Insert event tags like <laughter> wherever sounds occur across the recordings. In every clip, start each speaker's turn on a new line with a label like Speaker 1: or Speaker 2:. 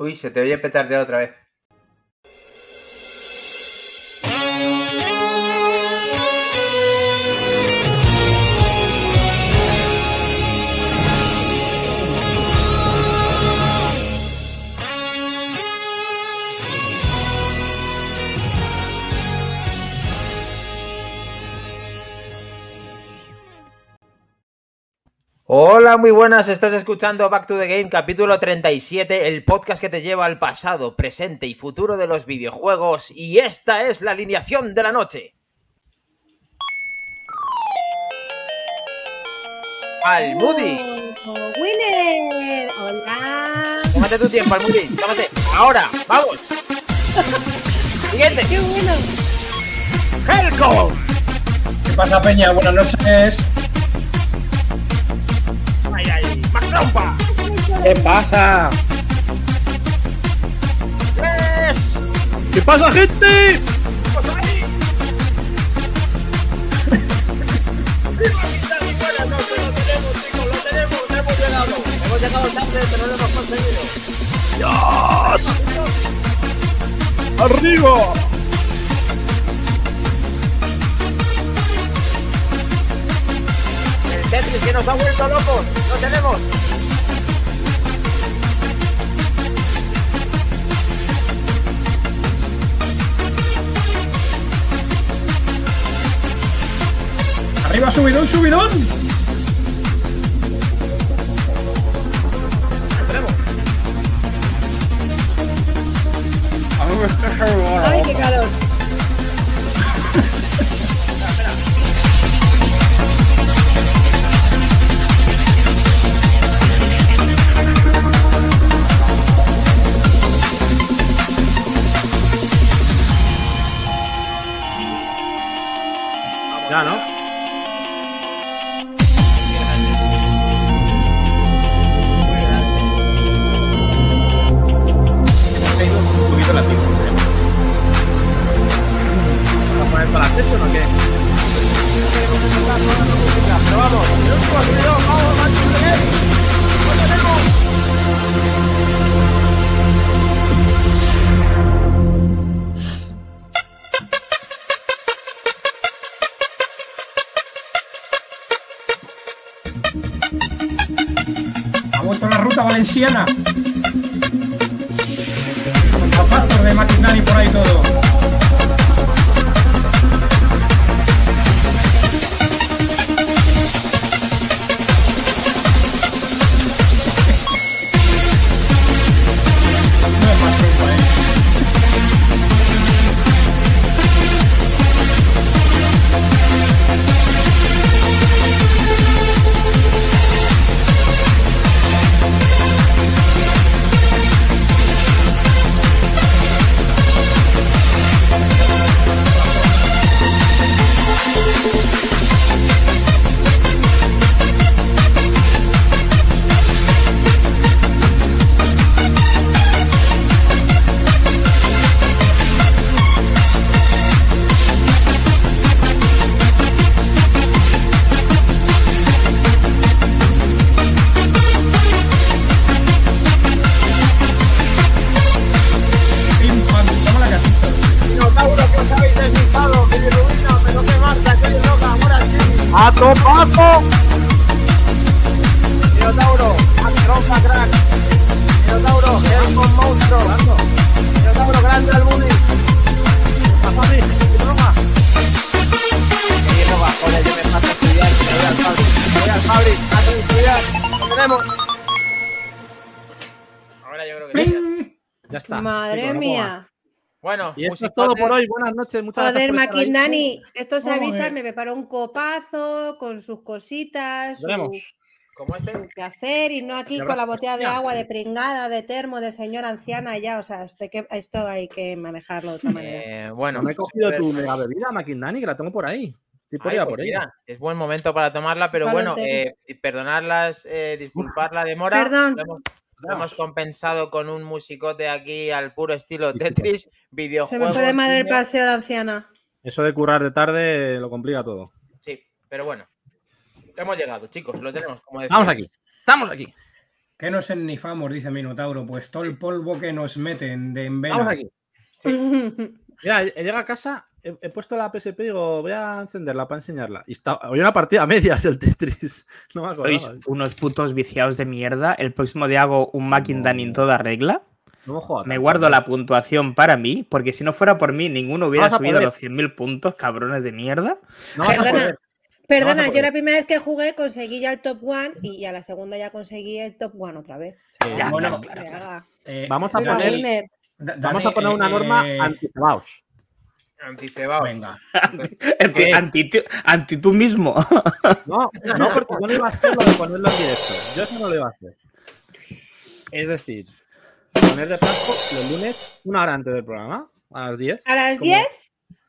Speaker 1: Uy, se te oye petardear otra vez. Hola, muy buenas, estás escuchando Back to the Game, capítulo 37, el podcast que te lleva al pasado, presente y futuro de los videojuegos, y esta es la alineación de la noche. Al Moody.
Speaker 2: Oh, Winner, hola.
Speaker 1: Tómate tu tiempo, al Moody, tómate. Ahora, vamos. Siguiente.
Speaker 2: Qué bueno.
Speaker 1: Helco.
Speaker 3: ¿Qué pasa, Peña? Buenas noches.
Speaker 1: Trompa.
Speaker 3: ¿Qué pasa?
Speaker 1: Tres.
Speaker 3: ¿Qué pasa, gente?
Speaker 1: Pues ahí. Viva Quintana y buenas noches, lo tenemos, chicos, lo tenemos, hemos llegado. Hemos llegado tarde, pero lo hemos conseguido.
Speaker 3: ¡Arriba!
Speaker 1: Tetris que nos ha vuelto locos, lo tenemos.
Speaker 3: ¡Arriba, subidón, subidón!
Speaker 2: Ay, qué calor.
Speaker 3: Ruta
Speaker 1: Y
Speaker 4: esto es todo por hoy. Buenas noches. Muchas
Speaker 2: Joder,
Speaker 4: gracias. ahí.
Speaker 2: Maquindani, esto se avisa,
Speaker 3: Joder.
Speaker 2: me preparó un copazo con sus cositas,
Speaker 4: Veremos.
Speaker 1: Como este.
Speaker 2: que hacer y no aquí con la botella de agua de pringada, de termo, de señora anciana ya, o sea, esto hay que, esto hay que manejarlo de otra manera.
Speaker 1: Eh, bueno,
Speaker 4: No me he cogido
Speaker 1: pues,
Speaker 4: tu mega bebida, Maquindani, que la tengo por ahí. Estoy por
Speaker 1: Ay, pues
Speaker 4: por
Speaker 1: mira, es buen momento para tomarla, pero bueno, eh, perdonad las, eh, disculpad la demora.
Speaker 2: Perdón.
Speaker 1: Lo hemos, lo hemos compensado con un musicote aquí al puro estilo Tetris,
Speaker 2: Se
Speaker 1: videojuegos.
Speaker 2: me fue de madre el paseo de anciana.
Speaker 4: Eso de currar de tarde lo complica todo.
Speaker 1: Sí, pero bueno. Hemos llegado, chicos, lo tenemos. Como decía.
Speaker 4: Vamos aquí. Estamos aquí.
Speaker 3: ¿Qué nos ennifamos? Dice Minotauro. Pues todo el polvo que nos meten de en
Speaker 4: Vamos aquí. <laughs> Mira, he llegado a casa, he, he puesto la PSP y digo, voy a encenderla para enseñarla. Y está, había una partida a medias del Tetris. <laughs> No me acordaba.
Speaker 5: Sois unos putos viciados de mierda. El próximo día hago un Macindan en toda regla.
Speaker 4: No
Speaker 5: Me
Speaker 4: tanto,
Speaker 5: guardo la puntuación para mí, porque si no fuera por mí, ninguno hubiera
Speaker 4: a
Speaker 5: subido
Speaker 4: poder.
Speaker 5: los 100.000 puntos, cabrones de mierda.
Speaker 4: No a
Speaker 2: Perdona. Perdona,
Speaker 4: a
Speaker 2: yo la primera vez que jugué conseguí ya el top one y a la segunda ya conseguí el top one otra vez.
Speaker 5: Ya,
Speaker 3: bueno,
Speaker 5: claro,
Speaker 2: me
Speaker 5: claro.
Speaker 3: Eh,
Speaker 4: Vamos a
Speaker 3: Dani-
Speaker 4: poner- Vamos a poner una
Speaker 3: eh,
Speaker 4: norma
Speaker 3: eh,
Speaker 4: anti-cebaos.
Speaker 1: Anticebaos.
Speaker 3: Venga.
Speaker 5: Anti, ti- anti tú mismo. <laughs>
Speaker 4: No, no, porque yo no iba a hacer lo de ponerlo en directo. Yo eso no lo iba a hacer. Es decir, poner de plazo los lunes una hora antes del programa, a las 10.
Speaker 2: ¿A las
Speaker 4: como-
Speaker 2: 10?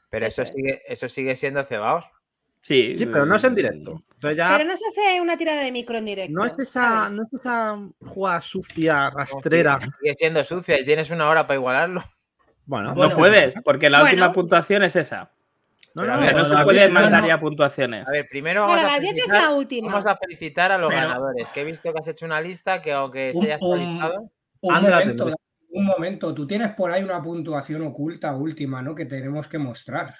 Speaker 1: Pero eso
Speaker 2: Eso es.
Speaker 1: sigue, eso sigue siendo cebaos.
Speaker 5: Sí,
Speaker 4: Sí, pero no es en directo. Ya
Speaker 2: Pero no se hace una tirada de micro en directo.
Speaker 4: no es esa, no es esa jugada sucia, rastrera.
Speaker 1: Sigue siendo sucia y tienes una hora para igualarlo.
Speaker 4: Bueno,
Speaker 5: No
Speaker 2: Bueno.
Speaker 5: puedes, porque la
Speaker 2: Bueno.
Speaker 5: última puntuación es esa.
Speaker 4: No, no,
Speaker 5: se puede mandar ya puntuaciones.
Speaker 1: A ver, primero vamos
Speaker 2: a
Speaker 1: a,
Speaker 2: las 10 es
Speaker 1: felicitar,
Speaker 2: la última.
Speaker 1: vamos a felicitar a los
Speaker 3: Pero-
Speaker 1: ganadores, que he visto que has hecho una lista que aunque se
Speaker 3: Un-
Speaker 1: haya
Speaker 3: un-
Speaker 1: actualizado...
Speaker 3: Un
Speaker 4: la
Speaker 3: momento, un momento. Tú tienes por ahí una puntuación oculta última, ¿no? Que tenemos que mostrar.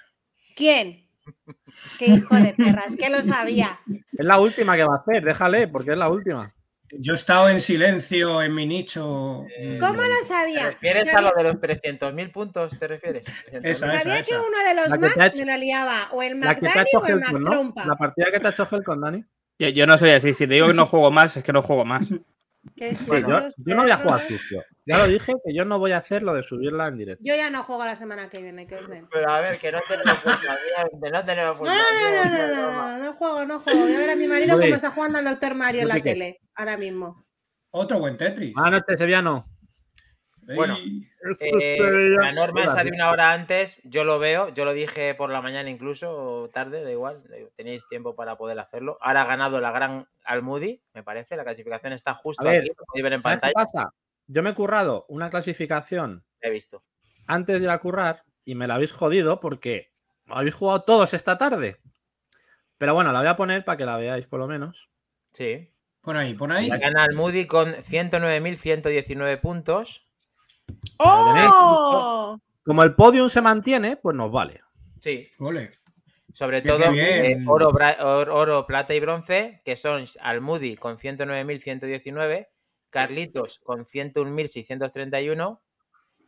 Speaker 2: ¿Quién? <laughs> Qué hijo de perras, que lo sabía.
Speaker 4: Es la última que va a hacer, déjale, porque es la última.
Speaker 3: Yo he estado en silencio en mi nicho.
Speaker 1: Eh,
Speaker 2: ¿Cómo lo
Speaker 1: ¿Te
Speaker 2: sabía?
Speaker 1: refieres a
Speaker 2: Sabía-
Speaker 1: lo de los 300.000 puntos? ¿Te refieres?
Speaker 3: Esa,
Speaker 2: Sabía
Speaker 3: esa,
Speaker 2: que
Speaker 3: esa.
Speaker 2: uno de los Mac
Speaker 4: hecho-
Speaker 2: me la liaba, o el
Speaker 4: hecho
Speaker 2: o el
Speaker 4: ¿no?
Speaker 2: McTrompa.
Speaker 4: La partida que te ha hecho Helcon, Dani.
Speaker 5: Yo, yo no soy así. Si te digo que no juego más, es que no juego más. <laughs>
Speaker 4: Sí,
Speaker 2: sucios,
Speaker 4: yo, yo no voy a jugar sucio. Ya lo dije que yo no voy a hacer lo de subirla en directo.
Speaker 2: Yo ya no juego la semana que viene, que os den.
Speaker 1: Pero a ver, que no tenemos que no tenemos
Speaker 2: No, no, no,
Speaker 1: puntuación.
Speaker 2: no, no, no, no, no juego, no juego. Voy a ver a mi marido cómo está jugando al doctor Mario en la tele, ahora mismo.
Speaker 3: Otro buen Tetris.
Speaker 4: Buenas noches, Sevillano.
Speaker 1: Bueno. Eh, la norma esa de una hora antes, yo lo veo, yo lo dije por la mañana incluso, o tarde, da igual, tenéis tiempo para poder hacerlo. Ahora ha ganado la gran Almudi, me parece, la clasificación está justo
Speaker 4: A ver,
Speaker 1: aquí, lo podéis ver en
Speaker 4: ¿Sabes qué
Speaker 1: pantalla,
Speaker 4: pasa? Yo me he currado una clasificación
Speaker 1: he visto.
Speaker 4: antes de ir a currar y me la habéis jodido porque habéis jugado todos esta tarde. Pero bueno, la voy a poner para que la veáis por lo menos.
Speaker 1: Sí.
Speaker 3: Por ahí, por ahí.
Speaker 1: La gana Almudi con 109.119 puntos.
Speaker 2: ¡Oh!
Speaker 4: Como el podium se mantiene, pues nos vale.
Speaker 1: Sí,
Speaker 3: Ole.
Speaker 1: sobre
Speaker 3: Bien,
Speaker 1: todo
Speaker 3: bien.
Speaker 1: eh, oro, plata y bronce, que son Almudi con 109.119, Carlitos con 101.631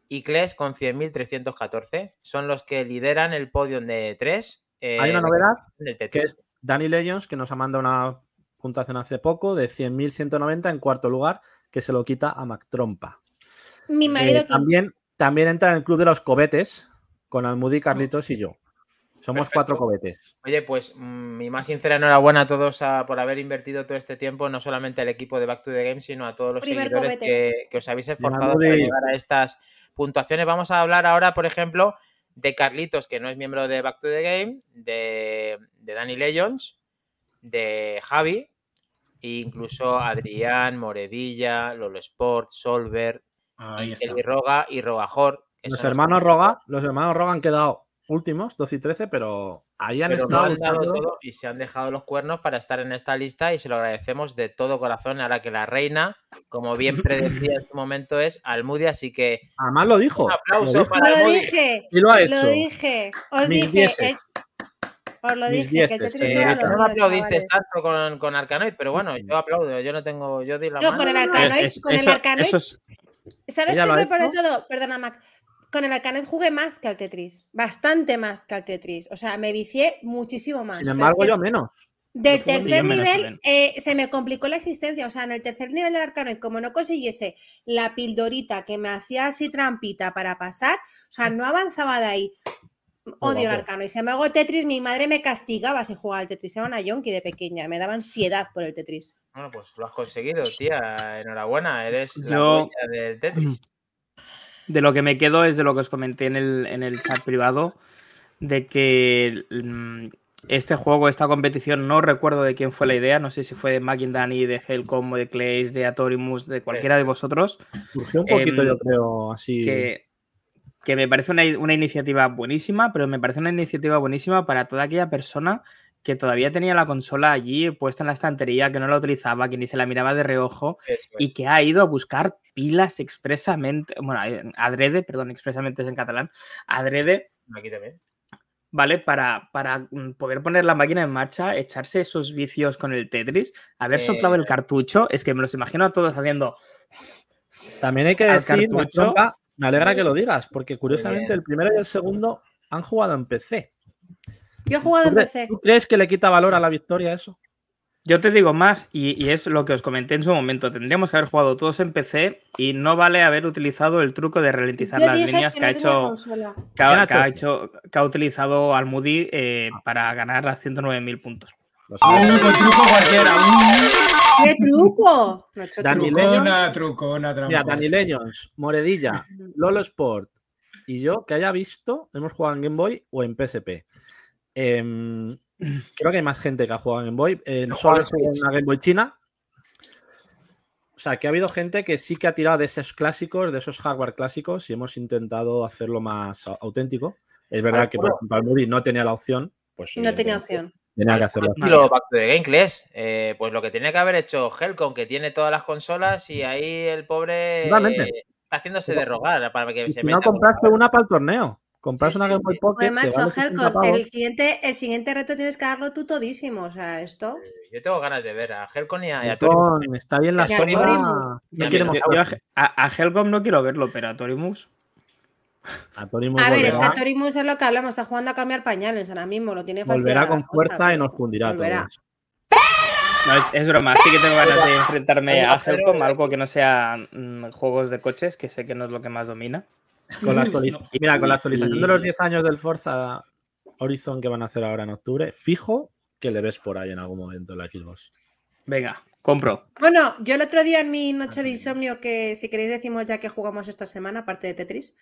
Speaker 1: y Kles con 100.314. Son los que lideran el podium de 3.
Speaker 4: Hay una novedad
Speaker 1: del
Speaker 4: que es Danny Legends, que nos ha mandado una puntuación hace poco de 100.190 en cuarto lugar, que se lo quita a Mac Trompa.
Speaker 2: Mi marido
Speaker 4: Eh,
Speaker 2: que
Speaker 4: también, también entra en el club de los cobetes con Almudi, Carlitos y yo. Somos
Speaker 1: Perfecto.
Speaker 4: cuatro cobetes.
Speaker 1: Oye, pues mm, mi más sincera enhorabuena a todos a- por haber invertido todo este tiempo, no solamente al equipo de Back to the Game, sino a todos los
Speaker 2: Primer
Speaker 1: seguidores que, que os habéis esforzado para llegar a estas puntuaciones. Vamos a hablar ahora, por ejemplo, de Carlitos, que no es miembro de Back to the Game, de, de Danny Legends, de Javi, e incluso Adrián, Moredilla, Lolo Sport, Solver,
Speaker 3: Ahí está.
Speaker 1: Kelly Roga y Rogajor.
Speaker 4: Los hermanos Roga, los hermanos Roga han quedado últimos, 12 y 13, pero ahí han
Speaker 1: pero
Speaker 4: estado
Speaker 1: han dado todo y se han dejado los cuernos para estar en esta lista y se lo agradecemos de todo corazón ahora que la reina, como bien <laughs> predecía en su momento, es Almudia, así que
Speaker 4: Además lo dijo.
Speaker 1: un aplauso
Speaker 4: lo dijo
Speaker 1: para
Speaker 2: Lo dije,
Speaker 4: y lo ha hecho.
Speaker 2: lo dije, os
Speaker 4: Mis
Speaker 2: dije, eh, os lo
Speaker 4: Mis
Speaker 2: dije, que el
Speaker 4: eh,
Speaker 1: no me aplaudiste
Speaker 2: chavales.
Speaker 1: tanto con, con Arcanoid, pero bueno, yo aplaudo, yo no tengo, yo di la
Speaker 2: No,
Speaker 1: mano.
Speaker 2: con el
Speaker 1: no, no,
Speaker 2: Arcanoid,
Speaker 5: Es-
Speaker 2: con el
Speaker 5: eso-
Speaker 2: Arcanoid,
Speaker 5: eso es-
Speaker 2: ¿sabes
Speaker 4: ¿Ella
Speaker 2: qué
Speaker 4: lo hecho?
Speaker 2: todo? Perdona, Mac. Con el Arcanoid jugué más que al Tetris, bastante más que al Tetris. O sea, me vicié muchísimo más.
Speaker 4: Sin embargo, yo menos.
Speaker 2: Del tercer nivel eh, se me complicó la existencia. O sea, en el tercer nivel del Arcanoid, como no consiguiese la pildorita que me hacía así trampita para pasar, o sea, no avanzaba de ahí. Odio el
Speaker 4: guapo.
Speaker 2: Arcanoid. Si me hago Tetris, mi madre me castigaba si jugaba al Tetris. Era una yonki de pequeña, me daba ansiedad por el Tetris.
Speaker 1: Bueno, pues lo has conseguido, tía, enhorabuena, eres la
Speaker 5: Yo-
Speaker 1: dueña del Tetris. <clears throat>
Speaker 5: De lo que me quedo es de lo que os comenté en el, en el chat privado, de que mm, este juego, esta competición, no recuerdo de quién fue la idea, no sé si fue de Mackindani, de Helcom, o de Clays, de Atorimus, de cualquiera de vosotros,
Speaker 4: Surgió un poquito,
Speaker 5: Em,
Speaker 4: yo creo, así.
Speaker 5: que, que me parece una, una iniciativa buenísima, pero me parece una iniciativa buenísima para toda aquella persona que todavía tenía la consola allí puesta en la estantería, que no la utilizaba, que ni se la miraba de reojo
Speaker 1: es.
Speaker 5: y que ha ido a buscar pilas expresamente, bueno, eh, adrede, perdón, expresamente es en catalán, adrede,
Speaker 1: Aquí también.
Speaker 5: ¿vale? Para, para mm, poder poner la máquina en marcha, echarse esos vicios con el Tetris, haber
Speaker 1: Eh,
Speaker 5: soplado el cartucho, es que me los imagino a todos haciendo...
Speaker 4: También hay que decir,
Speaker 5: cartucho.
Speaker 4: Me alegra que lo digas, porque curiosamente el primero y el segundo han jugado en PC.
Speaker 2: Yo he jugado en
Speaker 4: ¿Tú, cre-
Speaker 2: PC.
Speaker 4: tú crees que le quita valor a la victoria eso?
Speaker 5: Yo te digo más, y, y es lo que os comenté en su momento. Tendríamos que haber jugado todos en PC y no vale haber utilizado el truco de ralentizar
Speaker 2: Yo
Speaker 5: las
Speaker 2: dije
Speaker 5: líneas
Speaker 2: que
Speaker 5: que, ha hecho, que, ha,
Speaker 4: ¿Quién ha
Speaker 5: que ha
Speaker 4: hecho?
Speaker 5: hecho- que ha utilizado Almudi eh, para ganar las 109.000 puntos.
Speaker 4: Lo.
Speaker 3: Un truco cualquiera.
Speaker 2: ¡Qué <laughs> truco! No he hecho
Speaker 4: Dani
Speaker 2: truco.
Speaker 4: Leño.
Speaker 3: trucona,
Speaker 4: Mira,
Speaker 3: tramposa.
Speaker 4: Dani Leñons, Moredilla, <laughs> Lolo Sport y yo, que haya visto, hemos jugado en Game Boy o en PSP. Em, creo que hay más gente que ha jugado en Game Boy. Eh,
Speaker 1: Yo
Speaker 4: solo
Speaker 1: en
Speaker 4: una Game Boy China. O sea, que ha habido gente que sí que ha tirado de esos clásicos, de esos hardware clásicos, y hemos intentado hacerlo más au- auténtico. Es verdad que, por
Speaker 1: puro.
Speaker 4: ejemplo, Almudi no tenía la opción. Pues,
Speaker 2: No tenía opción.
Speaker 4: Tenía que hacerlo. así.
Speaker 1: Estilo Back to the Game, Clash. Eh, pues lo que tenía que haber hecho Helcom, que tiene todas las consolas y ahí el pobre eh, está haciéndose de rogar para que
Speaker 4: Y
Speaker 1: se
Speaker 4: si no
Speaker 1: meta. por
Speaker 4: compraste una para el torneo. Compraste
Speaker 1: Sí,
Speaker 4: una Game Boy
Speaker 1: sí.
Speaker 4: Pocket.
Speaker 2: Pues macho,
Speaker 4: vale 60
Speaker 2: Helcon,
Speaker 4: pavos.
Speaker 2: el siguiente, el siguiente reto tienes que darlo tú todísimo. O sea, esto.
Speaker 1: Yo tengo ganas de ver a Helcon y a, a Torimus.
Speaker 4: Está bien la
Speaker 2: Y a
Speaker 4: sombra.
Speaker 2: Torimus.
Speaker 4: No
Speaker 1: a-
Speaker 5: a Helcom no quiero verlo, pero a Torimus.
Speaker 4: A Torimus
Speaker 2: A ver, es que a Torimus es lo que hablamos. Está jugando a cambiar pañales ahora mismo. Lo tiene
Speaker 4: volverá con fuerza y nos fundirá a
Speaker 2: volverá.
Speaker 4: todos.
Speaker 5: No, es, es broma, sí que tengo ganas de enfrentarme a
Speaker 1: pero-
Speaker 5: Helcom, algo que no sea mm, juegos de coches, que sé que no es lo que más domina.
Speaker 4: Con la. Mira, con la actualización de los 10 años del Forza Horizon que van a hacer ahora en octubre, fijo que le ves por ahí en algún momento en la Xbox.
Speaker 5: Venga, compro.
Speaker 2: Bueno, yo el otro día en mi noche de insomnio, que si queréis decimos ya que jugamos esta semana, aparte de Tetris,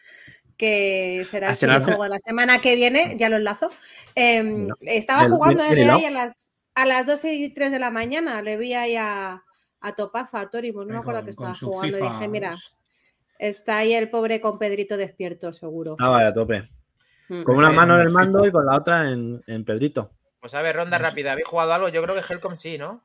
Speaker 2: que será
Speaker 5: Ah,
Speaker 2: el juego de la semana que viene, ya lo enlazo. em, estaba
Speaker 4: el-
Speaker 2: jugando
Speaker 4: el-
Speaker 2: ahí a las, a las 12 y 3 de la mañana, le vi ahí a, a Topazo, a Torimus, no me acuerdo que estaba jugando, y dije, mira, está ahí el pobre con Pedrito despierto, seguro.
Speaker 4: Ah, vaya, a tope.
Speaker 2: Mm.
Speaker 4: Con una mano en el
Speaker 3: el
Speaker 4: mando
Speaker 3: FIFA.
Speaker 4: y con la otra en, en Pedrito.
Speaker 1: Pues a ver, ronda rápida. ¿Habéis jugado algo? Yo creo que Helcom sí, ¿no?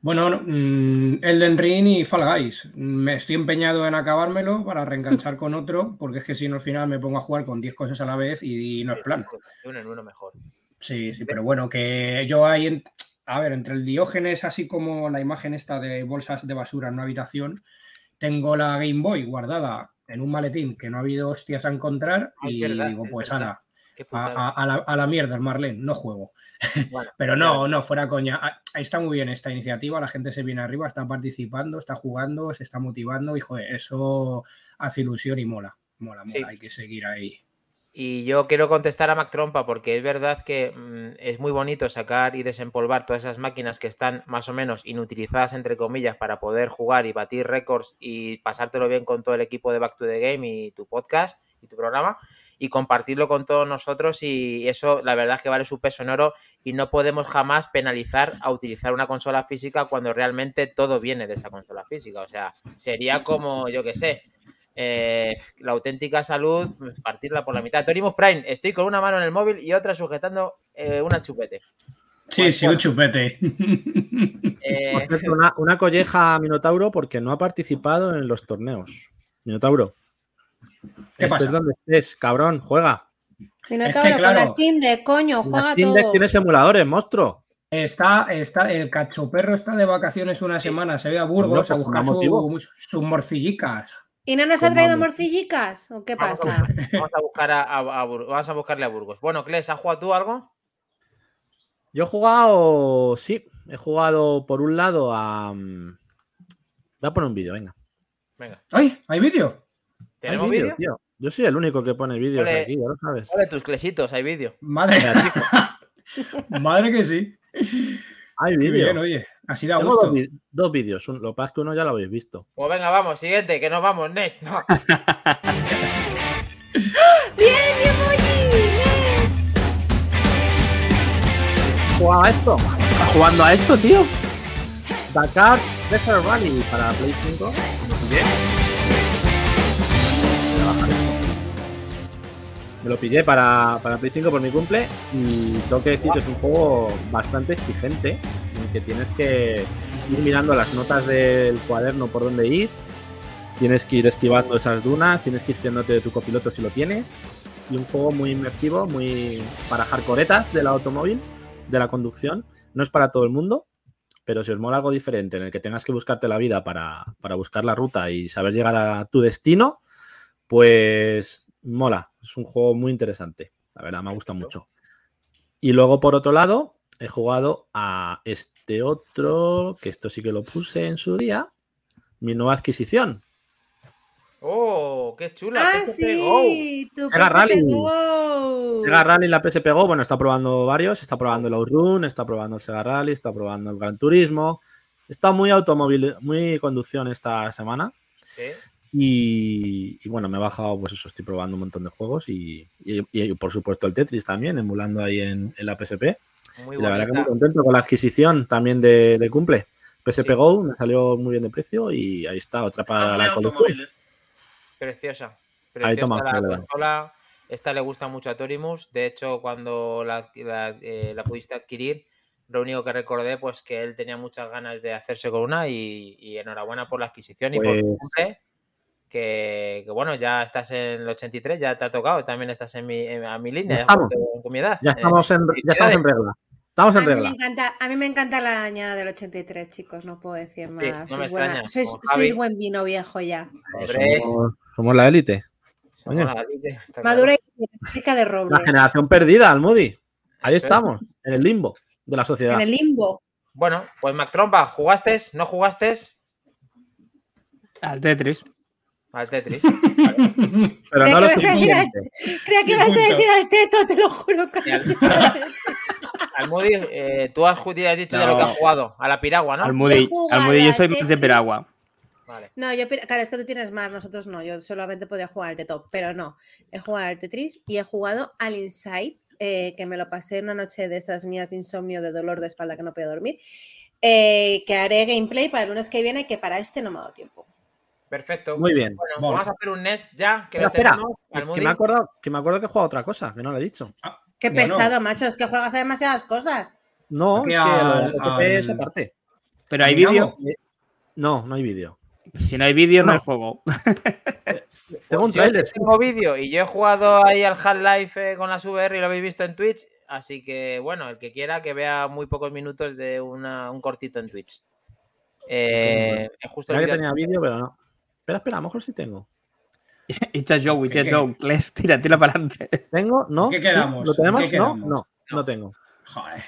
Speaker 3: Bueno, no, mm, Elden Ring y Fall Guys. Me estoy empeñado en acabármelo para reenganchar con otro, porque es que si no al final me pongo a jugar con 10 cosas a la vez y, no es plan.
Speaker 1: Uno en uno mejor.
Speaker 3: Sí, sí, pero bueno, que yo ahí, en- a ver, entre el Diógenes, así como la imagen esta de bolsas de basura en una habitación, tengo la Game Boy guardada en un maletín que no ha habido hostias a encontrar
Speaker 1: Ah,
Speaker 3: y
Speaker 1: verdad,
Speaker 3: digo,
Speaker 1: es
Speaker 3: pues
Speaker 1: Qué
Speaker 3: a,
Speaker 1: putada.
Speaker 3: a- a la, a la mierda, el Marlene, no juego.
Speaker 1: Bueno,
Speaker 3: Pero no, no, fuera coña. Ah, Ahí está muy bien esta iniciativa, la gente se viene arriba, está participando, está jugando, se está motivando y joder, eso hace ilusión y mola. Mola, mola,
Speaker 1: Sí.
Speaker 3: hay que seguir ahí.
Speaker 1: Y yo quiero contestar a Mac Trompa porque es verdad que mm, es muy bonito sacar y desempolvar todas esas máquinas que están más o menos inutilizadas, entre comillas, para poder jugar y batir récords y pasártelo bien con todo el equipo de Back to the Game y tu podcast y tu programa y compartirlo con todos nosotros y eso la verdad es que vale su peso en oro y no podemos jamás penalizar a utilizar una consola física cuando realmente todo viene de esa consola física. O sea, sería como, yo qué sé, eh, la auténtica salud, pues, partirla por la mitad. Torimus Prime, estoy con una mano en el móvil y otra sujetando eh, una chupete.
Speaker 3: Sí,
Speaker 1: Pues,
Speaker 3: sí,
Speaker 1: bueno.
Speaker 3: un chupete.
Speaker 1: Eh, <laughs>
Speaker 4: Una, una colleja a Minotauro porque no ha participado en los torneos. Minotauro.
Speaker 3: ¿Qué
Speaker 4: estés
Speaker 3: pasa?
Speaker 4: donde estés, cabrón, juega.
Speaker 2: Y no
Speaker 3: Es que,
Speaker 2: cabrón, con la Steam de coño, juega
Speaker 4: Steam Deck
Speaker 2: todo.
Speaker 4: tienes emuladores, monstruo.
Speaker 3: Está, está, el cachoperro está de vacaciones una semana, se ve a Burgos
Speaker 4: Hombre,
Speaker 3: a
Speaker 4: pues,
Speaker 3: buscar
Speaker 4: motivo.
Speaker 3: su- sus morcillicas.
Speaker 2: ¿Y no nos ha traído morcillicas? ¿O qué
Speaker 1: vamos,
Speaker 2: pasa?
Speaker 1: a, vamos a buscar a, a- a Bur- vamos a buscarle a Burgos. Bueno, Kles, ¿has jugado tú algo?
Speaker 4: Yo he jugado, sí, he jugado por un lado a... mm, Voy a poner un vídeo, venga.
Speaker 1: Venga,
Speaker 3: ¡Ay! ¿Hay vídeo?
Speaker 1: ¿Tenemos vídeo?
Speaker 4: tío. Yo soy el único que pone vídeos aquí, ya lo sabes.
Speaker 1: Ole, tus clesitos, hay vídeo.
Speaker 3: Madre, <laughs> madre que sí.
Speaker 4: Hay vídeo.
Speaker 3: bien, oye. Así da gusto.
Speaker 4: dos, vídeos, lo que pasa es que uno ya lo habéis visto.
Speaker 1: Pues venga, vamos, siguiente, que nos vamos, next. <laughs> No. <laughs>
Speaker 2: ¡Bien, mi emoji! ¡Bien!
Speaker 4: ¿Jugaba esto?
Speaker 5: ¿Está jugando a esto, tío?
Speaker 4: Dakar Desert Rally para Play 5. Me lo pillé para, para Play 5 por mi cumple y tengo que decir que es un juego bastante exigente en el que tienes que ir mirando las notas del cuaderno por dónde ir, tienes que ir esquivando esas dunas, tienes que ir fiándote de tu copiloto si lo tienes y un juego muy inmersivo, muy para hardcoretas del automóvil, de la conducción. No es para todo el mundo, pero si os mola algo diferente en el que tengas que buscarte la vida para, para buscar la ruta y saber llegar a tu destino, pues mola. Es un juego muy interesante. La verdad, me gusta mucho. Y luego, por otro lado, he jugado a este otro, que esto sí que lo puse en su día, mi nueva adquisición.
Speaker 6: ¡Oh, qué chula!
Speaker 2: Ah,
Speaker 6: PSP
Speaker 2: sí, tu
Speaker 4: Sega
Speaker 2: PSP
Speaker 4: Rally.
Speaker 2: Go.
Speaker 4: Sega Rally, la PSP Go, bueno, está probando varios, está probando el Outrun, está probando el Sega Rally, está probando el Gran Turismo. Está muy automóvil, muy conducción esta semana.
Speaker 6: Go. Sí.
Speaker 4: Y, y bueno, me he bajado, pues eso, estoy probando un montón de juegos y, y- y, por supuesto el Tetris también, emulando ahí en, en la PSP.
Speaker 6: Muy
Speaker 4: la verdad que muy contento con la adquisición también de, de cumple. PSP
Speaker 6: Sí.
Speaker 4: Go me salió muy bien de precio y ahí está, otra para la colección.
Speaker 6: Preciosa.
Speaker 4: Ahí
Speaker 6: Preciosa
Speaker 4: toma,
Speaker 6: la consola. Esta le gusta mucho a Torimus. De hecho, cuando la, la, eh, la pudiste adquirir, lo único que recordé, pues que él tenía muchas ganas de hacerse con una y, y enhorabuena por la adquisición y por
Speaker 4: Pues-
Speaker 6: cumple. Que, que, bueno, ya estás en el 83, ya te ha tocado, también estás en mi, en- a mi línea,
Speaker 4: Ya estamos.
Speaker 6: con- con mi edad.
Speaker 4: Ya
Speaker 6: Eh,
Speaker 4: estamos en, ya estamos en regla. Estamos
Speaker 2: A
Speaker 4: en
Speaker 2: mí, me
Speaker 4: regla.
Speaker 2: encanta, a mí me encanta la añada del 83, chicos, no puedo decir más.
Speaker 6: Sí, no me
Speaker 2: sois, buena-
Speaker 6: extraña,
Speaker 2: sois-
Speaker 6: como Javi.
Speaker 2: sois buen vino viejo ya.
Speaker 4: Somos, somos la élite.
Speaker 2: Madura y rica de roble.
Speaker 4: La generación perdida, Almudi. Ahí
Speaker 6: Eso es.
Speaker 4: estamos, en el limbo de la sociedad.
Speaker 2: En el limbo.
Speaker 6: Bueno, pues Mac Trompa, ¿jugaste? ¿No jugaste?
Speaker 5: Al Tetris.
Speaker 6: Al Tetris. <laughs>
Speaker 4: Pero
Speaker 2: Creía
Speaker 4: no lo
Speaker 2: que ibas a decir al-
Speaker 4: suficiente.
Speaker 2: Creía que ibas a decir al teto, te lo juro. <laughs> que-
Speaker 6: Y al- <laughs> Al Moody, eh, tú has, has dicho ya lo que
Speaker 3: No.
Speaker 6: has jugado, a la piragua, ¿no?
Speaker 5: Al Moody,
Speaker 2: jugado
Speaker 5: al Moody yo soy más de. Peragua.
Speaker 6: Vale.
Speaker 2: No, yo, claro, es que tú tienes más, nosotros no. Yo solamente podía jugar al Teto, pero no. He jugado al Tetris y he jugado al Inside, eh, que me lo pasé una noche de estas mías de insomnio, de dolor de espalda que no podía dormir. eh, que haré gameplay para el lunes que viene, que para este no me ha dado tiempo.
Speaker 6: Perfecto.
Speaker 4: Muy bien.
Speaker 6: Bueno,
Speaker 3: Vale.
Speaker 6: vamos a hacer un Nest ya, que
Speaker 4: Espera,
Speaker 6: lo
Speaker 4: espera,
Speaker 6: tenemos. Al
Speaker 4: Que me, acordado, que me acuerdo que he jugado otra cosa, que no lo he dicho.
Speaker 2: Qué
Speaker 3: Bueno.
Speaker 2: pesado, macho, es que juegas a demasiadas cosas.
Speaker 4: No,
Speaker 3: Aquí
Speaker 4: es que lo
Speaker 3: al-
Speaker 4: la PSP es
Speaker 3: al-
Speaker 4: aparte.
Speaker 5: Pero hay vídeo.
Speaker 4: No, no hay vídeo.
Speaker 5: Si no hay vídeo, no,
Speaker 4: No.
Speaker 5: hay juego. <laughs>
Speaker 4: Tengo un trailer.
Speaker 6: Tengo vídeo y yo he jugado ahí al Half-Life eh, con las VR y lo habéis visto en Twitch. Así que, bueno, el que quiera que vea muy pocos minutos de una- un cortito en Twitch. Eh, justo el
Speaker 4: que tenía vídeo, pero no. Espera, espera, a lo mejor sí tengo. <laughs>
Speaker 5: It's a joke, it's a
Speaker 3: ¿Qué- qué?
Speaker 5: joke. Les, tira, tira para adelante.
Speaker 4: ¿Tengo? ¿No?
Speaker 3: qué
Speaker 4: ¿Sí?
Speaker 3: quedamos?
Speaker 4: ¿Lo
Speaker 3: ¿En
Speaker 4: tenemos?
Speaker 3: qué
Speaker 4: no,
Speaker 3: quedamos?
Speaker 4: no, no tengo.
Speaker 3: Joder.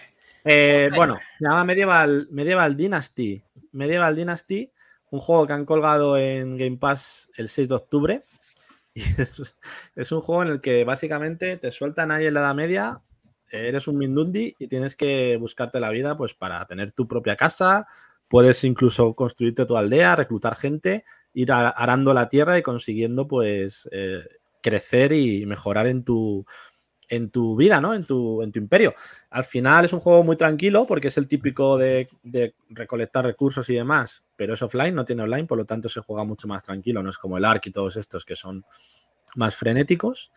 Speaker 4: Eh, bueno, se llama Medieval, Medieval Dynasty. Medieval Dynasty, un juego que han colgado en Game Pass el 6 de octubre. <laughs> Y es, es un juego en el que básicamente te sueltan ahí en la Edad Media, eres un Mindundi y tienes que buscarte la vida pues para tener tu propia casa. Puedes incluso construirte tu aldea, reclutar gente, ir arando la tierra y consiguiendo pues eh, crecer y mejorar en tu, en tu vida, ¿no? En tu, en tu imperio. Al final es un juego muy tranquilo porque es el típico de, de recolectar recursos y demás, pero es offline, no tiene online, por lo tanto se juega mucho más tranquilo, no es como el Ark y todos estos que son más frenéticos.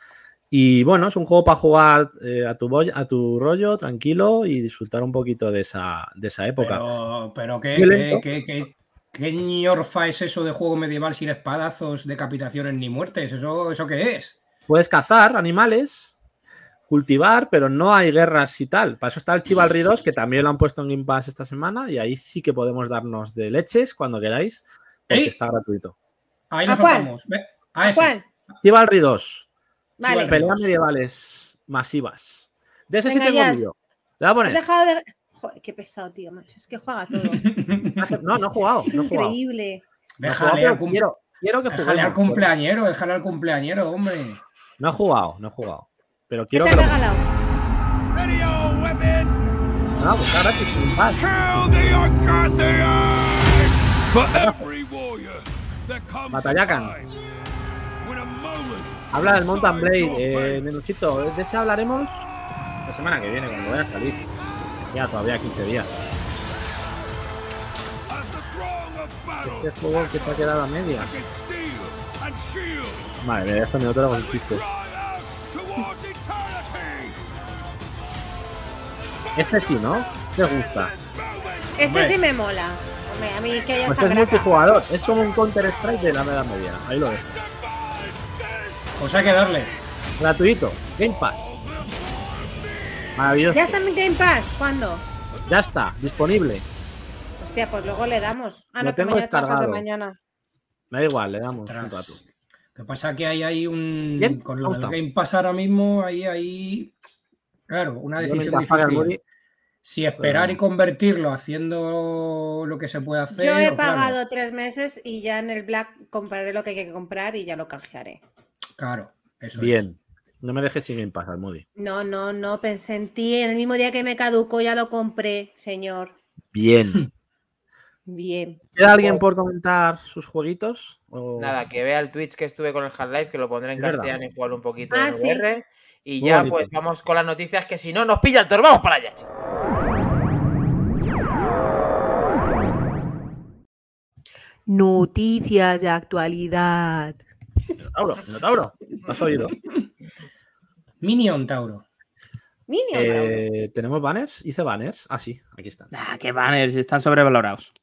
Speaker 4: Y bueno, es un juego para jugar eh, a, tu a tu rollo, tranquilo y disfrutar un poquito de esa, de esa época.
Speaker 3: Pero, pero ¿qué,
Speaker 4: Muy
Speaker 3: qué,
Speaker 4: lento.
Speaker 3: qué, qué- ñorfa es eso de juego medieval sin espadazos, decapitaciones ni muertes? ¿Eso, eso qué es?
Speaker 4: Puedes cazar animales, cultivar, pero no hay guerras y tal. Para eso está el Chivalry <laughs> 2, que también lo han puesto en Game Pass esta semana, y ahí sí que podemos darnos de leches cuando queráis, porque está gratuito.
Speaker 3: Ahí
Speaker 2: ¿A
Speaker 3: nos
Speaker 2: cuál?
Speaker 3: A ese.
Speaker 2: Juan,
Speaker 4: Chivalry 2,
Speaker 2: vale.
Speaker 4: Peleas medievales masivas. De ese sí tengo vídeo. Le voy a
Speaker 2: Has
Speaker 4: poner.
Speaker 2: dejado de. Joder, qué pesado, tío, macho. Es que juega todo. <laughs>
Speaker 4: No, no he jugado.
Speaker 2: Es
Speaker 4: No
Speaker 2: increíble.
Speaker 4: No
Speaker 3: Déjale,
Speaker 4: pero
Speaker 3: cum-
Speaker 4: quiero, quiero que
Speaker 3: déjale al cumpleañero, déjale al cumpleañero, hombre.
Speaker 4: No he jugado, no he jugado. Pero
Speaker 2: ¿Qué
Speaker 4: quiero
Speaker 2: te
Speaker 4: que lo.
Speaker 7: Video weapon!
Speaker 4: No, pues está gratis en Game Pass.
Speaker 7: Kill the Arcarthians! For every warrior, there comes a
Speaker 4: Batallacan. Habla del Mountain Blade, eh,
Speaker 7: fate.
Speaker 4: Nenuchito. De ese hablaremos la semana que viene, cuando vaya a salir. Ya todavía 15 días. Este juego que te ha quedado a media. Madre mía, esto me lo tengo con el chiste. Este sí, ¿no? ¿Te gusta?
Speaker 2: Este
Speaker 3: Hombre.
Speaker 2: sí me mola. Hombre, a mí que haya
Speaker 4: Pues
Speaker 2: esa
Speaker 4: es multijugador. Es como un Counter Strike de la edad media. Ahí lo dejo.
Speaker 3: Pues hay que darle.
Speaker 4: Gratuito. Game Pass. Maravilloso.
Speaker 2: ¿Ya está en Game Pass? ¿Cuándo?
Speaker 4: Ya está. Disponible.
Speaker 2: Hostia, pues luego le damos. Ah,
Speaker 4: Lo
Speaker 2: no, que
Speaker 4: tengo
Speaker 2: mañana trabajas de
Speaker 4: descargado.
Speaker 2: mañana.
Speaker 4: Me da igual, le damos
Speaker 3: Ostras.
Speaker 4: un rato.
Speaker 3: Lo que pasa que hay ahí un.
Speaker 4: Bien,
Speaker 3: con lo del. Game Pass ahora mismo, ahí hay. Claro, una decisión difícil. Si esperar
Speaker 4: Pero-
Speaker 3: y convertirlo haciendo lo que se puede hacer.
Speaker 2: Yo he
Speaker 3: claro,
Speaker 2: pagado tres meses y ya en el Black compraré lo que hay que comprar y ya lo canjearé.
Speaker 3: Claro, eso es.
Speaker 4: No me dejes sin Game Pass, Almudi.
Speaker 2: No, no, no, pensé en ti. En el mismo día que me caducó ya lo compré, señor.
Speaker 4: Bien. <laughs>
Speaker 2: Bien.
Speaker 4: ¿Queda alguien por comentar sus jueguitos? O-
Speaker 1: Nada, que vea el Twitch que estuve con el Half-Life, que lo pondré en
Speaker 4: Es verdad.
Speaker 1: castellano y jugar un poquito
Speaker 2: Ah,
Speaker 1: en
Speaker 2: sí.
Speaker 1: VR. Y
Speaker 4: Muy
Speaker 1: ya,
Speaker 4: bonito.
Speaker 1: pues vamos con las noticias, que si no nos pilla el toro. ¡Vamos para allá, chicos!
Speaker 2: Noticias de actualidad.
Speaker 4: Minotauro, Minotauro. ¿Lo has oído?
Speaker 3: Minion Tauro.
Speaker 2: Minion.
Speaker 4: Eh, ¿Tenemos banners? ¿Hice banners? Ah, sí, aquí están.
Speaker 5: Ah, qué banners, están sobrevalorados.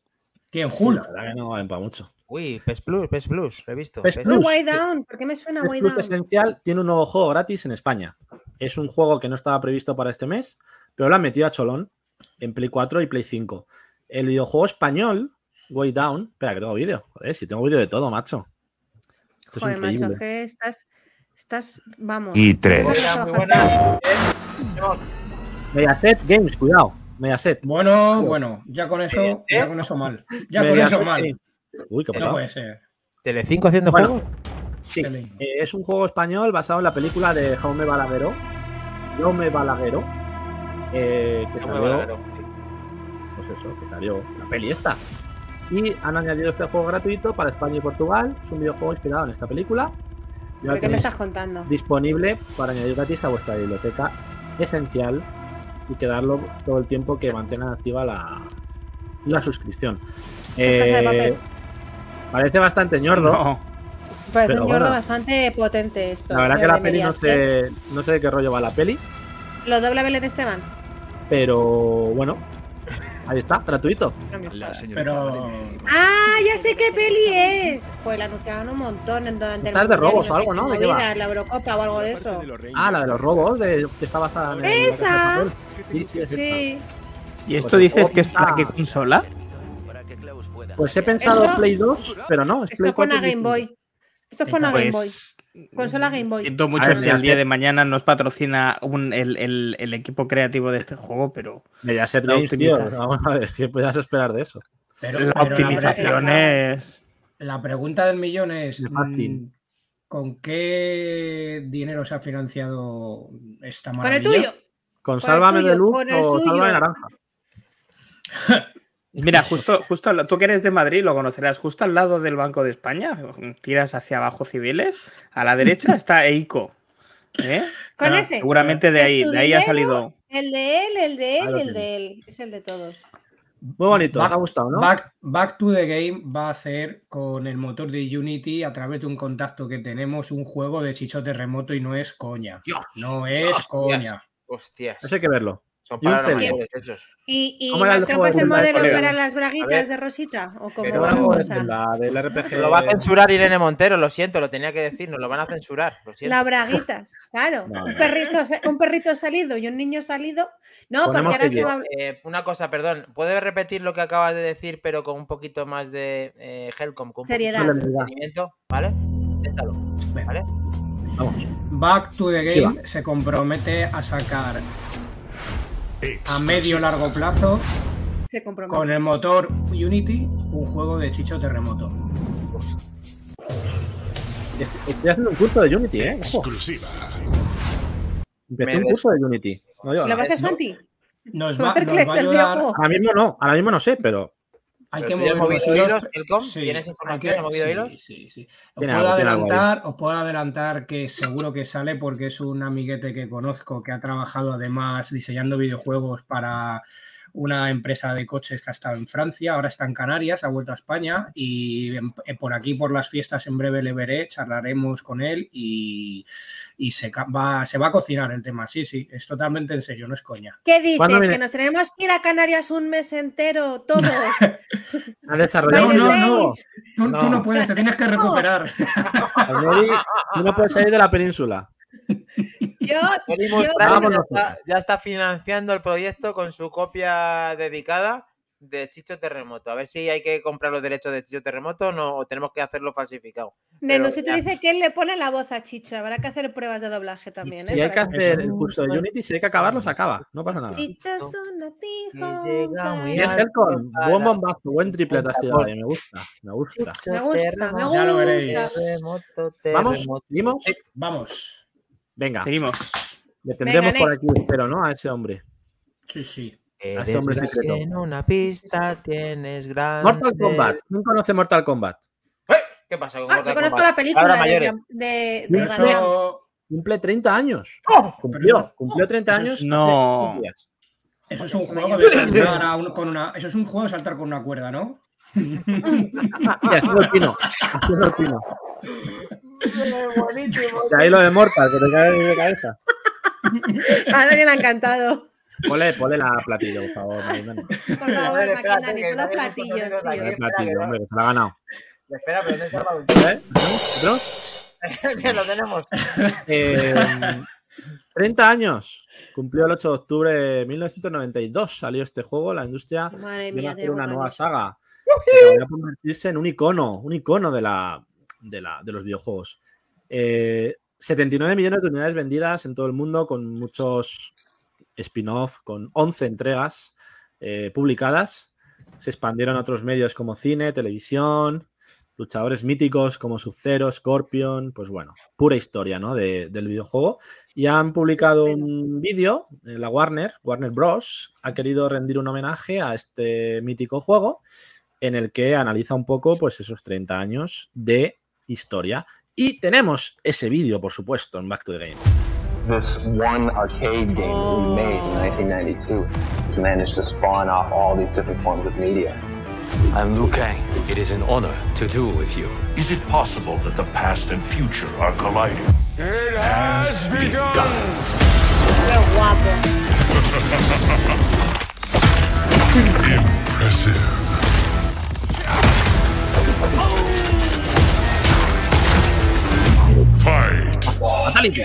Speaker 3: ¿Quién?
Speaker 4: Sí,
Speaker 3: Hulk.
Speaker 4: la verdad que no valen para mucho.
Speaker 1: Uy, PES Plus, PES Plus, lo he visto.
Speaker 4: PES
Speaker 1: PES
Speaker 2: No,
Speaker 4: Plus.
Speaker 2: Way Down. ¿Por qué me suena
Speaker 4: PS
Speaker 2: Way
Speaker 4: Plus
Speaker 2: Down?
Speaker 4: Esencial tiene un nuevo juego gratis en España. Es un juego que no estaba previsto para este mes, pero lo han metido a Cholón en Play 4 y Play 5. El videojuego español, Way Down. Espera, que tengo vídeo. Joder, si tengo vídeo de todo, macho. Esto es
Speaker 2: Joder, macho,
Speaker 4: increíble.
Speaker 2: que estás. Estás. Vamos.
Speaker 7: Y tres.
Speaker 1: Muy.
Speaker 4: Mediaset Games, cuidado. Mediaset.
Speaker 3: Bueno, bueno, ya con eso,
Speaker 1: ¿Eh?
Speaker 3: ya con eso mal. Ya con eso mal.
Speaker 4: Uy, qué
Speaker 3: No puede ser.
Speaker 1: ¿Telecinco haciendo
Speaker 4: Bueno.
Speaker 1: juego?
Speaker 4: Sí,
Speaker 3: lindo.
Speaker 4: eh, es un juego español basado en la película de Jaume Balagueró. Jaume Balagueró. eh, que salió, pues eso, que salió la peli esta. Y han añadido este juego gratuito para España y Portugal. Es un videojuego inspirado en esta película. Ya
Speaker 2: ¿Pero
Speaker 4: lo
Speaker 2: qué me estás contando?
Speaker 4: disponible para añadir gratis a vuestra biblioteca esencial y quedarlo todo el tiempo que mantengan activa la, la suscripción. Eh,
Speaker 2: papel.
Speaker 4: parece bastante ñordo.
Speaker 5: No.
Speaker 2: Parece un
Speaker 4: bueno.
Speaker 2: bastante potente esto.
Speaker 4: La verdad que la peli no sé, no sé de qué rollo va la peli,
Speaker 2: ¿Lo dobla Belén Esteban?
Speaker 4: pero bueno, ahí está, gratuito.
Speaker 3: Pero.
Speaker 2: Ah, ya sé qué peli es. Fue, la anunciaron un montón en durante el
Speaker 4: Esta es de robos
Speaker 2: no
Speaker 4: o algo, ¿no? ¿De
Speaker 2: movidas, la Eurocopa o algo de eso.
Speaker 4: Ah, la de los robos, de, que está basada en el-
Speaker 2: ¡Esa!
Speaker 4: Sí, sí, es esta.
Speaker 2: Sí.
Speaker 5: ¿Y esto
Speaker 4: Pues el
Speaker 5: dices que es para qué consola?
Speaker 4: Pues he pensado
Speaker 2: Esto-
Speaker 4: Play 2, pero no, es
Speaker 2: Esto es para
Speaker 4: 4
Speaker 2: una
Speaker 4: y
Speaker 2: Game. Boy. Esto es para una Game Boy.
Speaker 5: Pues.
Speaker 2: Consola Game Boy.
Speaker 5: Siento mucho si el día de mañana nos patrocina un- el, el- el equipo creativo de este juego, pero
Speaker 4: Mediaset Games, tío. Vamos a ver, ¿qué puedes esperar de eso?
Speaker 3: pero-
Speaker 5: la
Speaker 3: pero
Speaker 5: optimización es.
Speaker 3: La pregunta del millón es: mm, ¿con qué dinero se ha financiado esta
Speaker 2: Con el
Speaker 3: maravilla?
Speaker 2: tuyo.
Speaker 4: ¿Con Sálvame de Luz
Speaker 2: con
Speaker 4: o Sálvame. Naranja? <laughs>
Speaker 5: Mira, justo, justo tú que eres de Madrid lo conocerás, justo al lado del Banco de España, tiras hacia abajo civiles, a la derecha está EICO. ¿eh?
Speaker 2: Con
Speaker 3: Ah,
Speaker 2: ese.
Speaker 5: Seguramente de ahí, de ahí ha salido.
Speaker 2: El de él, el de él y el de él. Es el de todos.
Speaker 4: Muy bonito, os
Speaker 3: Back-
Speaker 4: ha gustado, ¿no?
Speaker 3: Back, Back to the Game va a hacer con el motor de Unity a través de un contacto que tenemos un juego de chichote remoto y no es coña.
Speaker 1: Dios,
Speaker 3: No es
Speaker 1: Dios,
Speaker 3: coña.
Speaker 1: Hostias.
Speaker 4: Eso hay que verlo.
Speaker 1: Son
Speaker 4: celo.
Speaker 1: mayores esos.
Speaker 2: ¿Y, y
Speaker 4: ¿Cómo era el
Speaker 2: Mac
Speaker 4: juego
Speaker 2: Trump es
Speaker 4: de
Speaker 2: el
Speaker 4: Zelda de
Speaker 2: modelo para las braguitas de Rosita? ¿O cómo
Speaker 1: Pero
Speaker 2: va la
Speaker 4: del RPG.
Speaker 1: Lo va a censurar Irene Montero, lo siento, lo tenía que decir, nos lo van a censurar.
Speaker 2: Las braguitas, claro.
Speaker 4: No,
Speaker 2: un, perrito, un perrito salido y un niño salido. No,
Speaker 4: Ponemos
Speaker 2: porque ahora se va a...
Speaker 1: Eh, una cosa, perdón, ¿puedes repetir lo que acabas de decir, pero con un poquito más de eh, Helcom? Con
Speaker 2: Seriedad.
Speaker 1: de ¿vale? Inténtalo, ¿vale?
Speaker 4: Vamos.
Speaker 3: Back to the
Speaker 4: Sí,
Speaker 3: Game se compromete a sacar a medio largo plazo
Speaker 2: Se
Speaker 3: con el motor Unity un juego de chichote remoto.
Speaker 4: Estoy haciendo un curso de Unity, ¿eh?
Speaker 7: Exclusiva.
Speaker 4: Empecé un curso de Unity. No, yo,
Speaker 2: ¿Lo va a hacer
Speaker 3: no.
Speaker 2: Santi?
Speaker 3: Nos
Speaker 2: ¿Va
Speaker 3: nos a ayudar.
Speaker 4: Ahora mismo no, ahora mismo no sé, pero
Speaker 3: Hay
Speaker 1: ¿Pero
Speaker 3: que mover
Speaker 1: movido
Speaker 3: los hilos. Sí,
Speaker 1: ¿Tienes información?
Speaker 3: que-
Speaker 1: ¿Has movido
Speaker 3: sí,
Speaker 1: hilos?
Speaker 3: Sí, sí. Os
Speaker 4: Tiene
Speaker 3: puedo,
Speaker 4: algo,
Speaker 3: adelantar, os puedo adelantar que seguro que sale porque es un amiguete que conozco que ha trabajado además diseñando videojuegos para una empresa de coches que ha estado en Francia, ahora está en Canarias, ha vuelto a España y en- eh, por aquí, por las fiestas, en breve le veré, charlaremos con él y, y se, va, se va a cocinar el tema. Sí, sí, es totalmente en serio, no es coña.
Speaker 2: ¿Qué dices? ¿Que nos tenemos que ir a Canarias un mes entero, todos? <laughs> By the
Speaker 3: no, no.
Speaker 2: days.
Speaker 3: Tú no,
Speaker 4: No.
Speaker 3: puedes, te tienes que recuperar.
Speaker 4: Tú no puedes salir de la península.
Speaker 2: Yo, yo-
Speaker 4: Vamos
Speaker 1: ya, está, ya está financiando el proyecto con su copia dedicada de Chicho Terremoto. A ver si hay que comprar los derechos de Chicho Terremoto o no, o tenemos que hacerlo falsificado.
Speaker 2: Nenusito
Speaker 1: ya.
Speaker 2: dice que él le pone la voz a Chicho. Habrá que hacer pruebas de doblaje también.
Speaker 4: Si
Speaker 2: ¿eh?
Speaker 4: hay que hacer el curso de Unity, si hay que acabarlo, se acaba. No pasa nada.
Speaker 2: Chicho es una
Speaker 1: Y
Speaker 4: buen bombazo, buen triple te has tirado ahí, me gusta, me gusta.
Speaker 1: Chicho
Speaker 2: Me gusta, me
Speaker 1: Terremoto,
Speaker 3: Ya lo veréis.
Speaker 2: gusta.
Speaker 1: terremoto,
Speaker 4: Vamos,
Speaker 1: terremoto.
Speaker 4: seguimos.
Speaker 3: Vamos.
Speaker 4: Venga,
Speaker 5: Seguimos.
Speaker 4: le tendremos
Speaker 2: Venga,
Speaker 4: por
Speaker 2: next.
Speaker 4: aquí, espero, ¿no? A ese hombre.
Speaker 3: Sí, sí.
Speaker 1: Eres
Speaker 4: hombre
Speaker 1: la
Speaker 4: secreto.
Speaker 1: que en una pista tienes.
Speaker 4: Mortal Kombat. ¿Quién conoce Mortal Kombat?
Speaker 1: ¿Qué pasa con
Speaker 2: Ah,
Speaker 1: Mortal
Speaker 2: conozco
Speaker 1: Kombat?
Speaker 2: la película de, de, de
Speaker 3: eso,
Speaker 4: Cumple 30 años.
Speaker 1: ¡Oh!
Speaker 4: Cumplió, cumplió 30
Speaker 3: Eso
Speaker 4: años.
Speaker 3: es-
Speaker 5: no.
Speaker 3: eso es un juego de saltar a un- con una. Eso es un juego de saltar con una cuerda, ¿no?
Speaker 4: Sí, haciendo el pino. Haciendo el pino.
Speaker 1: Buenísimo.
Speaker 4: De ahí lo de Mortal, que te cae de cabeza.
Speaker 2: A Dani le ha encantado.
Speaker 4: Ponle, ponle la platillo, por favor.
Speaker 2: Por favor,
Speaker 1: ver, que
Speaker 2: pon los
Speaker 1: no
Speaker 2: platillos, tío.
Speaker 1: espera,
Speaker 4: platillo,
Speaker 1: que
Speaker 4: hombre, que se la ha ganado.
Speaker 1: Espera, pero ¿dónde está el baúl?
Speaker 4: ¿Eh?
Speaker 1: Que <laughs> lo tenemos.
Speaker 4: Eh, 30 años. Cumplió el 8 de octubre de 1992. Salió este juego. La industria
Speaker 2: Madre
Speaker 4: viene a
Speaker 2: mía,
Speaker 4: hacer una nueva
Speaker 2: años.
Speaker 4: saga. Que convertirse en un icono, un icono de, la, de, la, de los videojuegos. Eh, 79 millones de unidades vendidas en todo el mundo, con muchos spin-off, con 11 entregas eh, publicadas. Se expandieron a otros medios como cine, televisión, luchadores míticos como Sub-Zero, Scorpion, pues bueno, pura historia ¿no? de- del videojuego. Y han publicado un vídeo, eh, la Warner, Warner Bros., ha querido rendir un homenaje a este mítico juego en el que analiza un poco pues, esos 30 años de historia. Y tenemos ese vídeo, por supuesto, en Back to the Game.
Speaker 8: this one arcade game that we made in 1992 has managed to spawn off all these different forms of media.
Speaker 7: I'm Liu Kang. It is an honor to duel with you.
Speaker 9: Is it possible that the past and future are colliding?
Speaker 7: It has begun!
Speaker 2: Qué guapo. <laughs>
Speaker 9: Impressive. Fight!
Speaker 4: Fatality.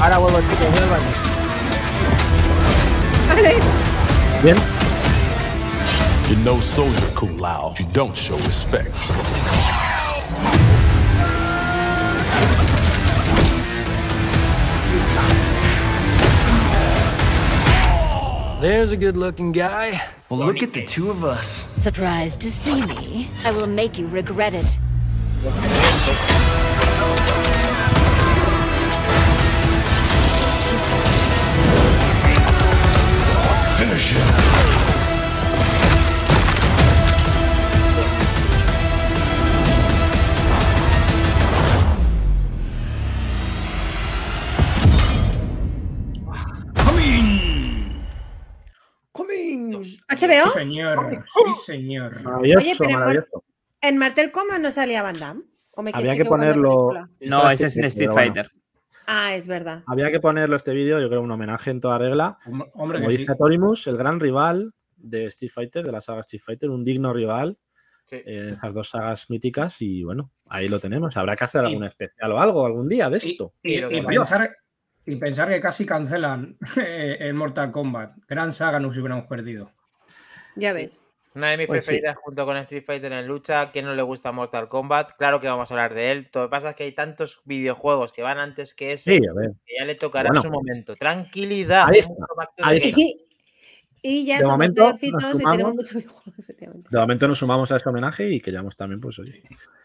Speaker 1: Ahora vuelvo el chico, vuelvo al
Speaker 2: Vale.
Speaker 4: Bien.
Speaker 9: You're no soldier, Kung Lao. You don't show respect.
Speaker 7: There's a good looking guy. Well, look at the two of us.
Speaker 10: Surprised to see me? I will make you regret it.
Speaker 2: ¿HBO?
Speaker 3: señor. Sí, señor.
Speaker 4: Maravilloso,
Speaker 2: Oye, pero
Speaker 4: maravilloso.
Speaker 2: ¿En Martel Coma no salía Van Damme? ¿O me
Speaker 4: Había que ponerlo.
Speaker 5: No, ese es en Street
Speaker 4: bueno,
Speaker 5: Fighter.
Speaker 2: Ah, es verdad.
Speaker 4: Había que ponerlo este vídeo, yo creo, un homenaje en toda regla.
Speaker 3: Hom- Hombre,
Speaker 4: Como
Speaker 3: que
Speaker 4: dice
Speaker 3: sí.
Speaker 4: Torimus, el gran rival de Street Fighter, de la saga Street Fighter, un digno rival.
Speaker 1: Sí.
Speaker 4: eh, esas dos sagas míticas, y bueno, ahí lo tenemos. Habrá que hacer
Speaker 3: Y-
Speaker 4: algún especial o algo algún día de esto.
Speaker 3: y- pensar, y pensar que casi cancelan <laughs> eh, el Mortal Kombat. Gran saga nos hubiéramos perdido.
Speaker 2: Ya ves.
Speaker 1: Una de mis
Speaker 4: Pues sí.
Speaker 1: preferidas junto con Street Fighter en lucha. ¿Quién no le gusta Mortal Kombat? Claro que vamos a hablar de él. Lo que pasa es que hay tantos videojuegos que van antes que ese
Speaker 4: Sí, a ver.
Speaker 1: que ya le tocará
Speaker 4: Bueno.
Speaker 1: su momento. Tranquilidad.
Speaker 4: Ahí está,
Speaker 1: to the
Speaker 4: ahí está. <laughs>
Speaker 2: Y ya
Speaker 4: De
Speaker 2: somos
Speaker 4: momento, nos
Speaker 2: y tenemos mucho videojuego, <laughs> efectivamente.
Speaker 4: De momento nos sumamos a este homenaje y queríamos también, pues, oye,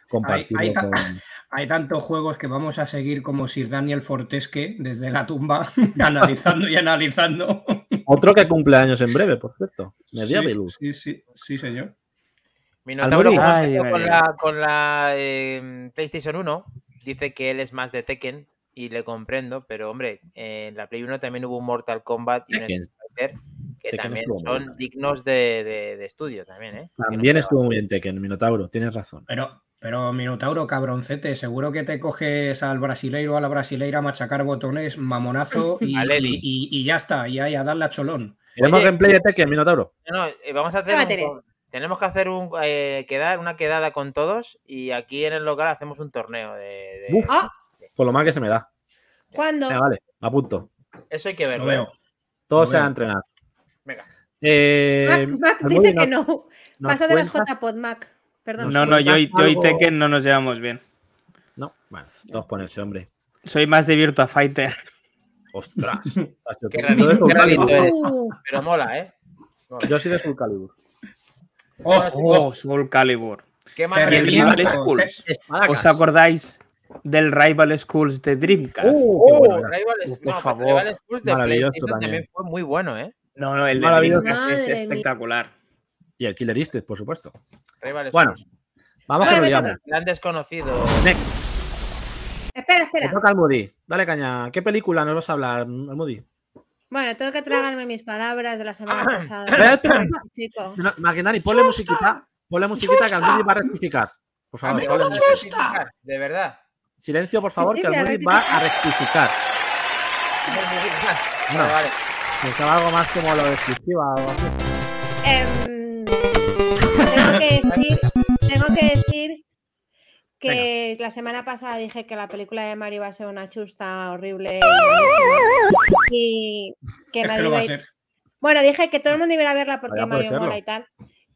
Speaker 4: compartirlo
Speaker 3: Hay- hay-
Speaker 4: con. <laughs>
Speaker 3: Hay tantos juegos que vamos a seguir como Sir Daniel Fortesque desde la tumba, analizando y analizando.
Speaker 4: Otro que cumple años en breve, por cierto.
Speaker 3: Sí,
Speaker 4: Medievalus.
Speaker 3: sí, sí, sí, señor.
Speaker 1: Minotauro
Speaker 5: Ay,
Speaker 1: con
Speaker 5: ay,
Speaker 1: la, con la eh, PlayStation 1. dice que él es más de Tekken y le comprendo, pero hombre, en la Play 1 también hubo un Mortal Kombat y un
Speaker 4: Tekken.
Speaker 1: Street Fighter que
Speaker 4: Tekken
Speaker 1: también son dignos de, de- de estudio también, ¿eh? No
Speaker 4: También estuvo muy bien Tekken, Minotauro, tienes razón.
Speaker 3: Pero, pero Minotauro, cabroncete, seguro que te coges al brasileiro o a la brasileira a machacar botones, mamonazo <laughs> y,
Speaker 1: A
Speaker 3: y- y- y ya está, y ahí a darle a cholón.
Speaker 4: ¿Tenemos gameplay de Tekken, Minotauro?
Speaker 1: No, no, eh, vamos a hacer. Tenemos que hacer un eh, quedar, una quedada con todos y aquí en el local hacemos un torneo de. de-
Speaker 4: Uf.
Speaker 2: Ah,
Speaker 4: Por lo mal que se me da.
Speaker 2: ¿Cuándo?
Speaker 4: Venga, vale, me apunto.
Speaker 1: Eso hay que
Speaker 3: Lo
Speaker 1: verlo.
Speaker 3: veo.
Speaker 1: ¿eh?
Speaker 4: Todo
Speaker 3: Lo
Speaker 4: sea
Speaker 3: veo.
Speaker 4: entrenar.
Speaker 1: Venga.
Speaker 4: Eh,
Speaker 2: Mac, dice
Speaker 4: ¿nos-
Speaker 2: que no. Pasa de las
Speaker 4: cuentas?
Speaker 2: JPod, Mac. Perdón.
Speaker 5: No, no, yo y, yo y? Tekken no nos llevamos bien.
Speaker 4: No, bueno, todos ponerse, hombre.
Speaker 5: Soy más de Virtua Fighter.
Speaker 4: Ostras. <laughs>
Speaker 1: Qué rarito, qué es.
Speaker 2: Uh,
Speaker 1: Pero mola, ¿eh? Mola.
Speaker 4: Yo soy de Soul Calibur.
Speaker 3: Oh,
Speaker 5: Oh, Soul Calibur.
Speaker 1: ¿Qué
Speaker 5: Rival Schools. ¿Os acordáis del Rival Schools de Dreamcast?
Speaker 4: Uh,
Speaker 1: Oh,
Speaker 4: bueno era.
Speaker 1: Rival,
Speaker 5: Uh,
Speaker 1: no,
Speaker 5: por favor.
Speaker 1: Rival Schools de PlayStation también.
Speaker 4: también.
Speaker 1: fue muy bueno, ¿eh?
Speaker 5: No, no, el de. Dreamcast es espectacular.
Speaker 4: Y el Killer Instinct, por supuesto.
Speaker 1: Rival
Speaker 4: Bueno, vamos que
Speaker 2: me
Speaker 4: liamos.
Speaker 2: toca.
Speaker 1: Gran desconocido.
Speaker 4: Next.
Speaker 2: espera,
Speaker 4: Te
Speaker 2: espera.
Speaker 4: toca al Moody. Dale caña. ¿Qué película nos vas a hablar, Moody?
Speaker 2: Bueno, tengo que tragarme mis palabras de la semana pasada.
Speaker 4: Espera, espera. No, Maquinari, ponle musiquita. Ponle musiquita que al Moody va a rectificar. Por favor, musiquita.
Speaker 1: De verdad.
Speaker 4: Silencio, por favor,
Speaker 2: sí,
Speaker 4: que el Moody va a rectificar. No. <laughs>
Speaker 1: Vale.
Speaker 4: Pensaba algo más como lo descriptiva o algo así.
Speaker 2: Em, tengo que <laughs> decir, tengo que decir que la semana pasada dije que la película de Mario iba a ser una chusta horrible y que
Speaker 3: Es
Speaker 2: nadie
Speaker 3: que lo
Speaker 2: iba
Speaker 3: va
Speaker 2: a ir-. Bueno, dije que todo el mundo iba a verla porque
Speaker 4: Vaya,
Speaker 2: Mario mola y tal.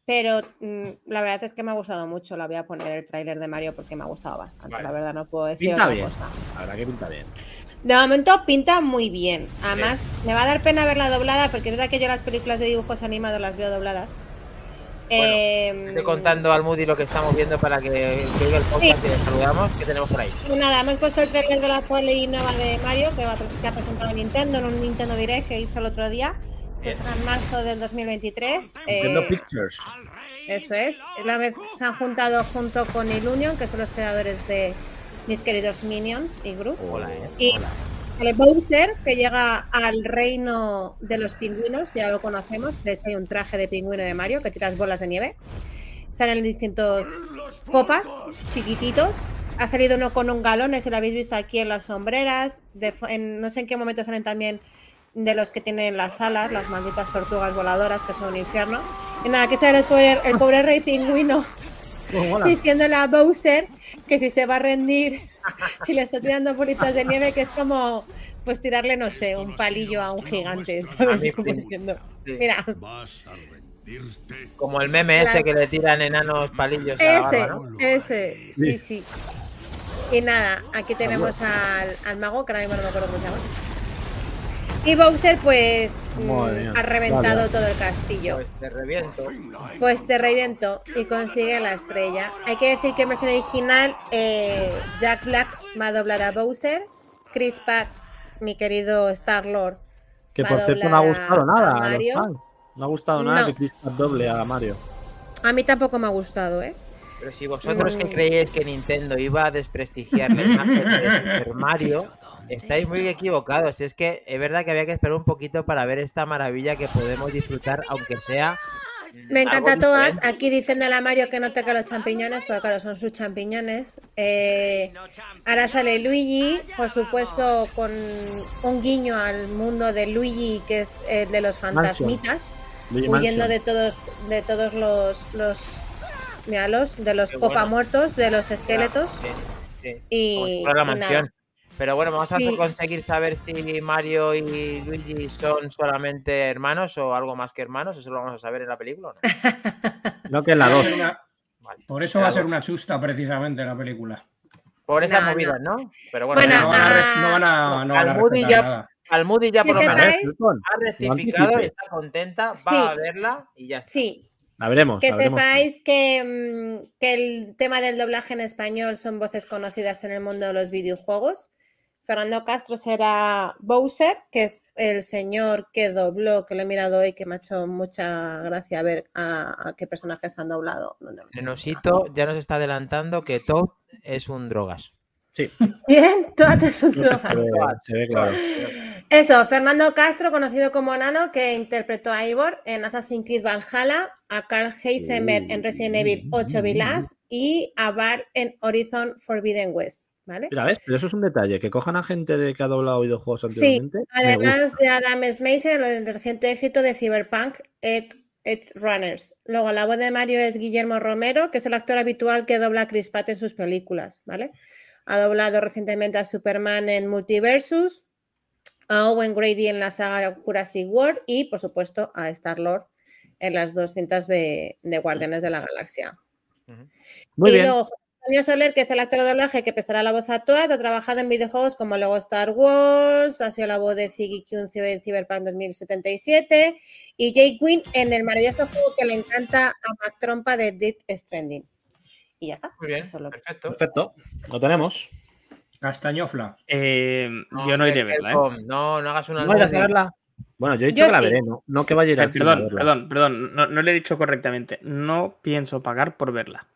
Speaker 2: Pero mm, la verdad es que me ha gustado mucho. La voy a poner el tráiler de Mario porque me ha gustado bastante.
Speaker 1: Vale.
Speaker 2: La verdad no puedo decir
Speaker 4: Pinta
Speaker 2: otra
Speaker 4: bien.
Speaker 2: cosa.
Speaker 4: La verdad que pinta bien.
Speaker 2: De momento pinta muy bien. Además, me va a dar pena verla doblada porque es verdad que yo las películas de dibujos animados las veo dobladas. Em,
Speaker 1: Estoy contando al Moody lo que estamos viendo para que, que oiga el podcast y le saludamos. ¿Qué tenemos por ahí?
Speaker 2: Pues nada, hemos puesto el trailer de la poli nueva de Mario que, va que ha presentado Nintendo en un Nintendo Direct que hizo el otro día. Se estrena en marzo del 2023.
Speaker 4: Nintendo
Speaker 2: Eh,
Speaker 4: Pictures.
Speaker 2: eso es. La vez se han juntado junto con Illusion, que son los creadores de mis queridos Minions y Group.
Speaker 1: Hola, ¿eh?
Speaker 2: Y sale Bowser, que llega al reino de los pingüinos, ya lo conocemos. De hecho, hay un traje de pingüino de Mario que tiras bolas de nieve. Salen distintos copas, chiquititos. Ha salido uno con un galón, ese lo habéis visto aquí en las sombreras. De fo- en- no sé en qué momento salen también de los que tienen las alas, las malditas tortugas voladoras, que son un infierno. Y nada, que sale el pobre, el pobre rey pingüino diciéndole a Bowser que si se va a rendir <laughs> y le está tirando bolitas de nieve, que es como pues tirarle, no sé, un palillo a un gigante, ¿sabes?
Speaker 1: Sí.
Speaker 2: Mira,
Speaker 1: Como el meme ese que le tiran enanos palillos a la
Speaker 2: ese,
Speaker 1: barba, ¿no?
Speaker 2: ese, sí, sí. Y nada, aquí tenemos al, al mago, que ahora mismo no me acuerdo cómo se llama. Y Bowser, pues, mm, ha reventado
Speaker 4: vale.
Speaker 2: todo el castillo.
Speaker 1: Pues te reviento.
Speaker 2: Pues te reviento y consigue la estrella. Hay que decir que en versión original eh, Jack Black va a doblar a Bowser, Chris Pratt, mi querido Star Lord.
Speaker 4: Que
Speaker 2: va
Speaker 4: por
Speaker 2: a
Speaker 4: cierto no ha gustado
Speaker 2: a-
Speaker 4: nada
Speaker 2: a
Speaker 4: a los fans. No ha gustado nada
Speaker 2: No.
Speaker 4: que Chris Pratt doble a Mario.
Speaker 2: A mí tampoco me ha gustado, ¿eh?
Speaker 1: Pero si vosotros que
Speaker 2: Mm.
Speaker 1: creíais que Nintendo iba a desprestigiar la imagen de Super Mario, estáis muy equivocados. Es que es verdad que había que esperar un poquito para ver esta maravilla que podemos disfrutar, aunque sea.
Speaker 2: Me encanta
Speaker 1: diferente.
Speaker 2: Aquí diciéndole a Mario que no toque los champiñones, porque claro, son sus champiñones. Eh, ahora sale Luigi, por supuesto, con un guiño al mundo de Luigi, que es el de los fantasmitas.
Speaker 4: Luigi
Speaker 2: huyendo de todos de todos los los de los
Speaker 1: Qué
Speaker 2: copa
Speaker 1: bueno.
Speaker 2: muertos, de los esqueletos.
Speaker 1: Sí, sí.
Speaker 2: Y,
Speaker 1: la
Speaker 2: nada.
Speaker 1: Pero bueno, vamos a conseguir saber si Mario y Luigi son solamente hermanos o algo más que hermanos. Eso lo vamos a saber en la película. ¿o no? <laughs>
Speaker 4: No que en la 2.
Speaker 1: Vale.
Speaker 3: Por eso va a ser una chusta precisamente la película.
Speaker 1: Por esas
Speaker 2: No, no.
Speaker 1: movidas, ¿no? Pero bueno,
Speaker 2: Bueno,
Speaker 3: no van a, no van a, no van a
Speaker 1: Al Moody
Speaker 3: respetar
Speaker 1: ya-
Speaker 3: nada.
Speaker 1: al Moody ya
Speaker 2: Que
Speaker 1: por lo menos
Speaker 2: sepáis-
Speaker 1: ha rectificado y está contenta, va
Speaker 2: Sí.
Speaker 1: a verla y ya está.
Speaker 2: Sí,
Speaker 4: La veremos.
Speaker 2: que
Speaker 4: la veremos.
Speaker 2: sepáis que, mm, que el tema del doblaje en español son voces conocidas en el mundo de los videojuegos. Fernando Castro será Bowser, que es el señor que dobló, que lo he mirado hoy, que me ha hecho mucha gracia ver a, a qué personajes han doblado.
Speaker 1: Nenosito ya nos está adelantando que Toad es un drogas.
Speaker 4: Sí.
Speaker 2: Bien, tú haces un truco
Speaker 4: Se ve, se ve claro.
Speaker 2: Eso, Fernando Castro, conocido como Nano, que interpretó a Ivor en Assassin's Creed Valhalla, a Carl Heisenberg en Resident Evil 8 Village y a Bart en Horizon Forbidden West. ¿Vale?
Speaker 4: Mira, ¿ves? Pero eso es un detalle, que cojan a gente de que ha doblado videojuegos
Speaker 2: Sí,
Speaker 4: anteriormente.
Speaker 2: además de Adam Smasher en el reciente éxito de Cyberpunk Edge, Edge Runners. Luego, la voz de Mario es Guillermo Romero, que es el actor habitual que dobla a Chris Pratt en sus películas, ¿vale? Ha doblado recientemente a Superman en Multiversus, a Owen Grady en la saga Jurassic World y, por supuesto, a Star-Lord en las dos cintas de, de Guardianes de la Galaxia.
Speaker 4: Muy
Speaker 2: y
Speaker 4: bien.
Speaker 2: luego Antonio Soler, que es el actor de doblaje que prestará la voz a Toad, ha trabajado en videojuegos como Lego Star Wars, ha sido la voz de Ziggy Q en Cyber- Cyberpunk 2077 y Jake Quinn en el maravilloso juego que le encanta a Mac Trompa de Death Stranding. Y ya está.
Speaker 1: Muy bien, perfecto.
Speaker 4: Perfecto, lo tenemos.
Speaker 3: Castañofla.
Speaker 5: Eh, yo no iré a verla, ¿eh?
Speaker 1: No, no hagas una
Speaker 4: ¿No a verla? Bueno, yo he dicho
Speaker 2: Yo
Speaker 4: que la
Speaker 2: sí.
Speaker 4: veré, ¿no? No que vaya a ir
Speaker 5: Eh,
Speaker 4: al
Speaker 5: perdón,
Speaker 4: verla.
Speaker 5: perdón, perdón, no, no le he dicho correctamente. No pienso pagar por verla.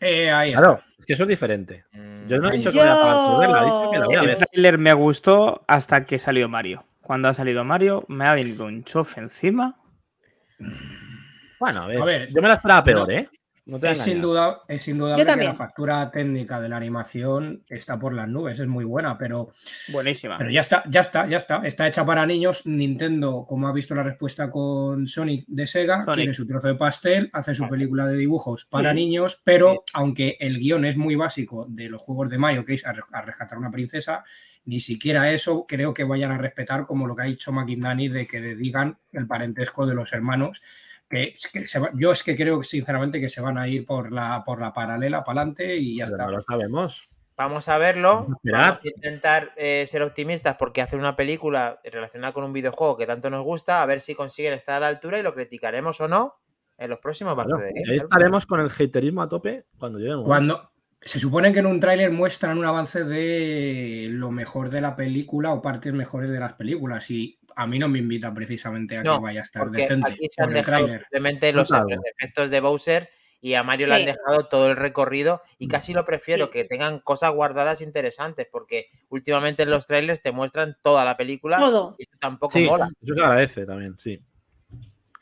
Speaker 3: Eh, ahí está.
Speaker 4: Claro, es que eso es diferente.
Speaker 1: Mm,
Speaker 4: Yo no he dicho que voy a pagar por verla, he dicho que la voy a
Speaker 5: El
Speaker 4: ver.
Speaker 5: tráiler me gustó hasta que salió Mario. Cuando ha salido Mario, me ha venido un chofe encima.
Speaker 4: Bueno, a ver,
Speaker 3: A ver,
Speaker 4: yo me la esperaba peor,
Speaker 3: no-
Speaker 4: ¿eh? No te
Speaker 3: Es duda, es indudable que
Speaker 2: también.
Speaker 3: la factura técnica de la animación está por las nubes, es muy buena, pero,
Speaker 5: Buenísima.
Speaker 3: pero ya está, ya está, ya está. Está hecha para niños. Nintendo, como ha visto la respuesta con Sonic de Sega,
Speaker 5: Sonic.
Speaker 3: quiere su trozo de pastel, hace su película de dibujos para niños, pero aunque el guion es muy básico de los juegos de Mario, que es a re- a rescatar una princesa, ni siquiera eso creo que vayan a respetar como lo que ha dicho McIndani de que digan el parentesco de los hermanos. Que, es que se va- yo es que creo sinceramente que se van a ir por la, por la paralela para adelante y ya
Speaker 4: Pero
Speaker 3: está.
Speaker 4: no lo sabemos.
Speaker 1: Vamos a verlo.
Speaker 4: Vamos a
Speaker 1: intentar eh, ser optimistas porque hace una película relacionada con un videojuego que tanto nos gusta. A ver si consiguen estar a la altura y lo criticaremos o no en los próximos
Speaker 4: y
Speaker 1: Game.
Speaker 4: ahí estaremos con el haterismo a tope cuando llegue el momento.
Speaker 3: Cuando se supone que en un tráiler muestran un avance de lo mejor de la película o partes mejores de las películas y a mí no me invita precisamente a
Speaker 1: No,
Speaker 3: que vaya a estar decente
Speaker 1: aquí se han dejado simplemente los,
Speaker 4: Claro.
Speaker 1: efectos de Bowser y a Mario le
Speaker 2: Sí.
Speaker 1: han dejado todo el recorrido y casi lo prefiero, que tengan cosas guardadas interesantes, porque últimamente en los trailers te muestran toda la película
Speaker 2: Todo.
Speaker 1: y eso tampoco
Speaker 4: Sí,
Speaker 1: mola.
Speaker 4: eso se agradece también, sí.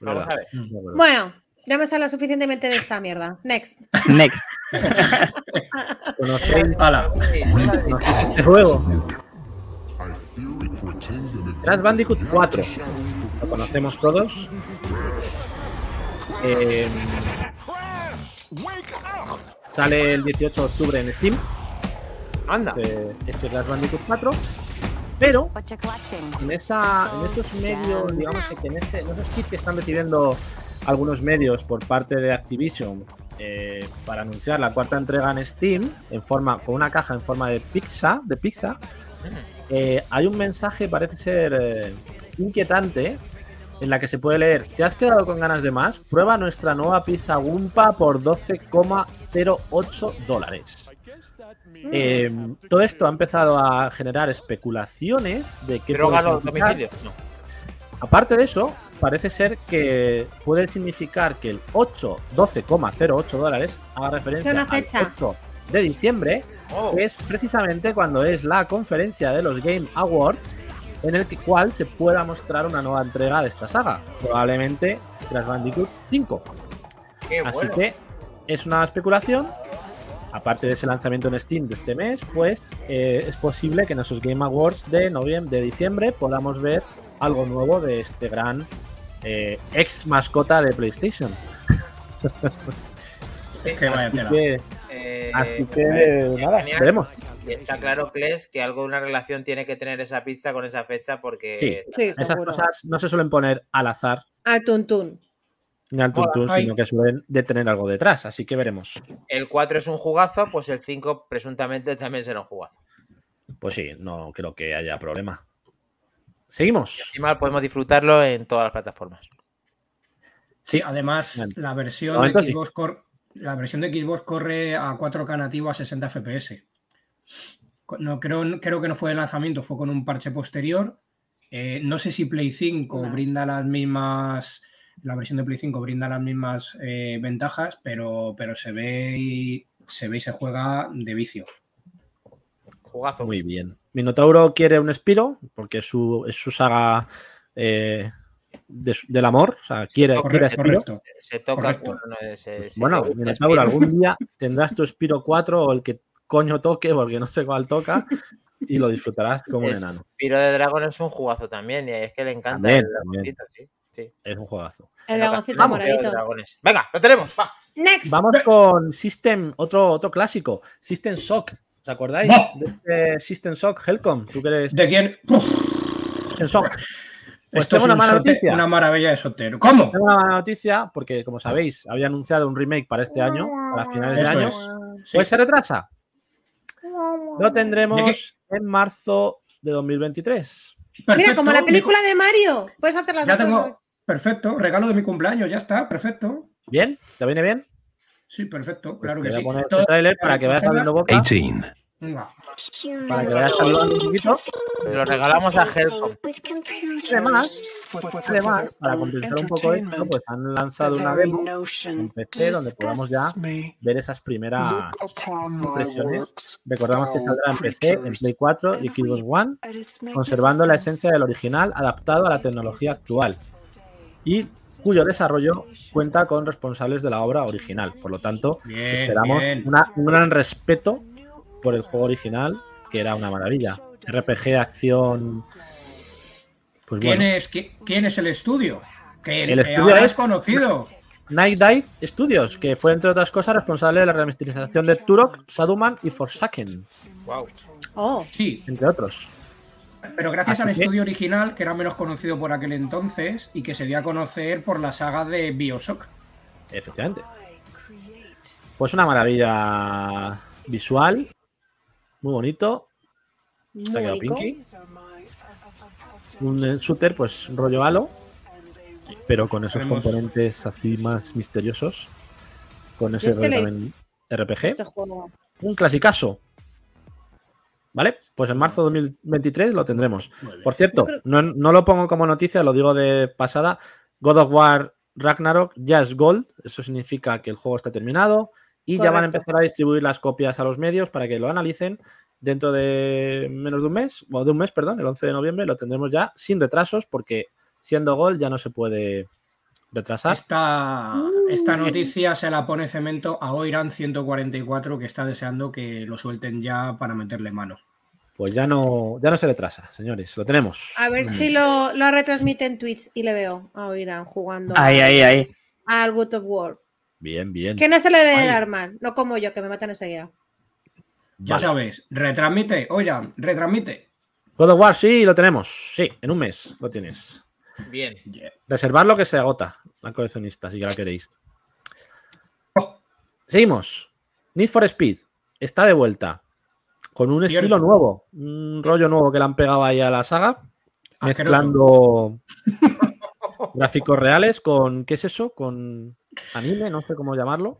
Speaker 1: Vamos a ver.
Speaker 4: Acuerdo.
Speaker 2: Bueno, ya me habla suficientemente de esta mierda. Next.
Speaker 5: Next. <laughs>
Speaker 4: ¿Conocéis,
Speaker 3: Hala.
Speaker 4: conocéis este juego? Crash Bandicoot 4. Lo conocemos todos. Eh, sale el 18 de octubre en Steam.
Speaker 1: Anda.
Speaker 4: Este, este Crash Bandicoot 4. Pero en, esa, en esos medios, digamos que en, ese, en esos kits que están recibiendo algunos medios por parte de Activision eh, para anunciar la cuarta entrega en Steam, en forma, con una caja en forma de pizza, de pizza, eh, hay un mensaje, parece ser eh, inquietante, en la que se puede leer: ¿Te has quedado con ganas de más? Prueba nuestra nueva pizza Wumpa por 12,08 dólares. Eh, todo esto ha empezado a generar especulaciones de que
Speaker 1: Droga los domicilios. No.
Speaker 4: Aparte de eso, parece ser que puede significar que el 8, 12,08 dólares haga referencia al
Speaker 2: fecha.
Speaker 4: 8 de diciembre,
Speaker 1: Oh,
Speaker 4: es precisamente cuando es la conferencia de los Game Awards, en el que- cual se pueda mostrar una nueva entrega de esta saga, probablemente Crash Bandicoot 5.
Speaker 1: qué
Speaker 4: Así
Speaker 1: bueno.
Speaker 4: que es una especulación. Aparte de ese lanzamiento en Steam de este mes, pues eh, es posible que en esos Game Awards de noviembre, de diciembre, podamos ver algo nuevo de este gran eh, ex mascota de PlayStation.
Speaker 3: Que,
Speaker 1: Eh,
Speaker 4: así que,
Speaker 1: eh,
Speaker 4: nada,
Speaker 1: genial.
Speaker 4: veremos.
Speaker 1: Y está claro, Kles, que algo de una relación tiene que tener esa pizza con esa fecha porque
Speaker 4: Sí.
Speaker 2: Sí,
Speaker 4: Esas
Speaker 2: seguro.
Speaker 4: cosas no se suelen poner al azar
Speaker 2: Al tuntún.
Speaker 4: ni al tuntún, sino que suelen de tener algo detrás. Así que veremos.
Speaker 1: el 4 es un jugazo, pues el 5 presuntamente también será un jugazo.
Speaker 4: Pues sí, no creo que haya problema. Seguimos.
Speaker 1: Encima podemos disfrutarlo en todas las plataformas.
Speaker 3: Sí, además la versión de. Xbox cor- la versión de Xbox corre a 4K nativo a 60 FPS. No, creo, creo que no fue de lanzamiento, fue con un parche posterior. Eh, no sé si Play 5
Speaker 2: Una.
Speaker 3: brinda las mismas. La versión de Play 5 brinda las mismas eh, ventajas, pero, pero se ve y se ve y se juega de vicio.
Speaker 1: Jugazo.
Speaker 4: Muy bien. Minotauro quiere un Spiro, porque es su, es su saga eh, de del amor. O sea, quiere, quiere
Speaker 3: Correcto,
Speaker 4: Spiro.
Speaker 3: correcto.
Speaker 1: Se toca.
Speaker 3: Correcto.
Speaker 1: Bueno, no, se- se-
Speaker 4: Bueno, Minotauro, algún día tendrás tu Spiro 4 o el que coño toque, porque no sé cuál toca, y lo disfrutarás como un enano.
Speaker 1: Spiro de Dragon es un jugazo también, y es que le encanta
Speaker 4: También,
Speaker 1: el
Speaker 4: también.
Speaker 1: sí. sí.
Speaker 4: Es un juegazo.
Speaker 2: El dragoncito moradito.
Speaker 1: dragones. Venga, lo tenemos. Va.
Speaker 2: Next.
Speaker 4: Vamos con System, otro, otro clásico, System Shock. ¿Os acordáis
Speaker 3: ¡Oh!
Speaker 4: de este System Shock, Helcom? ¿Tú eres
Speaker 3: ¿De quién?
Speaker 4: System Shock? <laughs> Pues
Speaker 3: esto
Speaker 4: tengo
Speaker 3: es
Speaker 4: una
Speaker 3: un
Speaker 4: mala noticia.
Speaker 3: una maravilla de sotero. ¿Cómo?
Speaker 4: Tengo una mala noticia porque, como sabéis, había anunciado un remake para este año, para finales de año.
Speaker 3: es. Sí.
Speaker 4: Pues se retrasa. Lo tendremos en marzo de 2023.
Speaker 2: Mira,
Speaker 3: Perfecto,
Speaker 2: como la
Speaker 3: mi
Speaker 2: película de Mario. Puedes hacer las
Speaker 3: Ya
Speaker 2: dos cosas.
Speaker 3: tengo. Perfecto, regalo de mi cumpleaños, ya está, perfecto.
Speaker 4: ¿Bien? ¿Te viene bien?
Speaker 3: Sí, perfecto,
Speaker 4: Pues
Speaker 3: claro
Speaker 4: te
Speaker 3: que
Speaker 4: voy a
Speaker 3: sí.
Speaker 4: poner
Speaker 3: Todo-
Speaker 4: este tráiler para que vayas abriendo boca,
Speaker 9: 18.
Speaker 3: Venga.
Speaker 4: para que vayas saludando un poquito.
Speaker 1: Lo regalamos a Helcom.
Speaker 4: Además, además, para compensar un poco esto, pues han lanzado una demo en PC donde podamos ya ver esas primeras impresiones. Recordamos que saldrá en PC, en Play 4 y Xbox One, conservando la esencia del original adaptado a la tecnología actual y cuyo desarrollo cuenta con responsables de la obra original. Por lo tanto,
Speaker 3: Bien,
Speaker 4: esperamos
Speaker 3: bien.
Speaker 4: una- un gran respeto por el juego original, que era una maravilla. RPG, acción. Pues
Speaker 3: ¿Quién,
Speaker 4: bueno,
Speaker 3: es, qui- ¿Quién es el estudio? Que
Speaker 4: El
Speaker 3: eh,
Speaker 4: estudio
Speaker 3: ahora
Speaker 4: es-
Speaker 3: es conocido.
Speaker 4: Night Dive Studios, que fue entre otras cosas responsable de la remasterización de Turok, Shadowman y Forsaken,
Speaker 1: Wow.
Speaker 2: Oh,
Speaker 3: Sí,
Speaker 4: entre otros.
Speaker 3: pero gracias
Speaker 4: Así
Speaker 3: al
Speaker 4: que-
Speaker 3: estudio original, que era menos conocido por aquel entonces y que se dio a conocer por la saga de Bioshock.
Speaker 4: Efectivamente. Pues una maravilla visual, muy bonito. Se ha quedado. Pinky. Un eh, shooter, pues rollo halo, pero con esos componentes así más misteriosos. Con ese
Speaker 2: es que
Speaker 4: rollo
Speaker 2: le-
Speaker 4: RPG.
Speaker 2: Este juego.
Speaker 4: Un clasicazo. ¿Vale? Pues en marzo de 2023 lo tendremos. Por cierto,
Speaker 2: creo-
Speaker 4: no, no lo pongo como noticia, lo digo de pasada. God of War Ragnarok ya es Gold. Eso significa que el juego está terminado. Y ya van a empezar a distribuir las copias a los medios para que lo analicen. Dentro de menos de un mes, o de un mes, perdón, el 11 de noviembre, lo tendremos ya sin retrasos, porque siendo Gold ya no se puede retrasar.
Speaker 3: Esta, esta noticia se la pone cemento a Oiran 144 que está deseando que lo suelten ya para meterle mano.
Speaker 4: Pues ya no, ya no se retrasa, señores. Lo tenemos.
Speaker 2: A ver si lo, lo retransmite en Twitch y le veo a Oiran jugando
Speaker 5: Ahí,
Speaker 2: a-
Speaker 5: ahí, ahí.
Speaker 2: al God of War.
Speaker 4: Bien, bien.
Speaker 2: Que no se le debe dar mal, no como yo, que me matan enseguida.
Speaker 3: Ya
Speaker 4: Vale.
Speaker 3: sabes, retransmite, Oiran, retransmite.
Speaker 4: God of War, sí, lo tenemos. Sí, en un mes lo tienes.
Speaker 1: Bien.
Speaker 4: Reservar lo que se agota, la coleccionista, si ya la queréis.
Speaker 3: Oh.
Speaker 4: Seguimos. Need for Speed está de vuelta. Con un
Speaker 3: Cierto.
Speaker 4: estilo nuevo. Un rollo nuevo que le han pegado ahí a la saga.
Speaker 3: Asqueroso.
Speaker 4: Mezclando <laughs> gráficos reales con. ¿Qué es eso? Con anime, no sé cómo llamarlo.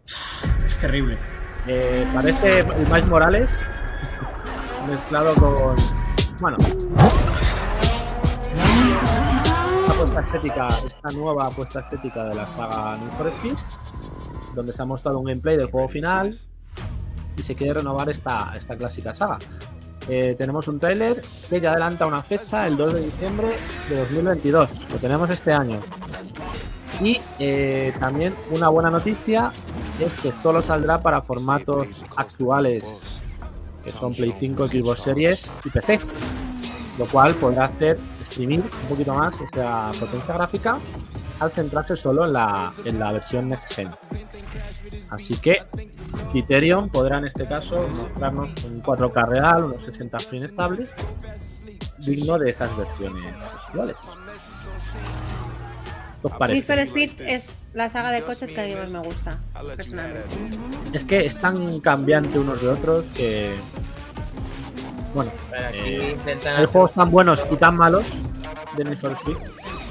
Speaker 3: Es terrible.
Speaker 4: Eh, parece el Miles Morales mezclado con. Bueno. Esta apuesta estética, esta nueva apuesta estética de la saga Need for Speed, donde se ha mostrado un gameplay del juego final y se quiere renovar esta, esta clásica saga. Eh, tenemos un tráiler que ya adelanta una fecha, el 2 de diciembre de 2022. Lo tenemos este año. Y eh, también una buena noticia es que solo saldrá para formatos actuales, que son Play 5, Xbox Series y PC. Lo cual podrá hacer streaming un poquito más esa potencia gráfica al centrarse solo en la, en la versión Next Gen. Así que Criterion podrá en este caso mostrarnos un 4K real, unos 60 frames estables, digno de esas versiones actuales. ¿Qué os parece?
Speaker 2: Need for Speed es la saga de coches que a mí más me gusta, personalmente.
Speaker 4: Es que es tan cambiante unos de otros que. Bueno, eh,
Speaker 1: intentan,
Speaker 4: hay juegos tan buenos y tan malos de Need for Speed.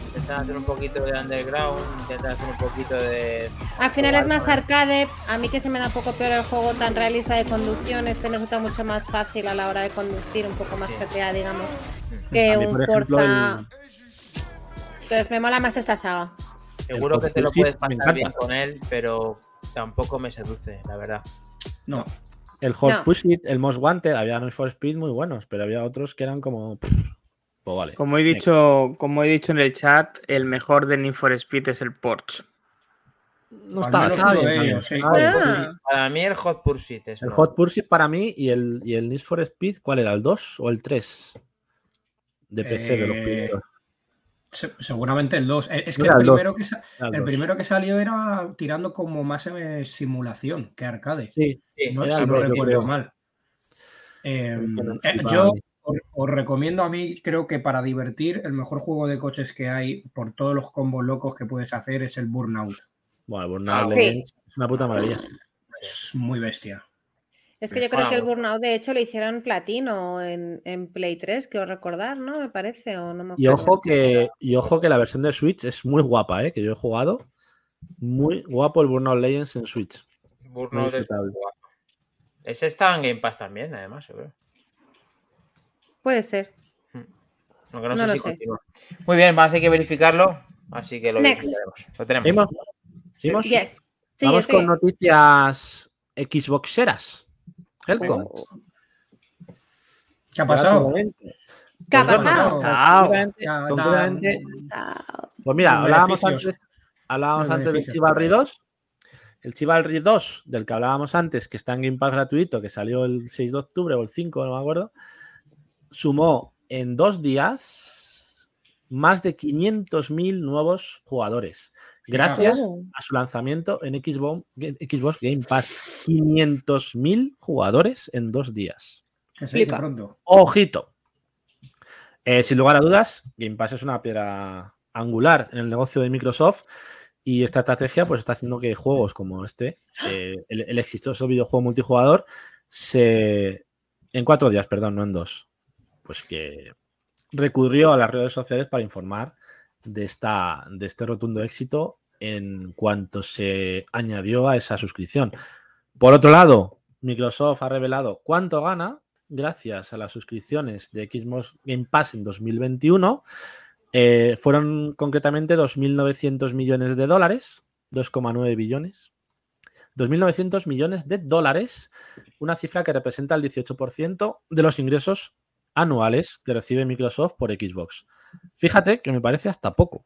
Speaker 1: intentan hacer un poquito de underground, intentan hacer un poquito de.
Speaker 2: Al final es más arcade, a mí que se me da un poco peor el juego tan realista de conducción, este me resulta mucho más fácil a la hora de conducir, un poco más GTA, digamos, que
Speaker 4: mí,
Speaker 2: un
Speaker 4: ejemplo,
Speaker 2: Forza.
Speaker 4: el-
Speaker 2: Entonces me mola más esta saga.
Speaker 1: Seguro que te lo puedes pasar bien con él, pero tampoco me seduce, la verdad.
Speaker 3: No.
Speaker 4: El Hot
Speaker 2: No.
Speaker 4: Push It, el Most Wanted, había Need for Speed muy buenos, pero había otros que eran como. pff, Pues vale.
Speaker 5: Como he dicho, como he dicho en el chat, el mejor de Need for Speed es el Porsche.
Speaker 4: No está,
Speaker 3: uno
Speaker 4: bien,
Speaker 3: ellos, sí.
Speaker 4: estaba bien.
Speaker 2: Ah,
Speaker 1: Para mí el Hot Pursuit es
Speaker 4: El
Speaker 1: uno.
Speaker 4: Hot Pursuit para mí y el, y el Need for Speed, ¿cuál era? ¿El 2 o el 3? De PC, de los
Speaker 3: Eh,
Speaker 4: primeros.
Speaker 3: Se- seguramente el 2. Es que el
Speaker 4: el dos.
Speaker 3: primero que,
Speaker 4: el
Speaker 3: el primero que salió era tirando como más eh, simulación que arcade.
Speaker 4: Sí,
Speaker 1: Sí,
Speaker 3: No, si
Speaker 4: el
Speaker 3: no recuerdo mal. Eh,
Speaker 4: El me
Speaker 3: eh,
Speaker 4: a
Speaker 3: yo os, os recomiendo a mí, creo que para divertir, el mejor juego de coches que hay por todos los combos locos que puedes hacer es el Burnout.
Speaker 4: Bueno, Burnout
Speaker 2: Sí.
Speaker 4: Legends es una puta maravilla.
Speaker 3: Es muy bestia.
Speaker 2: Es que yo creo que el. Burnout, de hecho, lo hicieron platino en, en Play 3, quiero recordar, ¿no? Me parece, o no me
Speaker 4: Y ojo que, y ojo que la versión de Switch es muy guapa, ¿eh? que yo he jugado. Muy guapo el Burnout Legends en Switch.
Speaker 1: Burnout es guapo. Ese está en Game Pass también, además, yo creo.
Speaker 2: Puede ser.
Speaker 1: Aunque no,
Speaker 2: No
Speaker 1: sé
Speaker 2: lo
Speaker 1: si
Speaker 2: sé.
Speaker 1: continúa. Muy bien, más hay que verificarlo. Así que lo
Speaker 2: Next.
Speaker 1: verificaremos. Lo tenemos.
Speaker 4: ¿Seguimos? ¿Seguimos?
Speaker 2: Yes. Sí,
Speaker 4: Vamos
Speaker 2: sí.
Speaker 4: con noticias Xboxeras. Helcom.
Speaker 3: ¿Qué ha pasado?
Speaker 2: ¿Qué ha
Speaker 4: Pues
Speaker 2: pasado?
Speaker 5: Chao.
Speaker 4: Pues mira, hablábamos antes, hablábamos antes del. Chivalry 2. El Chivalry 2, del que hablábamos antes, que está en Game Pass gratuito, que salió el 6 de octubre o el 5, no me acuerdo, sumó en dos días más de 500.000 nuevos jugadores. Gracias a su lanzamiento en Xbox, Xbox Game Pass. 500.000 jugadores en dos días.
Speaker 3: Que se dice
Speaker 2: Flipa.
Speaker 3: pronto.
Speaker 4: Ojito. Eh, sin lugar a dudas, Game Pass es una piedra angular en el negocio de Microsoft y esta estrategia pues está haciendo que juegos como este, eh, el, el exitoso videojuego multijugador, se en cuatro días, perdón, no en dos, pues que recurrió a las redes sociales para informar de, esta, de este rotundo éxito en cuanto se añadió a esa suscripción. Por otro lado, Microsoft ha revelado cuánto gana gracias a las suscripciones de Xbox Game Pass en 2021. Eh, fueron concretamente 2.900 millones de dólares, 2,9 billones. 2.900 millones de dólares, una cifra que representa el 18% de los ingresos anuales que recibe Microsoft por Xbox. Fíjate que me parece hasta poco.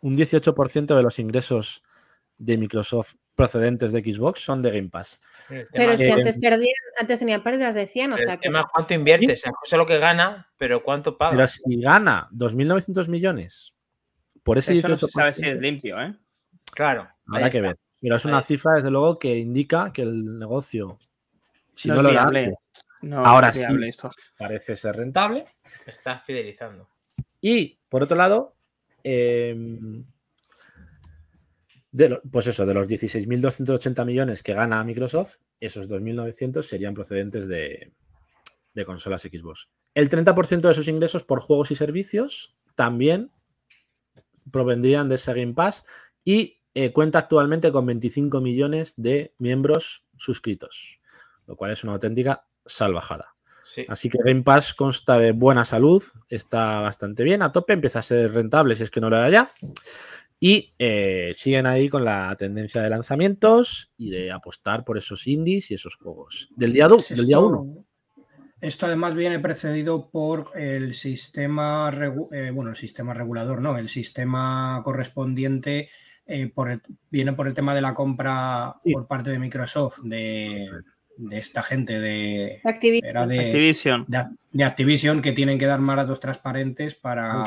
Speaker 4: Un 18% de los ingresos de Microsoft procedentes de Xbox son de Game Pass.
Speaker 2: Pero si antes perdían, antes tenían pérdidas de 100, o
Speaker 1: el
Speaker 2: sea que.
Speaker 1: tema cuánto invierte. O sea, no sé lo que gana, pero cuánto paga.
Speaker 4: Pero si gana 2.900 millones por ese
Speaker 5: Eso no
Speaker 4: 18%,
Speaker 5: se sabe si es limpio, ¿eh?
Speaker 1: Claro.
Speaker 4: habrá que ver. Pero es una cifra, desde luego, que indica que el negocio, si
Speaker 5: No
Speaker 4: no,
Speaker 5: es
Speaker 4: lo antes,
Speaker 5: No,
Speaker 4: Ahora
Speaker 5: es
Speaker 4: sí.
Speaker 5: esto.
Speaker 4: parece ser rentable.
Speaker 1: Está fidelizando.
Speaker 4: Y, por otro lado, em, de pues eso, de los 16.280 millones que gana Microsoft, esos 2.900 serían procedentes de, de consolas Xbox. El 30% de sus ingresos por juegos y servicios también provendrían de ese Game Pass y eh, cuenta actualmente con 25 millones de miembros suscritos, lo cual es una auténtica salvajada.
Speaker 1: Sí.
Speaker 4: Así que Game Pass consta de buena salud, está bastante bien, a tope, empieza a ser rentable si es que no lo era ya. Y eh, siguen ahí con la tendencia de lanzamientos y de apostar por esos indies y esos juegos. Del día 1. Del día
Speaker 3: Esto-
Speaker 4: 1.
Speaker 3: Esto además viene precedido por el sistema, eh, bueno, el sistema regulador, no, el sistema correspondiente eh, por el- viene por el tema de la compra
Speaker 4: Sí.
Speaker 3: por parte de Microsoft de, de esta gente de,
Speaker 2: Activision.
Speaker 3: era de,
Speaker 5: Activision.
Speaker 3: de, de Activision que tienen que dar más datos transparentes para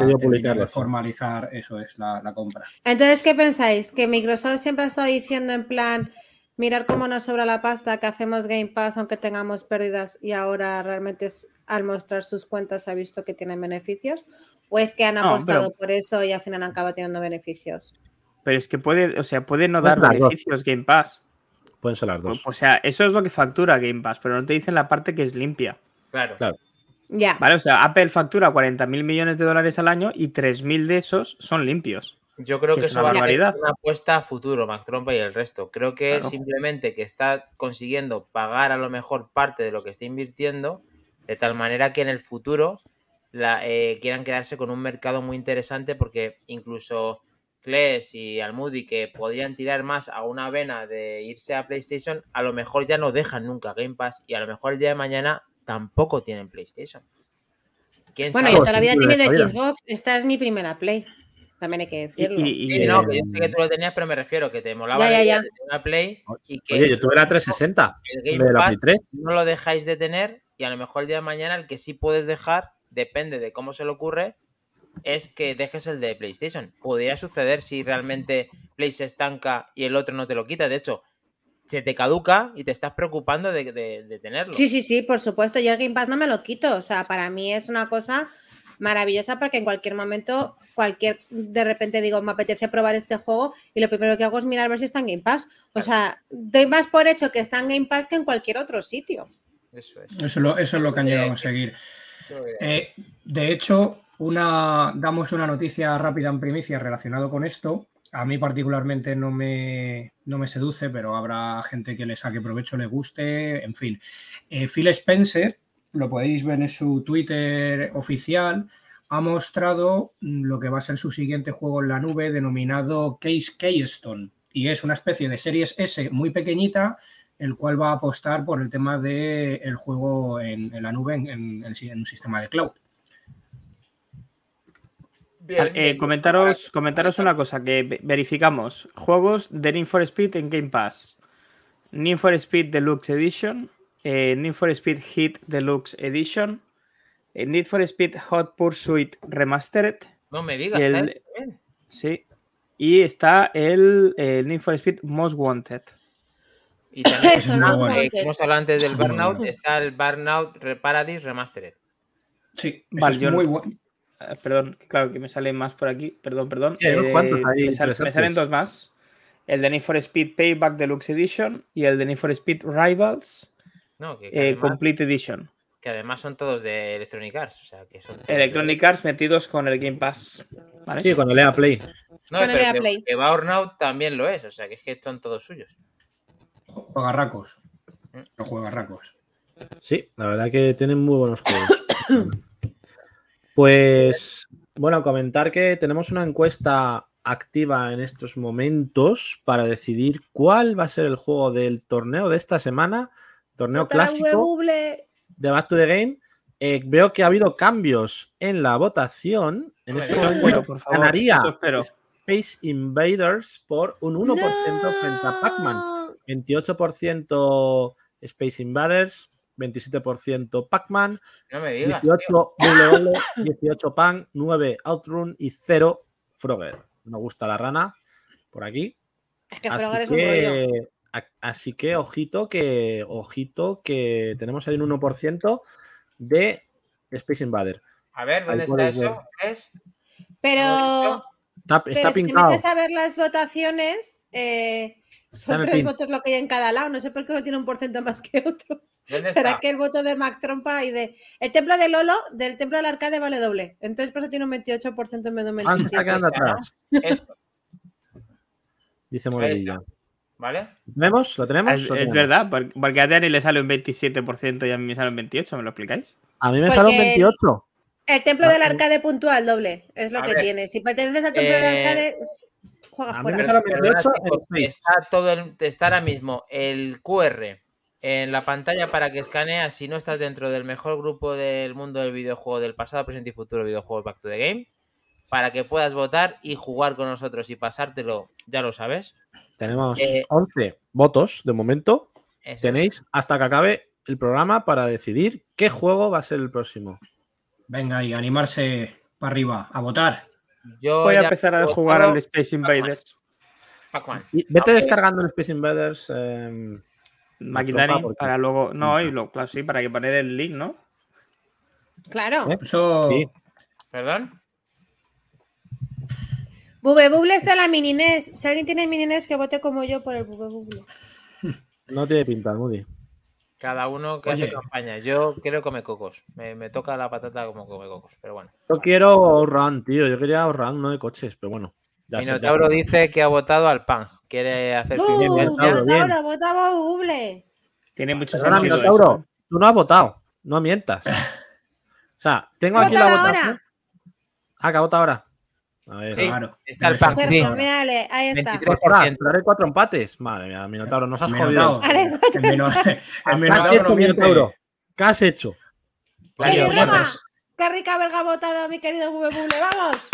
Speaker 3: formalizar eso es la, la compra.
Speaker 2: Entonces, ¿qué pensáis? ¿Que Microsoft siempre ha estado diciendo en plan, mirar cómo nos sobra la pasta, que hacemos Game Pass aunque tengamos pérdidas y ahora realmente es- al mostrar sus cuentas ha visto que tienen beneficios? ¿O es que han
Speaker 5: No,
Speaker 2: apostado
Speaker 5: pero-
Speaker 2: por eso y al final han acabado teniendo beneficios?
Speaker 5: Pero es que puede, o sea, puede no
Speaker 4: Pues
Speaker 5: dar beneficios Game Pass.
Speaker 4: Pueden ser las dos.
Speaker 5: O sea, eso es lo que factura Game Pass, pero no te dicen la parte que es limpia.
Speaker 1: Claro.
Speaker 4: Claro.
Speaker 2: Ya.
Speaker 5: Vale, o sea, Apple factura 40.000 millones de dólares al año y 3.000 de esos son limpios.
Speaker 1: Yo creo
Speaker 5: Que
Speaker 1: que
Speaker 5: es una barbaridad.
Speaker 1: una apuesta a futuro, Mac Trompa y el resto. Creo que
Speaker 5: Claro.
Speaker 1: simplemente que está consiguiendo pagar a lo mejor parte de lo que está invirtiendo, de tal manera que en el futuro la, eh, quieran quedarse con un mercado muy interesante porque incluso Kles y Almudi que podrían tirar más a una vena de irse a PlayStation, a lo mejor ya no dejan nunca Game Pass y a lo mejor el día de mañana tampoco tienen PlayStation. ¿Quién
Speaker 2: Bueno,
Speaker 1: sabe?
Speaker 2: yo toda la vida tenido
Speaker 4: todavía.
Speaker 2: Xbox. Esta es mi primera Play. También hay que decirlo.
Speaker 5: Y- y-
Speaker 1: Sí,
Speaker 5: y-
Speaker 1: no, que yo sé que tú lo tenías, pero me refiero que te molaba
Speaker 2: Ya,
Speaker 1: de una Play y que
Speaker 4: Oye, yo tuve la 360
Speaker 1: el
Speaker 4: de
Speaker 1: Game
Speaker 4: la
Speaker 1: Pass
Speaker 4: Play 3.
Speaker 1: no lo dejáis de tener y a lo mejor el día de mañana el que sí puedes dejar, depende de cómo se le ocurre, es que dejes el de PlayStation. Podría suceder si realmente Play se estanca y el otro no te lo quita. De hecho, se te caduca y te estás preocupando de, de- de tenerlo.
Speaker 2: Sí, sí, sí, por supuesto. Yo el Game Pass no me lo quito. O sea, para mí es una cosa maravillosa porque en cualquier momento, cualquier, de repente digo, me apetece probar este juego y lo primero que hago es mirar a ver si está en Game Pass. O sea, doy más por hecho que está en Game Pass que en cualquier otro sitio.
Speaker 1: Eso es.
Speaker 3: Eso es lo, eso es lo que han llegado a conseguir. Eh, de hecho, una, damos una noticia rápida en primicia relacionado con esto. A mí particularmente no me, no me seduce, pero habrá gente que le saque provecho, le guste, en fin. Eh, Phil Spencer, lo podéis ver en su Twitter oficial, ha mostrado lo que va a ser su siguiente juego en la nube denominado Case Keystone. Y es una especie de Series S muy pequeñita, el cual va a apostar por el tema del juego en, la nube, en- en un sistema de cloud.
Speaker 5: Eh, comentaros, comentaros una cosa que ve- verificamos. Juegos de Need for Speed en Game Pass. Need for Speed Deluxe Edition. eh, Need for Speed Hit Deluxe Edition. eh, Need for Speed Hot Pursuit Remastered.
Speaker 1: No me digas, está
Speaker 5: el-. Sí. Y está el, eh, Need for Speed Most Wanted.
Speaker 1: Y también <laughs> hemos hablado antes del Burnout, está el Burnout Paradise Remastered.
Speaker 3: Sí,
Speaker 5: Vale,
Speaker 3: es muy bueno.
Speaker 5: Eh, perdón, claro que me salen más por aquí. Perdón, perdón.
Speaker 4: Sí, ahí
Speaker 5: me, sal- me
Speaker 4: interesantes.
Speaker 5: salen dos más. El de Need for Speed Payback Deluxe Edition y el de Need for Speed Rivals
Speaker 1: No, que, que
Speaker 5: eh,
Speaker 1: además,
Speaker 5: Complete Edition.
Speaker 1: que además son todos de Electronic Arts. O sea, que son de-
Speaker 5: Electronic Arts metidos con el Game Pass. ¿vale?
Speaker 4: Sí, con el EA Play.
Speaker 1: No,
Speaker 2: Con
Speaker 1: pero
Speaker 2: EA
Speaker 1: que,
Speaker 2: Play.
Speaker 1: que Burnout también lo es. O sea, que es que son todos suyos.
Speaker 3: Juegarracos. Los juegarracos.
Speaker 4: Sí, la verdad que tienen muy buenos juegos. <coughs> Pues, bueno, comentar que tenemos una encuesta activa en estos momentos para decidir cuál va a ser el juego del torneo de esta semana, torneo clásico de Back to the Game. Eh, veo que ha habido cambios en la votación. En este momento
Speaker 5: espero, por favor,
Speaker 4: ganaría. Space Invaders por un 1% frente a Pac-Man.
Speaker 2: No.
Speaker 4: 28% Space Invaders, 27% Pac-Man,
Speaker 1: No me digas. tío.
Speaker 4: 18 WL, 18 Pan, 9 Outrun y 0 Frogger. Me gusta la rana por aquí.
Speaker 2: Es que
Speaker 4: Así
Speaker 2: Frogger es un rollo.
Speaker 4: así que ojito que ojito que tenemos ahí un 1% de Space Invader.
Speaker 1: A ver, ¿dónde está eso? ¿Ves?
Speaker 2: Pero,
Speaker 4: Está,
Speaker 2: pero
Speaker 4: está
Speaker 2: si te
Speaker 4: pintado.
Speaker 2: metes a ver las votaciones, eh, son tres
Speaker 4: pin.
Speaker 2: votos lo que hay en cada lado. No sé por qué uno tiene un por ciento más que otro.
Speaker 1: ¿Dónde <laughs>
Speaker 2: ¿Será
Speaker 1: está?
Speaker 2: que el voto de Mac Trompa y de. El templo de Lolo, del templo del arcade vale doble. Entonces por eso tiene un 28% en vez de un
Speaker 4: Ah, se está
Speaker 2: 27%.
Speaker 4: quedando atrás, <laughs>
Speaker 1: Esto,
Speaker 4: dice
Speaker 1: Ahí
Speaker 4: Moredilla.
Speaker 1: ¿Vale?
Speaker 4: ¿Lo tenemos? ¿Lo tenemos?
Speaker 5: Es,
Speaker 4: ¿Lo
Speaker 5: es verdad, porque porque a Dani le sale un 27% y a mí me sale un 28%, ¿me lo explicáis?
Speaker 4: A mí me
Speaker 2: Porque-
Speaker 4: sale un 28.
Speaker 2: El templo
Speaker 4: Ah,
Speaker 2: del arcade puntual doble. Es lo
Speaker 1: A
Speaker 2: que
Speaker 1: ver.
Speaker 2: tiene. Si perteneces al templo del
Speaker 1: Eh,
Speaker 2: arcade, juega
Speaker 4: a mí
Speaker 2: fuera.
Speaker 4: me sale un
Speaker 1: Perdona,
Speaker 4: 28
Speaker 1: chicos,
Speaker 4: en Space.
Speaker 1: está todo el, está ahora mismo el QR en la pantalla para que escaneas si no estás dentro del mejor grupo del mundo del videojuego del pasado, presente y futuro videojuegos Back to the Game para que puedas votar y jugar con nosotros y pasártelo, ya lo sabes.
Speaker 4: Tenemos
Speaker 1: Eh,
Speaker 4: 11 votos de momento. Tenéis hasta que acabe el programa para decidir qué juego va a ser el próximo.
Speaker 3: Venga, y animarse para arriba, a votar.
Speaker 1: Yo
Speaker 5: Voy a empezar a jugar al Space Invaders.
Speaker 1: Pac-Man.
Speaker 4: Vete descargando el Space Invaders. eh,
Speaker 5: Maquinari, para luego. No, y lo, claro, sí, para que poner el link, ¿no?
Speaker 2: Claro.
Speaker 4: ¿Eh?
Speaker 3: Eso.
Speaker 4: Sí.
Speaker 1: ¿Perdón?
Speaker 2: Bube Buble está la mini NES. Si alguien tiene mini NES, que vote como yo por el Bube Buble.
Speaker 4: no tiene pinta, Moody.
Speaker 1: Cada uno que
Speaker 3: Oye.
Speaker 1: hace campaña. Yo quiero comer cocos. Me, me toca la patata como come cocos, pero bueno.
Speaker 4: Yo quiero run, tío. Yo quería run, no de coches, pero bueno. Ya sé, ya
Speaker 1: Minotauro
Speaker 4: sé.
Speaker 1: dice que ha votado al Pang. Quiere hacer su
Speaker 2: ¡Uh!
Speaker 4: Minotauro.
Speaker 2: Minotauro, vota Bube Buble.
Speaker 5: Tiene
Speaker 4: Perdona,
Speaker 5: sentido.
Speaker 4: Minotauro,
Speaker 5: eso, ¿eh?
Speaker 4: tú no has votado. No mientas. <laughs> O sea, tengo aquí la
Speaker 2: Vota
Speaker 4: votación.
Speaker 2: ahora.
Speaker 4: Ah, que ha votado ahora. A ver,
Speaker 1: Sí,
Speaker 3: Claro.
Speaker 1: está el pack,
Speaker 2: Sergio,
Speaker 1: sí.
Speaker 2: mírale, ahí está.
Speaker 1: 23.
Speaker 4: Ostras, pero haré cuatro empates. Madre mía, Minotauro, nos has jodido.
Speaker 3: El <laughs>
Speaker 4: ¿Qué has
Speaker 3: Minotauro
Speaker 4: hecho,
Speaker 3: pues,
Speaker 2: ¡Qué rica verga botada, mi querido Bube Bule! ¡Vamos!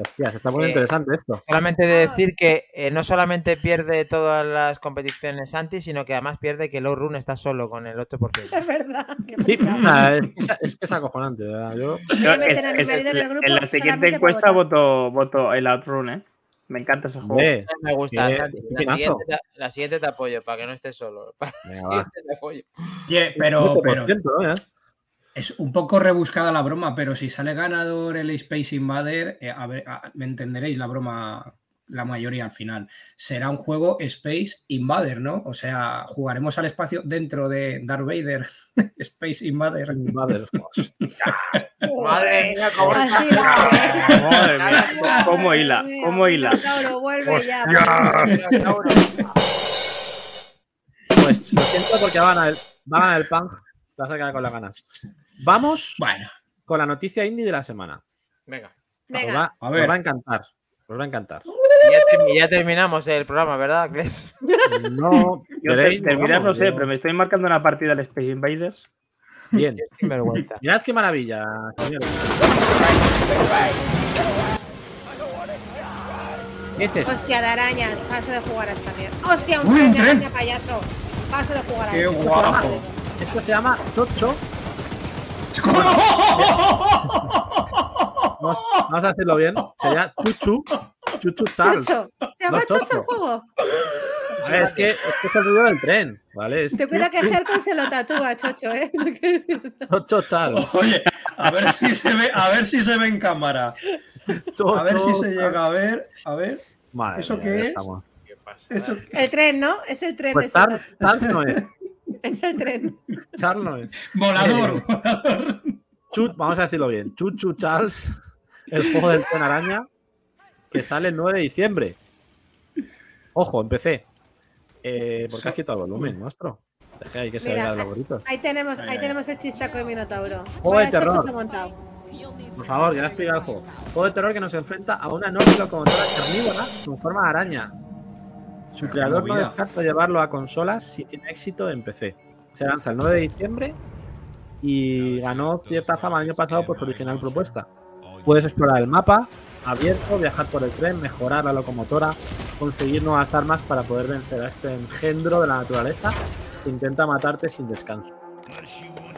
Speaker 4: Hostia, se está muy
Speaker 1: Eh,
Speaker 4: interesante esto.
Speaker 1: Solamente de decir que eh, no solamente pierde todas las competiciones Santi, sino que además pierde que Low Run está solo con el 8%.
Speaker 2: Es verdad.
Speaker 4: Sí, es, <laughs> que es- que es acojonante,
Speaker 2: en el grupo
Speaker 5: en la siguiente encuesta voto, voto el Outrun, ¿eh? Me encanta ese juego.
Speaker 1: Me gusta,
Speaker 4: Qué-
Speaker 1: Santi.
Speaker 4: qué
Speaker 1: La siguiente, te, la siguiente te apoyo, para que no estés solo. Para <laughs>
Speaker 4: venga,
Speaker 1: que
Speaker 4: va.
Speaker 1: te apoyo.
Speaker 3: oye, pero, pero
Speaker 4: 7%, ¿no? ¿Eh?
Speaker 3: Es un poco rebuscada la broma, pero si sale ganador el Space Invader, eh, a ver, a- me entenderéis la broma la mayoría al final. Será un juego Space Invader, ¿no? O sea, jugaremos al espacio dentro de Darth Vader, <laughs> Space Invader.
Speaker 4: Vale, <laughs>
Speaker 1: Madre mía, cómo
Speaker 5: Madre mía, cómo hila, cómo hila.
Speaker 2: Vuelve ya.
Speaker 4: Pues lo siento porque va a ganar el, va a ganar el punk. Te vas a quedar con las ganas. Vamos
Speaker 3: Bueno,
Speaker 4: con la noticia indie de la semana.
Speaker 1: Venga.
Speaker 4: Os
Speaker 2: Venga,
Speaker 4: va,
Speaker 3: A
Speaker 4: os va a encantar. Os va a encantar.
Speaker 1: Ya, termi- ya terminamos el programa, ¿verdad, Cles? <laughs>
Speaker 4: No,
Speaker 5: Yo
Speaker 4: queréis,
Speaker 5: te- terminar no sé,
Speaker 4: yo-
Speaker 5: pero me estoy marcando una partida al Space Invaders.
Speaker 4: Bien. <laughs>
Speaker 1: Sin vergüenza.
Speaker 4: Mirad qué maravilla, señores. ¿Qué es
Speaker 2: hostia de arañas. Paso de jugar a esta mierda. Hostia, un
Speaker 3: Uy,
Speaker 2: tren de araña, payaso. Paso de jugar a
Speaker 3: Qué
Speaker 2: esto.
Speaker 3: guapo.
Speaker 4: Esto se llama Chocho. Vamos, vamos a decirlo bien. Sería Chuchu. Chuchu Charles.
Speaker 2: Chocho. ¿Se llama
Speaker 4: No,
Speaker 2: Chocho
Speaker 4: Chocho.
Speaker 2: el juego?
Speaker 4: A ver, es que, es que es el ruido del tren, ¿vale? Es
Speaker 2: Te cuida que Helcon se lo tatúa, Chocho, ¿eh? <laughs>
Speaker 4: Chocho Charles.
Speaker 3: oye, a ver si se ve, a ver si se ve en cámara. A ver si se llega a ver, a ver.
Speaker 4: Madre
Speaker 3: ¿Eso
Speaker 4: mía,
Speaker 3: qué es?
Speaker 4: estamos.
Speaker 3: Eso,
Speaker 2: El tren, ¿no? Es el tren.
Speaker 4: Pues. Charles, Charles no es. <laughs>
Speaker 2: Es el tren.
Speaker 4: Charles no es.
Speaker 3: volador.
Speaker 4: Chut, vamos a decirlo bien. Chuchu Charles, el juego del tren araña, que sale el 9 de diciembre. Ojo, empecé. Eh, ¿Por qué has quitado el volumen, nuestro? Es que hay que
Speaker 2: Mira,
Speaker 4: seguir los gorritos.
Speaker 2: Ahí tenemos, ahí tenemos el chistaco de Minotauro.
Speaker 4: Juego de terror. Por favor, ya explica el juego. Juego de terror que nos enfrenta a una enorme locomotora carnívora con forma de araña. Su
Speaker 3: Pero
Speaker 4: creador no descarta llevarlo a consolas si tiene éxito en PC. Se lanza el 9 de diciembre y ganó cierta fama el año pasado por su original propuesta. Puedes explorar el mapa abierto, viajar por el tren, mejorar la locomotora, conseguir nuevas armas para poder vencer a este engendro de la naturaleza que intenta matarte sin descanso.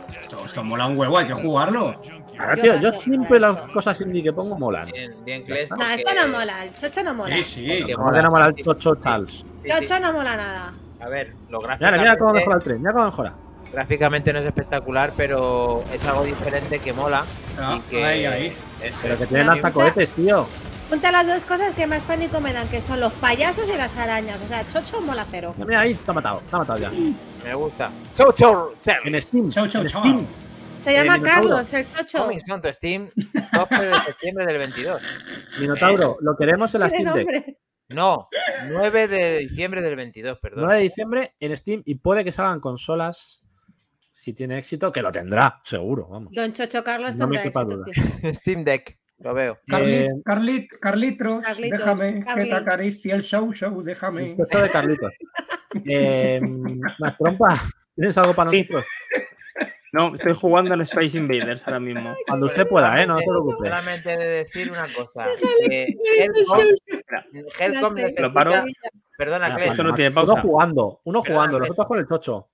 Speaker 3: Esto, esto mola un huevo, hay que jugarlo.
Speaker 4: Ahora,
Speaker 2: Yo
Speaker 4: tío, yo
Speaker 2: también,
Speaker 4: siempre las cosas indie que pongo molan.
Speaker 1: Bien, bien, Cles.
Speaker 2: No,
Speaker 1: porque-
Speaker 2: esto no mola. El Chocho no mola.
Speaker 3: Sí, sí.
Speaker 1: porque
Speaker 4: ¿Cómo que no mola el Chocho
Speaker 1: sí, sí.
Speaker 2: Chocho no mola nada.
Speaker 1: A ver, lo
Speaker 4: Mira,
Speaker 1: gráficamente,
Speaker 4: mira cómo mejora el tren, mira cómo mejora.
Speaker 1: gráficamente no es espectacular, pero es algo diferente que mola.
Speaker 3: Ah,
Speaker 1: y que
Speaker 3: ahí, ahí.
Speaker 1: eso
Speaker 4: Pero que tiene
Speaker 2: No,
Speaker 4: lanzacohetes, tío.
Speaker 2: Junta las dos cosas que más pánico me dan, que son los payasos y las arañas. O sea, Chocho mola cero.
Speaker 4: Mira, ahí, te ha matado, te ha matado ya.
Speaker 1: Me gusta. Chau, chau, chau.
Speaker 4: En Steam,
Speaker 3: Chau, chau,
Speaker 4: en. Steam.
Speaker 2: Se llama
Speaker 4: Eh, Minotauro.
Speaker 2: Carlos, el Chocho.
Speaker 1: Coming soon to Steam, 12 de septiembre del 22. <laughs>
Speaker 4: Minotauro, lo queremos en la Steam Deck.
Speaker 1: No, 9 de diciembre del 22, perdón.
Speaker 4: 9 de diciembre en Steam y puede que salgan consolas si tiene éxito, que lo tendrá, seguro, vamos.
Speaker 2: Don Chocho Carlos
Speaker 4: No me
Speaker 2: tendrá
Speaker 4: quepa
Speaker 2: éxito. <laughs>
Speaker 1: Steam Deck, lo veo.
Speaker 3: Carlit,
Speaker 4: Eh,
Speaker 3: Carlit, Carlitos,
Speaker 2: Carlitos,
Speaker 3: déjame que te acaricie el show, show, déjame.
Speaker 4: Chocho de Carlitos. <laughs> eh, más trompa, ¿tienes algo para
Speaker 5: Sí. No, estoy jugando al Space Invaders ahora mismo. <laughs>
Speaker 4: Cuando usted pueda, ¿eh? No te preocupes.
Speaker 1: Solamente he de decir una cosa. que Helcom, necesita... Perdona,
Speaker 4: Mira,
Speaker 1: Cles,
Speaker 5: Eso no tiene
Speaker 4: Uno
Speaker 5: pausa.
Speaker 4: jugando, uno jugando,
Speaker 1: Perdóname.
Speaker 4: nosotros con el Chocho.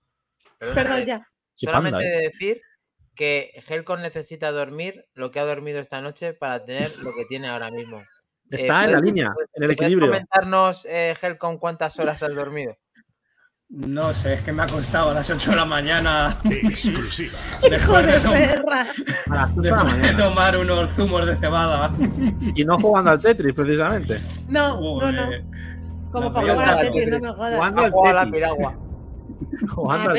Speaker 2: Perdón, ya.
Speaker 1: Solamente he
Speaker 4: ¿eh?
Speaker 1: de decir que Helcom necesita dormir lo que ha dormido esta noche para tener lo que tiene ahora mismo.
Speaker 4: Está
Speaker 1: Eh,
Speaker 4: en la
Speaker 1: ¿puedes-
Speaker 4: línea,
Speaker 1: puedes-
Speaker 4: en el
Speaker 1: ¿puedes
Speaker 4: equilibrio.
Speaker 1: comentarnos, eh, Helcom, cuántas horas has dormido?
Speaker 3: No sé, es que me ha costado a las 8 de la mañana. <laughs>
Speaker 9: Exclusiva.
Speaker 2: Hijo
Speaker 3: Después
Speaker 2: de
Speaker 3: de, tom-
Speaker 2: perra.
Speaker 4: A las 8 de
Speaker 3: después <laughs> tomar unos zumos de cebada.
Speaker 4: Y no jugando al Tetris, precisamente.
Speaker 2: No, no, no. Como para jugar al Tetris, no me jodas.
Speaker 4: Jugando al
Speaker 1: a la
Speaker 4: Tetris.
Speaker 1: piragua. <laughs>
Speaker 4: Jugando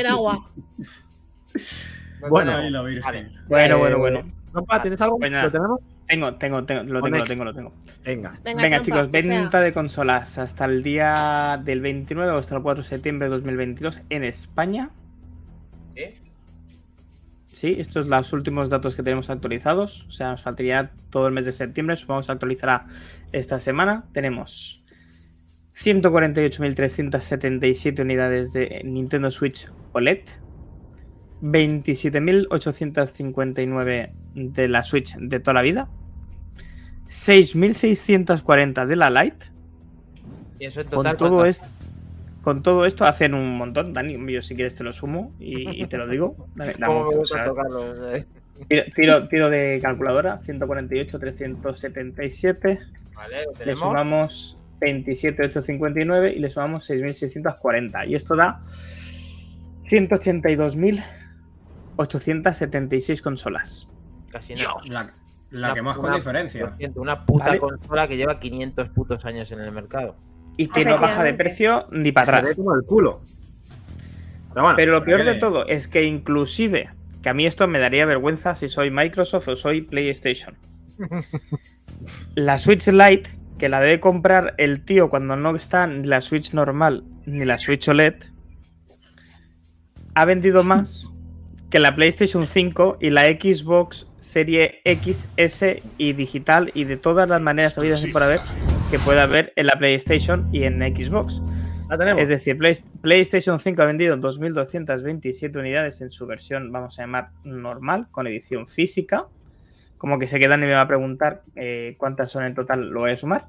Speaker 2: Ah,
Speaker 4: Bueno.
Speaker 3: la virgen.
Speaker 1: Vale.
Speaker 5: Bueno,
Speaker 4: Eh,
Speaker 5: bueno, bueno.
Speaker 4: Trompa, ¿tienes algo?
Speaker 5: Pues.
Speaker 4: ¿Lo tenemos?
Speaker 5: Tengo, tengo, tengo, lo tengo, lo tengo, lo tengo.
Speaker 4: Venga.
Speaker 2: Venga,
Speaker 5: Venga,
Speaker 2: trompa,
Speaker 5: chicos, venta de consolas hasta el día del 29 hasta el 4 de septiembre de 2022 en España.
Speaker 1: ¿Sí?
Speaker 5: Sí, estos son los últimos datos que tenemos actualizados. O sea, nos faltaría todo el mes de septiembre. Supongo que se actualizará esta semana. Tenemos 148.377 unidades de Nintendo Switch OLED. 27.859 de la Switch de toda la vida. 6.640 de la Lite.
Speaker 1: Y eso en
Speaker 5: Con
Speaker 1: total.
Speaker 5: todo,
Speaker 1: ¿cuánto?
Speaker 5: esto, con todo esto hacen un montón, Dani. Yo si quieres te lo sumo y, y te lo digo.
Speaker 1: Eh.
Speaker 5: Tiro, tiro- tiro de calculadora, 148, 377.
Speaker 1: Vale, lo
Speaker 5: Le sumamos 27,859 y le sumamos 6.640. Y esto da 182.876 consolas.
Speaker 1: Casi nada.
Speaker 3: La que más con
Speaker 1: una-
Speaker 3: diferencia.
Speaker 1: Una puta
Speaker 5: Vale.
Speaker 1: consola que lleva 500 putos años en el mercado.
Speaker 5: Y que no baja de precio ni para
Speaker 4: Se
Speaker 5: atrás.
Speaker 4: como el culo. Pero bueno,
Speaker 5: Pero lo peor de todo es que inclusive, que a mí esto me daría vergüenza si soy Microsoft o soy PlayStation. <laughs> La Switch Lite, que la debe comprar el tío cuando no está ni la Switch normal ni la Switch OLED, ha vendido más que la PlayStation 5 y la Xbox Serie X, S y digital y de todas las maneras habidas y por haber que pueda haber en la PlayStation y en Xbox.
Speaker 4: la tenemos.
Speaker 5: Es decir, Play- PlayStation 5 ha vendido 2.227 unidades en su versión, vamos a llamar normal, con edición física. Como que se quedan y me va a preguntar eh, cuántas son en total, lo voy a sumar.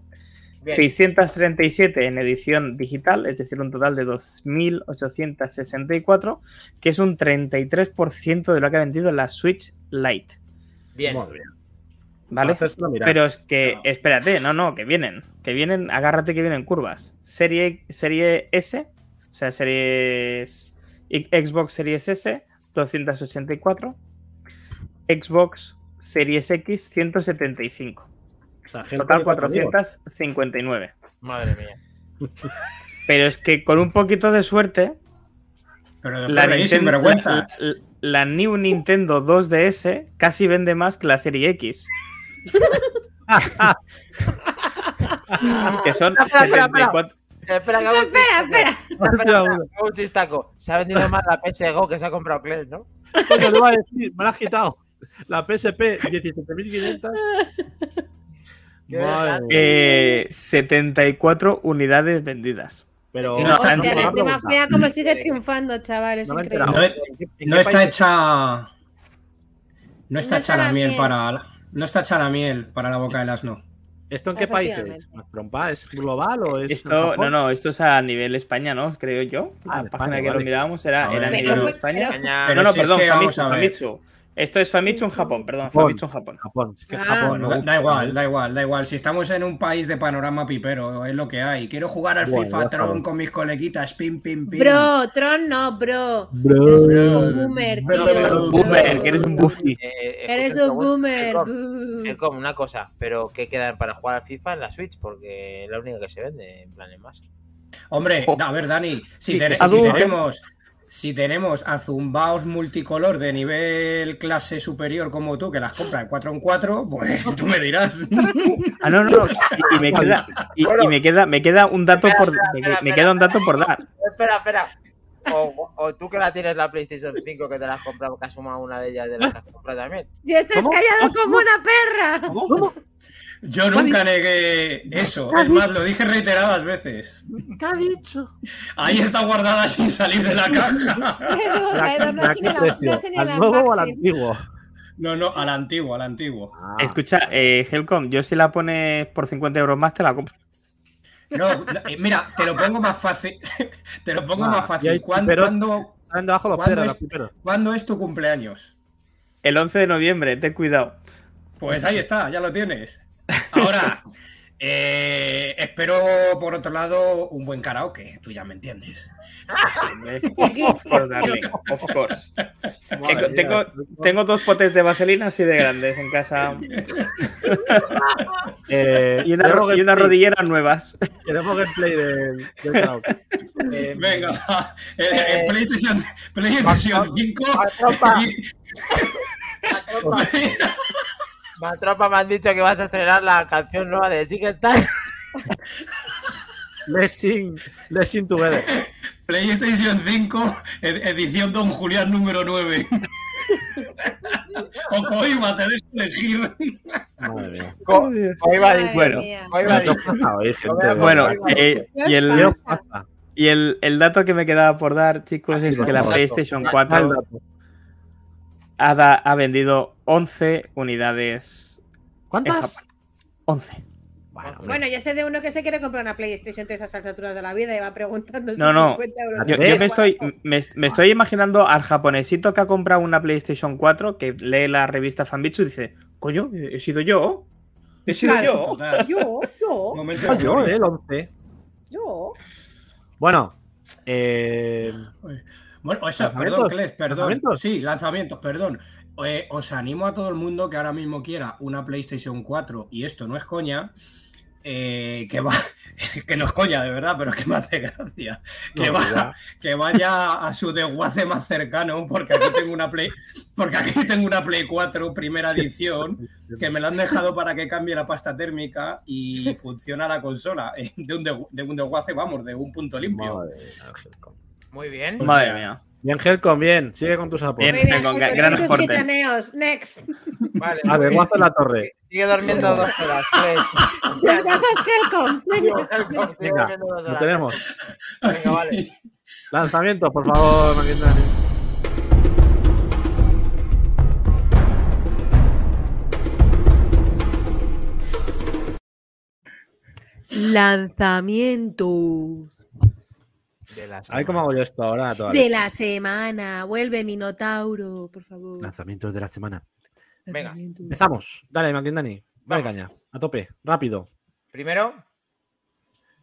Speaker 1: Bien.
Speaker 5: 637 en edición digital, es decir, un total de 2.864, que es un 33% de lo que ha vendido la Switch Lite.
Speaker 1: Bien.
Speaker 5: ¿Vale?
Speaker 4: Mirar.
Speaker 5: Pero es que, espérate, no, no, que vienen, que vienen, agárrate que vienen curvas. Serie, serie S, o sea, series Xbox Series S, 284. Xbox Series X, 175.
Speaker 4: O sea,
Speaker 5: Total,
Speaker 4: de cuatro amigos.
Speaker 5: 459.
Speaker 1: Madre mía. <laughs>
Speaker 5: Pero es que con un poquito de suerte,
Speaker 3: Pero
Speaker 5: la, Nintendo-
Speaker 3: vergüenza.
Speaker 5: la- la New Nintendo 2DS casi vende más que la Serie X. <laughs> que son
Speaker 1: Espera, espera, espera.
Speaker 5: 74.
Speaker 1: Espera, que hago un
Speaker 2: Espera,
Speaker 1: chistaco.
Speaker 2: espera.
Speaker 1: Espera, espera, hago un chistaco. Se ha vendido más la PSGO que se ha comprado Clay, ¿no?
Speaker 4: Coño, le iba a decir, me la has quitado. La PSP, 17.500.
Speaker 1: Qué
Speaker 4: Madre
Speaker 1: desastre.
Speaker 4: mía.
Speaker 5: Eh, 74 unidades vendidas.
Speaker 4: Pero
Speaker 5: no,
Speaker 2: Hostia,
Speaker 5: antes-
Speaker 2: la
Speaker 4: pregunta.
Speaker 2: fea como sigue triunfando, chavales.
Speaker 4: No
Speaker 2: increíble.
Speaker 3: No,
Speaker 4: ¿En qué- en
Speaker 3: No
Speaker 4: qué
Speaker 3: está hecha. No está hecha
Speaker 2: está
Speaker 3: la
Speaker 2: la
Speaker 3: miel para. la- No está hecha la miel para la boca del asno.
Speaker 4: ¿Esto en qué país es? ¿Trompa? ¿Es global o es
Speaker 5: Esto, no, no, esto es a nivel España, ¿no? Creo yo. La
Speaker 4: Ah, en
Speaker 5: página
Speaker 4: España,
Speaker 5: que lo
Speaker 4: vale.
Speaker 5: mirábamos era,
Speaker 3: A
Speaker 5: era a nivel España.
Speaker 3: Pero
Speaker 5: no, no,
Speaker 3: si es
Speaker 5: perdón,
Speaker 3: que vamos
Speaker 5: Famitsu,
Speaker 3: a ver.
Speaker 5: Famitsu. Esto es Famitsu en Japón, perdón,
Speaker 4: Japón.
Speaker 5: Famitsu en Japón.
Speaker 4: Japón, es que
Speaker 2: Ah.
Speaker 4: Japón.
Speaker 3: Da, da igual, da igual, da igual. Si estamos en un país de panorama pipero, es lo que hay. Quiero jugar al
Speaker 4: Bueno,
Speaker 3: FIFA Tron con mis coleguitas. Pim, pim, pim.
Speaker 2: Bro, Tron no, bro.
Speaker 4: Bro.
Speaker 2: Eres un boomer,
Speaker 3: Bro,
Speaker 2: tío.
Speaker 3: bro,
Speaker 5: Boomer, que eres un buffy.
Speaker 1: Eh,
Speaker 2: Eres
Speaker 1: escucha,
Speaker 2: un
Speaker 1: bueno,
Speaker 2: boomer. Boo.
Speaker 1: Helcom, una cosa, pero ¿qué quedan para jugar al FIFA en la Switch? Porque es la única que se vende, en plan en más.
Speaker 3: Hombre,
Speaker 5: Oh.
Speaker 3: a ver, Dani, si, tenemos. Si tenemos a zumbaos multicolor de nivel clase superior como tú, que las compras de 4 en 4, pues tú me dirás.
Speaker 5: Ah, no, no, no. Y, y me queda, y, y me queda, me queda un dato
Speaker 1: Espera,
Speaker 5: por,
Speaker 1: espera,
Speaker 5: me,
Speaker 1: espera,
Speaker 5: me
Speaker 1: espera.
Speaker 5: queda un dato por dar.
Speaker 1: Espera, espera. O, o tú que la tienes la PlayStation 5 que te la has comprado, que has sumado una de ellas de las que has comprado también.
Speaker 2: Y estás
Speaker 4: ¿Cómo?
Speaker 2: callado como una perra.
Speaker 4: ¿Cómo?
Speaker 3: Yo nunca negué eso. Es más, lo dije reiteradas veces.
Speaker 4: ¿Qué ha dicho?
Speaker 3: Ahí está guardada sin salir de la <laughs> caja.
Speaker 4: ¿Al nuevo o al antiguo?
Speaker 3: No, no, al antiguo, al antiguo.
Speaker 4: Ah,
Speaker 5: Escucha, eh, Helcom, yo si la pones por 50 euros más te la compro.
Speaker 3: No, eh, mira, te lo pongo más fácil. <laughs> Te lo pongo
Speaker 4: Ah,
Speaker 3: más fácil. ¿Cuándo,
Speaker 4: piperos.
Speaker 3: cuándo-
Speaker 4: Salen debajo los
Speaker 3: ¿Cuándo
Speaker 4: piedras,
Speaker 3: es-
Speaker 4: los piperos.
Speaker 3: cuándo es tu cumpleaños?
Speaker 5: El 11 de noviembre, ten cuidado.
Speaker 3: Pues ahí está, ya lo tienes. Ahora, eh, espero por otro lado un buen karaoke, tú ya me entiendes.
Speaker 5: Of course, darling, of course. Tengo, tengo,
Speaker 4: mía.
Speaker 5: tengo dos potes de vaselina así de grandes en casa <laughs>
Speaker 4: Eh,
Speaker 5: y ro- unas
Speaker 4: gameplay-
Speaker 5: rodilleras nuevas.
Speaker 4: Queremos gameplay del, karaoke.
Speaker 1: Eh,
Speaker 3: Venga, el PlayStation, PlayStation 5.
Speaker 1: Matropa. Matropa, Matropa, me han dicho que vas a estrenar la canción nueva de Sigue Star. <laughs>
Speaker 4: Let's sing, let's sing together.
Speaker 3: PlayStation 5, ed- edición Don Julián número 9. O Coima, te dejo elegir.
Speaker 4: Madre mía.
Speaker 1: Co- Coiba
Speaker 2: Madre
Speaker 5: Bueno.
Speaker 2: mía.
Speaker 1: Coiba
Speaker 4: ¿Qué os
Speaker 1: dice,
Speaker 4: pasa hoy, gente?
Speaker 1: Bueno,
Speaker 5: Bueno,
Speaker 1: Coiba
Speaker 5: eh,
Speaker 2: dice.
Speaker 5: y el, y el, el dato que me quedaba por dar, chicos,
Speaker 1: Así
Speaker 5: es que la. PlayStation
Speaker 1: Da-
Speaker 4: Da el
Speaker 5: 4
Speaker 4: dato.
Speaker 5: ha, vendido 11 unidades
Speaker 4: ¿Cuántas?
Speaker 5: Japón. 11.
Speaker 4: Bueno.
Speaker 2: Bueno, yo sé de uno que se quiere comprar una PlayStation 3 a esas alturas de la vida y va preguntando.
Speaker 5: No, no.
Speaker 2: 50 euros.
Speaker 5: Yo, yo me, estoy, me, me estoy imaginando al japonesito que ha comprado una PlayStation 4 que lee la revista Fanbitsu y dice, coño, he sido yo. He sido
Speaker 2: Claro.
Speaker 5: yo.
Speaker 2: Yo, yo,
Speaker 3: Momento
Speaker 4: yo, eh, el 11.
Speaker 2: yo.
Speaker 4: Bueno, eh,
Speaker 3: Bueno, eso, perdón, Cles, perdón.
Speaker 4: ¿Lanzamientos?
Speaker 3: Sí, lanzamientos, perdón. Eh, os animo a todo el mundo que ahora mismo quiera una PlayStation 4, y esto no es coña, eh, que va, <laughs> que no es coña de verdad, pero que me hace gracia. Que,
Speaker 4: no,
Speaker 3: va-
Speaker 4: ya. <laughs>
Speaker 3: que vaya a su desguace más cercano, porque aquí tengo una Play, porque aquí tengo una Play 4 primera <laughs> edición, que me la han dejado para que cambie la pasta térmica y funciona la consola. eh, De un, desgu- de un desguace, vamos, de un punto limpio.
Speaker 4: Madre.
Speaker 1: Muy bien.
Speaker 5: Madre mía.
Speaker 4: Bien, Helcom, bien. Sigue con tus aportes.
Speaker 5: Bien.
Speaker 2: Bien,
Speaker 5: con gran aporte.
Speaker 2: gitaneos. Next.
Speaker 1: Vale.
Speaker 4: A ver, guazo en la torre.
Speaker 1: Sigue durmiendo dos horas. tres.
Speaker 2: Gafas Helcom.
Speaker 1: Sigue
Speaker 2: Venga.
Speaker 1: Durmiendo dos
Speaker 4: lo
Speaker 1: horas.
Speaker 4: tenemos.
Speaker 1: Venga, vale.
Speaker 4: Lanzamiento, por favor, Maquindani.
Speaker 2: Lanzamientos
Speaker 1: De la
Speaker 4: A ver cómo hago yo esto ahora. Toda
Speaker 2: de la semana. Vuelve Minotauro, por favor.
Speaker 4: Lanzamientos de la semana.
Speaker 1: Venga.
Speaker 4: Empezamos. Dale, Maquindani.
Speaker 1: Vamos.
Speaker 4: caña. A tope. Rápido.
Speaker 1: Primero,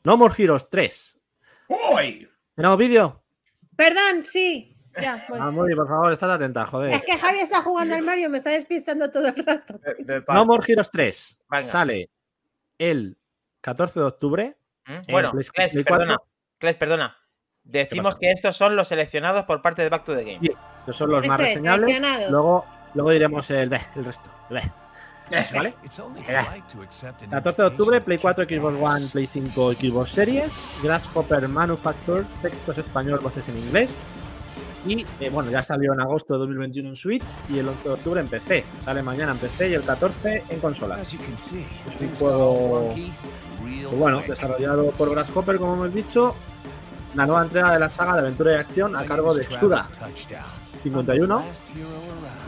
Speaker 4: No More Heroes 3.
Speaker 3: ¡Uy!
Speaker 4: ¿Tenemos vídeo?
Speaker 2: Perdón, sí. Ya, voy.
Speaker 4: Ah, por favor, estate atenta, joder.
Speaker 2: Es que Javi está jugando al Mario, me está despistando todo el rato.
Speaker 1: de- del
Speaker 4: No. More Heroes 3
Speaker 1: Venga.
Speaker 4: sale el 14 de octubre.
Speaker 1: ¿Mm?
Speaker 4: en
Speaker 1: Bueno,
Speaker 4: 4.
Speaker 1: perdona. Kles, perdona. Decimos que estos son los seleccionados por parte de Back to the Game.
Speaker 4: Sí. Estos son los más
Speaker 2: Eso
Speaker 4: reseñables. Luego, luego diremos el, el resto. bleh.
Speaker 3: Eso.
Speaker 4: ¿Vale?
Speaker 7: It's only
Speaker 4: Yeah.
Speaker 7: polite to accept an
Speaker 4: 14 de octubre. Play 4, Xbox One, Play 5, Xbox Series. Grasshopper Manufacture, textos español, voces en inglés. Y eh, bueno, ya salió en agosto de 2021 en Switch y el 11 de octubre en PC. Sale mañana en PC y el 14 en
Speaker 7: see,
Speaker 4: Es un juego, Pues bueno, desarrollado por Grasshopper, como hemos dicho. La nueva entrega de la saga de aventura y acción a cargo de
Speaker 7: Touchdown.
Speaker 4: 51.
Speaker 7: Last hero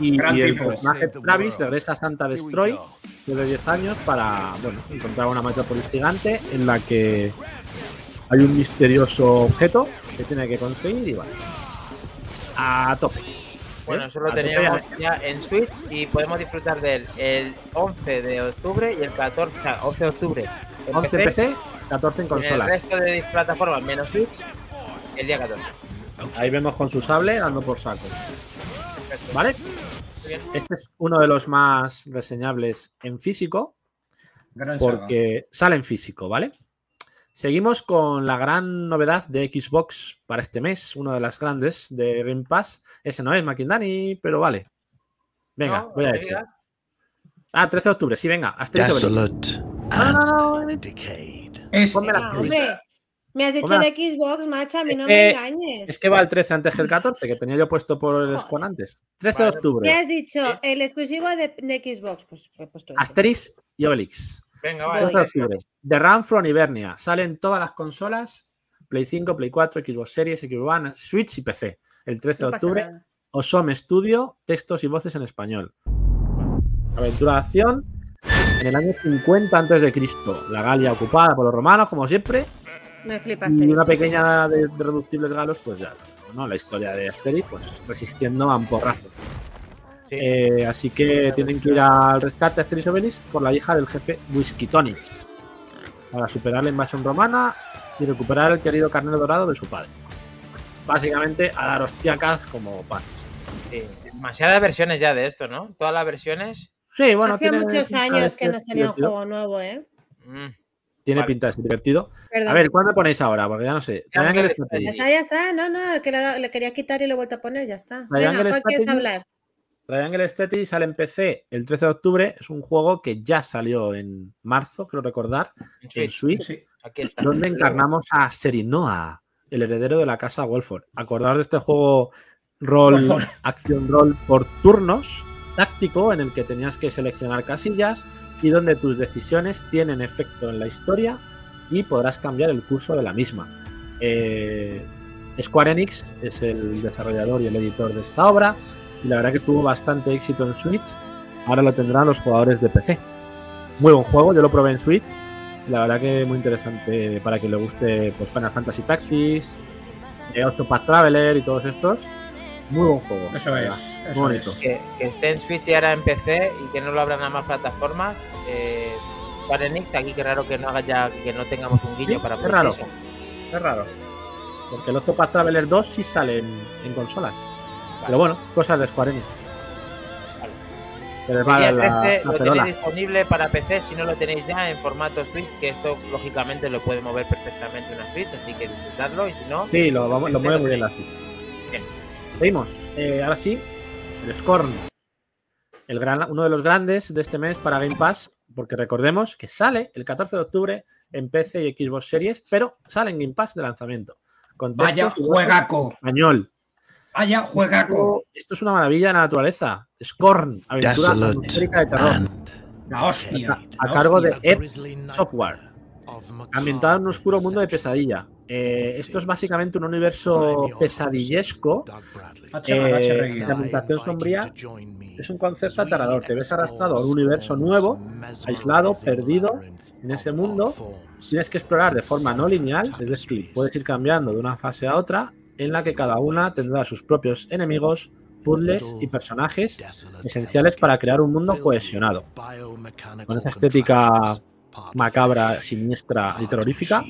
Speaker 7: around.
Speaker 4: Y, y el personaje Travis regresa a Santa Destroy de 10 años para bueno, encontrar una metrópolis gigante en la que hay un misterioso objeto que tiene que conseguir y bueno. A tope.
Speaker 1: Bueno,
Speaker 4: ¿Eh?
Speaker 1: eso lo teníamos
Speaker 4: ya.
Speaker 1: en Switch y podemos disfrutar de él el 11 de octubre y el 14, o sea, 11 de octubre en
Speaker 4: 11
Speaker 1: PC,
Speaker 4: PC, 14 en
Speaker 1: y en el
Speaker 4: consolas.
Speaker 1: resto de plataformas menos Switch el día 14.
Speaker 4: Ahí vemos con su sable dando por saco.
Speaker 1: Perfecto.
Speaker 4: ¿Vale? Este es uno de los más reseñables en físico.
Speaker 3: Gran saga.
Speaker 4: porque sale en físico, ¿vale? Seguimos con la gran novedad de Xbox para este mes, una de las grandes de Game Pass. Ese no es Maquindani, pero vale. Venga,
Speaker 1: No,
Speaker 4: voy a
Speaker 1: digas.
Speaker 4: Ah, 13 de octubre, sí, venga. Asterix.
Speaker 7: Desolate
Speaker 4: No, no, no,
Speaker 7: decayed.
Speaker 3: Es-
Speaker 4: ponme la
Speaker 2: me has dicho de Xbox, macho, a mí
Speaker 4: Es
Speaker 2: no me engañes.
Speaker 4: Es que va el 13 antes que el 14, que tenía yo puesto por el Squad antes. 13 de
Speaker 1: Vale.
Speaker 4: octubre.
Speaker 2: Me has dicho el exclusivo de, de Xbox, pues he puesto ese.
Speaker 4: Asterix y Obelix.
Speaker 1: Venga,
Speaker 2: Voy.
Speaker 4: 13 de
Speaker 1: vale.
Speaker 4: octubre. The Run from Hibernia. Salen todas las consolas: Play 5, Play 4, Xbox Series, Xbox One, Switch y PC. El 13
Speaker 2: No
Speaker 4: de octubre.
Speaker 2: nada.
Speaker 4: Osome Studio, textos y voces en español. Aventura de acción en el año 50 antes de Cristo. La Galia ocupada por los romanos, como siempre,
Speaker 2: Me
Speaker 4: y una pequeña de, de reductibles galos, pues ya, ¿no? La historia de Asterix, pues resistiendo a un porrazo.
Speaker 1: Sí.
Speaker 4: Eh, así que tienen que ir al rescate Asterix y Obelix por la hija del jefe Whisky Tonics para superar la invasión romana y recuperar el querido carnero dorado de su padre. Básicamente a dar hostiacas como panes.
Speaker 1: Sí. Demasiadas versiones ya de esto, ¿no? Todas las versiones.
Speaker 4: Sí, bueno,
Speaker 2: Hacía
Speaker 4: tiene
Speaker 2: muchos años que no salía un juego nuevo, ¿eh?
Speaker 1: mm,
Speaker 4: Tiene
Speaker 1: Vale.
Speaker 4: pinta de ser divertido.
Speaker 2: Perdón.
Speaker 4: A ver, ¿cuál me ponéis ahora? Porque ya no sé. Triangle Strategy.
Speaker 2: Ya está, ya está. No, no, que le, le quería quitar y lo he vuelto a poner, ya está. Venga,
Speaker 4: Triangle
Speaker 2: ¿cuál quieres hablar?
Speaker 4: Triangle Strategy sale en PC el 13 de octubre. Es un juego que ya salió en marzo, creo recordar,
Speaker 1: en
Speaker 4: en
Speaker 1: Switch.
Speaker 4: Switch,
Speaker 3: Sí.
Speaker 1: Aquí está.
Speaker 4: donde encarnamos a Serinoa, el heredero de la casa Wolford. Acordaos de este juego rol, acción rol por turnos, táctico, en el que tenías que seleccionar casillas y donde tus decisiones tienen efecto en la historia y podrás cambiar el curso de la misma. Eh, Square Enix es el desarrollador y el editor de esta obra y la verdad que tuvo bastante éxito en Switch. Ahora lo tendrán los jugadores de PC. Muy buen juego, yo lo probé en Switch. La verdad que muy interesante para quien le guste pues, Final Fantasy Tactics, eh, Octopath Traveler y todos estos. Muy buen juego.
Speaker 3: Eso es, eso
Speaker 4: bonito.
Speaker 3: es.
Speaker 1: Que, que esté en Switch y ahora en PC y que no lo abran a más plataformas. Eh, Square Enix, aquí qué raro que no haga ya, que no tengamos un guiño
Speaker 4: Sí,
Speaker 1: para
Speaker 4: es raro. Es raro. Porque el Octopath Traveler 2 sí sale en, en consolas. Pero bueno, cosas de Square Enix.
Speaker 1: Vale.
Speaker 4: Se les va la,
Speaker 1: 13
Speaker 4: la
Speaker 1: lo
Speaker 4: perola.
Speaker 1: tenéis disponible para PC si no lo tenéis ya en formato Switch, que esto lógicamente lo puede mover perfectamente una Switch, así que disfrutadlo y si no,
Speaker 4: Sí, lo, vamos- lo mueve muy bien la. Switch. Seguimos. Eh, ahora sí, el Scorn. El gran, uno de los grandes de este mes para Game Pass, porque recordemos que sale el 14 de octubre en PC y Xbox Series, pero sale en Game Pass de lanzamiento. Con
Speaker 3: Vaya juegaco.
Speaker 4: Español.
Speaker 3: Vaya juegaco.
Speaker 4: Esto, esto es una maravilla de la naturaleza. Scorn, aventura atmosférica de terror.
Speaker 3: La hostia.
Speaker 4: A
Speaker 3: la
Speaker 4: cargo de. Ed Software. Ambientado en un oscuro mundo de pesadilla. Eh, esto es básicamente un universo pesadillesco eh, de ambientación sombría. Es un concepto aterrador. Te ves arrastrado a un universo nuevo, aislado, perdido en ese mundo. Tienes que explorar de forma no lineal, es decir, puedes ir cambiando de una fase a otra, en la que cada una tendrá sus propios enemigos, puzzles y personajes esenciales para crear un mundo cohesionado. Con esa estética macabra, siniestra y terrorífica,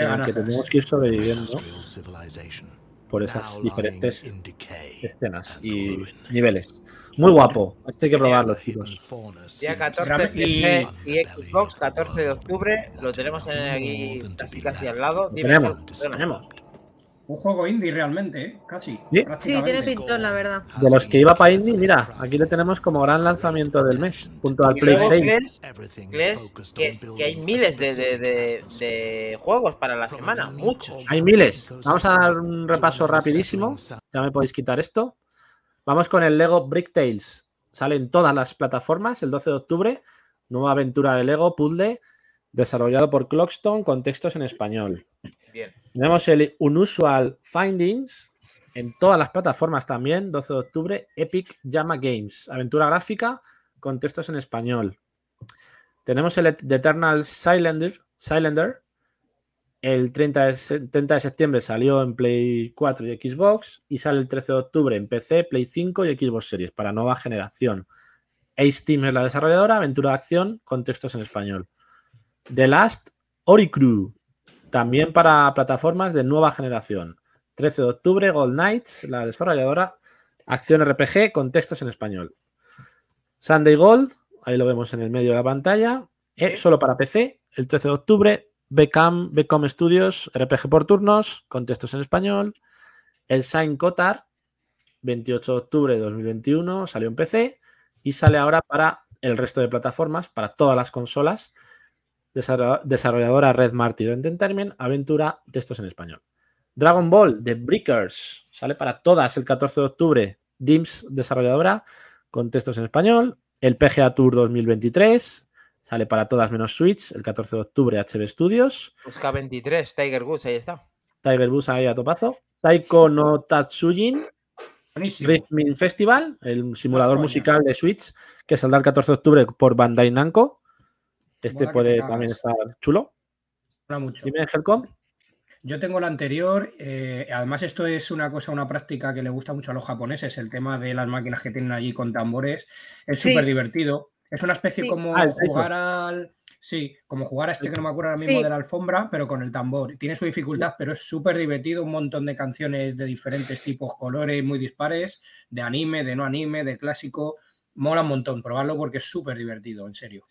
Speaker 4: en el
Speaker 3: ganas.
Speaker 4: que tenemos que ir sobreviviendo por esas diferentes escenas y niveles. Muy guapo, este hay que probarlo, chicos.
Speaker 1: día 14
Speaker 3: Rame-
Speaker 1: PC y Xbox, 14 de octubre, lo tenemos en- aquí casi casi al lado. Dime,
Speaker 4: tenemos, tenemos.
Speaker 3: Un juego indie realmente, ¿eh? Casi.
Speaker 4: Sí.
Speaker 2: Sí, tiene pintón, la verdad.
Speaker 4: De los que iba para indie, mira, aquí le tenemos como gran lanzamiento del mes, junto al
Speaker 1: Y luego,
Speaker 4: Plague
Speaker 1: ¿crees, crees que, que hay miles de, de- de- de juegos para la semana? Muchos.
Speaker 4: Hay miles. Vamos a dar un repaso rapidísimo. Ya me podéis quitar esto. Vamos con el Lego Brick Tales. Sale en todas las plataformas el 12 de octubre. Nueva aventura de Lego Puzzle desarrollado por Clockstone con textos en español.
Speaker 1: Bien.
Speaker 4: Tenemos el Unusual Findings en todas las plataformas también, 12 de octubre, Epic Llama Games, aventura gráfica con textos en español. Tenemos el The Eternal Silender, Silender el 30 de, se- 30 de septiembre salió en Play 4 y Xbox y sale el 13 de octubre en PC, Play 5 y Xbox Series para nueva generación. Ace Team es la desarrolladora, aventura de acción con textos en español. The Last Oricrew, también para plataformas de nueva generación. 13 de octubre, Gold Knights, la desarrolladora, acción RPG con textos en español. Sunday Gold, ahí lo vemos en el medio de la pantalla, eh, solo para PC, el 13 de octubre, Becam, Becom Studios, RPG por turnos, con textos en español. El Sign Cotar, 28 de octubre de 2021, salió en PC y sale ahora para el resto de plataformas, para todas las consolas. Desarroll- Desarrolladora Red Martyr Entertainment, aventura, textos en español. Dragon Ball, The Breakers, sale para todas el 14 de octubre. DIMS, desarrolladora, con textos en español. El PGA Tour 2023, sale para todas menos Switch, el 14 de octubre, HB Studios.
Speaker 1: Busca 23, Tiger Goose, ahí está.
Speaker 4: Tiger Bus ahí a topazo. Taiko no Tatsujin. Rhythm Festival, el simulador musical de Switch, que saldrá el 14 de octubre por Bandai Namco. Este
Speaker 3: Mola
Speaker 4: puede también estar chulo.
Speaker 3: Mola mucho.
Speaker 4: Dime, Helcom.
Speaker 3: Yo tengo la anterior. eh, además, esto es una cosa, una práctica que le gusta mucho a los japoneses, el tema de las máquinas que tienen allí con tambores. Es
Speaker 2: Sí.
Speaker 3: súper divertido. Es una especie
Speaker 2: Sí.
Speaker 3: como
Speaker 4: Ah,
Speaker 3: jugar al. Sí, como jugar a este que no me acuerdo ahora mismo
Speaker 2: Sí.
Speaker 3: de la alfombra, pero con el tambor. Tiene su dificultad, pero es súper divertido. Un montón de canciones de diferentes tipos, colores muy dispares, de anime, de no anime, de clásico. Mola un montón probarlo porque es súper divertido, en serio.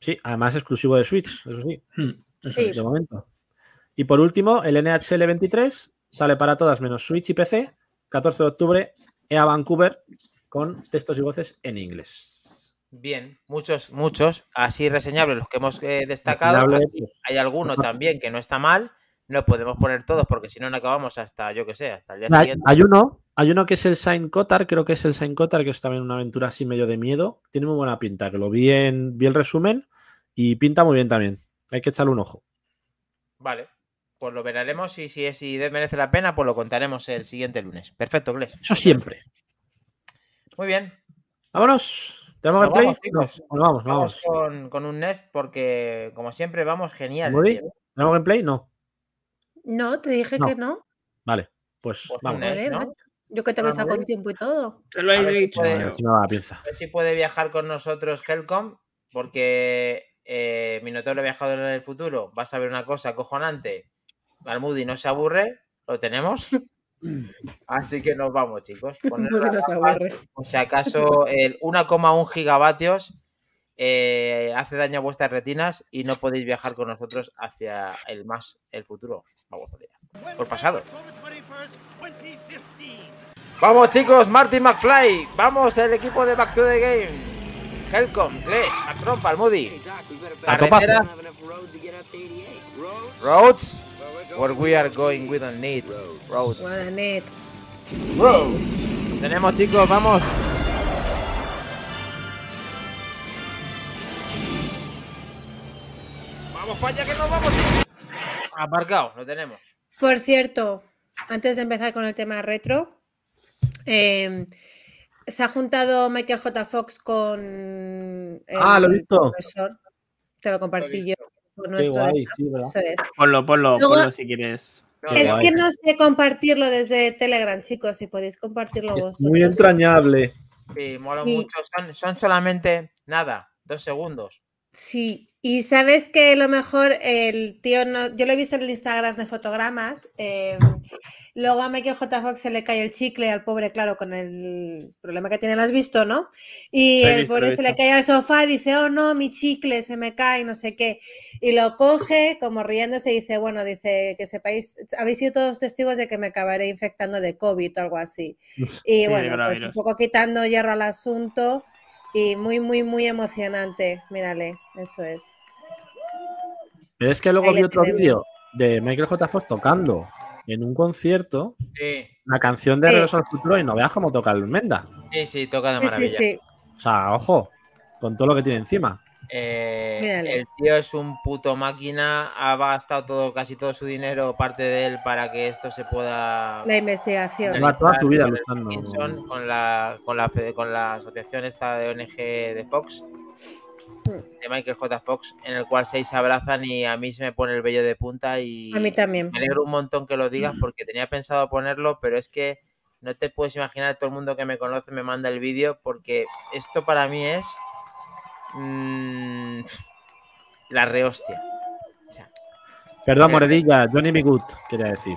Speaker 4: Sí, además exclusivo de Switch, eso sí,
Speaker 3: Hmm, eso
Speaker 2: Sí.
Speaker 3: es.
Speaker 4: de momento. Y por último, el NHL 23 sale para todas menos Switch y PC, 14 de octubre, EA Vancouver, con textos y voces en inglés.
Speaker 1: Bien, muchos, muchos, así reseñables los que hemos eh, destacado. Aquí
Speaker 4: pues,
Speaker 1: hay alguno también que no está mal, no podemos poner todos porque si no, no acabamos hasta, yo que sé, hasta el día
Speaker 4: Hay,
Speaker 1: siguiente.
Speaker 4: hay uno, hay uno que es el Saint Cotar, creo que es el Saint Cotar, que es también una aventura así medio de miedo. Tiene muy buena pinta, que lo vi en vi el resumen y pinta muy bien también. Hay que echarle un ojo.
Speaker 1: Vale, pues lo veremos y si, es, si merece la pena, pues lo contaremos el siguiente lunes. Perfecto, Gles.
Speaker 4: Eso siempre.
Speaker 1: Muy bien.
Speaker 4: Vámonos. ¿Tenemos
Speaker 1: Nos
Speaker 4: gameplay?
Speaker 1: vamos.
Speaker 4: No, vamos,
Speaker 1: Vamos
Speaker 4: vamos.
Speaker 1: con, con un Nest porque, como siempre, vamos genial.
Speaker 4: ¿Tenemos gameplay? No.
Speaker 2: No, te dije
Speaker 4: No.
Speaker 2: que no.
Speaker 4: Vale, pues
Speaker 1: Pues
Speaker 4: vamos.
Speaker 1: un.
Speaker 2: Yo que te lo
Speaker 1: Ah,
Speaker 2: saco
Speaker 1: muy
Speaker 2: en tiempo y todo.
Speaker 5: Te lo he
Speaker 1: A
Speaker 5: dicho.
Speaker 1: A ver si puede viajar con nosotros Helcom, porque eh, Minotauro ha viajado en el futuro. Vas a ver una cosa acojonante. Almudi no se aburre, lo tenemos. <laughs> Así que nos vamos, chicos. <laughs> Poner
Speaker 2: no se aburre.
Speaker 1: Por si acaso el 1,1 gigavatios eh, hace daño a vuestras retinas y no podéis viajar con nosotros hacia el más, el futuro. Vamos allá. Por pasado. Vamos chicos, Martin McFly. Vamos el equipo de Back to the Game. Helcom, Glesh, Macron, Palmudi. Carretera. Roads. Where we are going, we don't need roads.
Speaker 2: Guadanet.
Speaker 1: Tenemos chicos, vamos. Vamos para allá que nos vamos. Aparcado, lo tenemos.
Speaker 2: Por cierto, antes de empezar con el tema retro, eh, se ha juntado Michael J. Fox con. el
Speaker 4: Ah, lo he visto.
Speaker 2: profesor. Te lo compartí yo. por
Speaker 4: Qué
Speaker 2: nuestro
Speaker 4: guay, sí,
Speaker 2: es.
Speaker 5: Ponlo, ponlo,
Speaker 2: Luego-
Speaker 5: ponlo si quieres.
Speaker 4: Qué
Speaker 2: Es
Speaker 4: guay.
Speaker 2: que no sé compartirlo desde Telegram, chicos. Si podéis compartirlo
Speaker 4: Es
Speaker 2: vosotros.
Speaker 4: muy entrañable.
Speaker 1: Sí, mola
Speaker 2: Sí.
Speaker 1: mucho. Son, son solamente nada, dos segundos.
Speaker 2: Sí, y sabes que lo mejor el tío, no, yo lo he visto en el Instagram de fotogramas, eh, luego a Michael J. Fox se le cae el chicle al pobre, claro, con el problema que tiene, lo has visto, ¿no? Y el pobre se le cae al sofá y dice, oh no, mi chicle se me cae, no sé qué. Y lo coge como riéndose y dice, bueno, dice que sepáis, habéis sido todos testigos de que me acabaré infectando de COVID o algo así. Y bueno, pues un poco quitando hierro al asunto y muy, muy, muy emocionante. Mírale, eso es.
Speaker 4: Pero es que luego
Speaker 2: Ahí
Speaker 4: vi otro vídeo de Michael J. Fox tocando en un concierto
Speaker 1: Sí,
Speaker 4: la canción de
Speaker 2: Sí.
Speaker 4: Regreso al Futuro y no veas cómo toca el Menda.
Speaker 1: sí, sí, toca de
Speaker 2: Sí, sí,
Speaker 1: maravilla.
Speaker 2: sí.
Speaker 4: O sea, ojo, con todo lo que tiene encima.
Speaker 1: Eh, el tío es un puto máquina, ha gastado todo, casi todo su dinero, parte de él, para que esto se pueda
Speaker 2: La investigación.
Speaker 4: Lleva toda su vida
Speaker 1: con
Speaker 4: luchando.
Speaker 1: Con la, con la con la asociación esta de ONG de Fox, de Michael J. Fox, en el cual seis se abrazan y a mí se me pone el vello de punta y
Speaker 2: A mí también.
Speaker 1: me alegro un montón que lo digas porque tenía pensado ponerlo, pero es que no te puedes imaginar, todo el mundo que me conoce me manda el vídeo porque esto para mí es mm, la rehostia. O sea,
Speaker 4: Perdón, Moredilla, Johnny. Good, quería decir.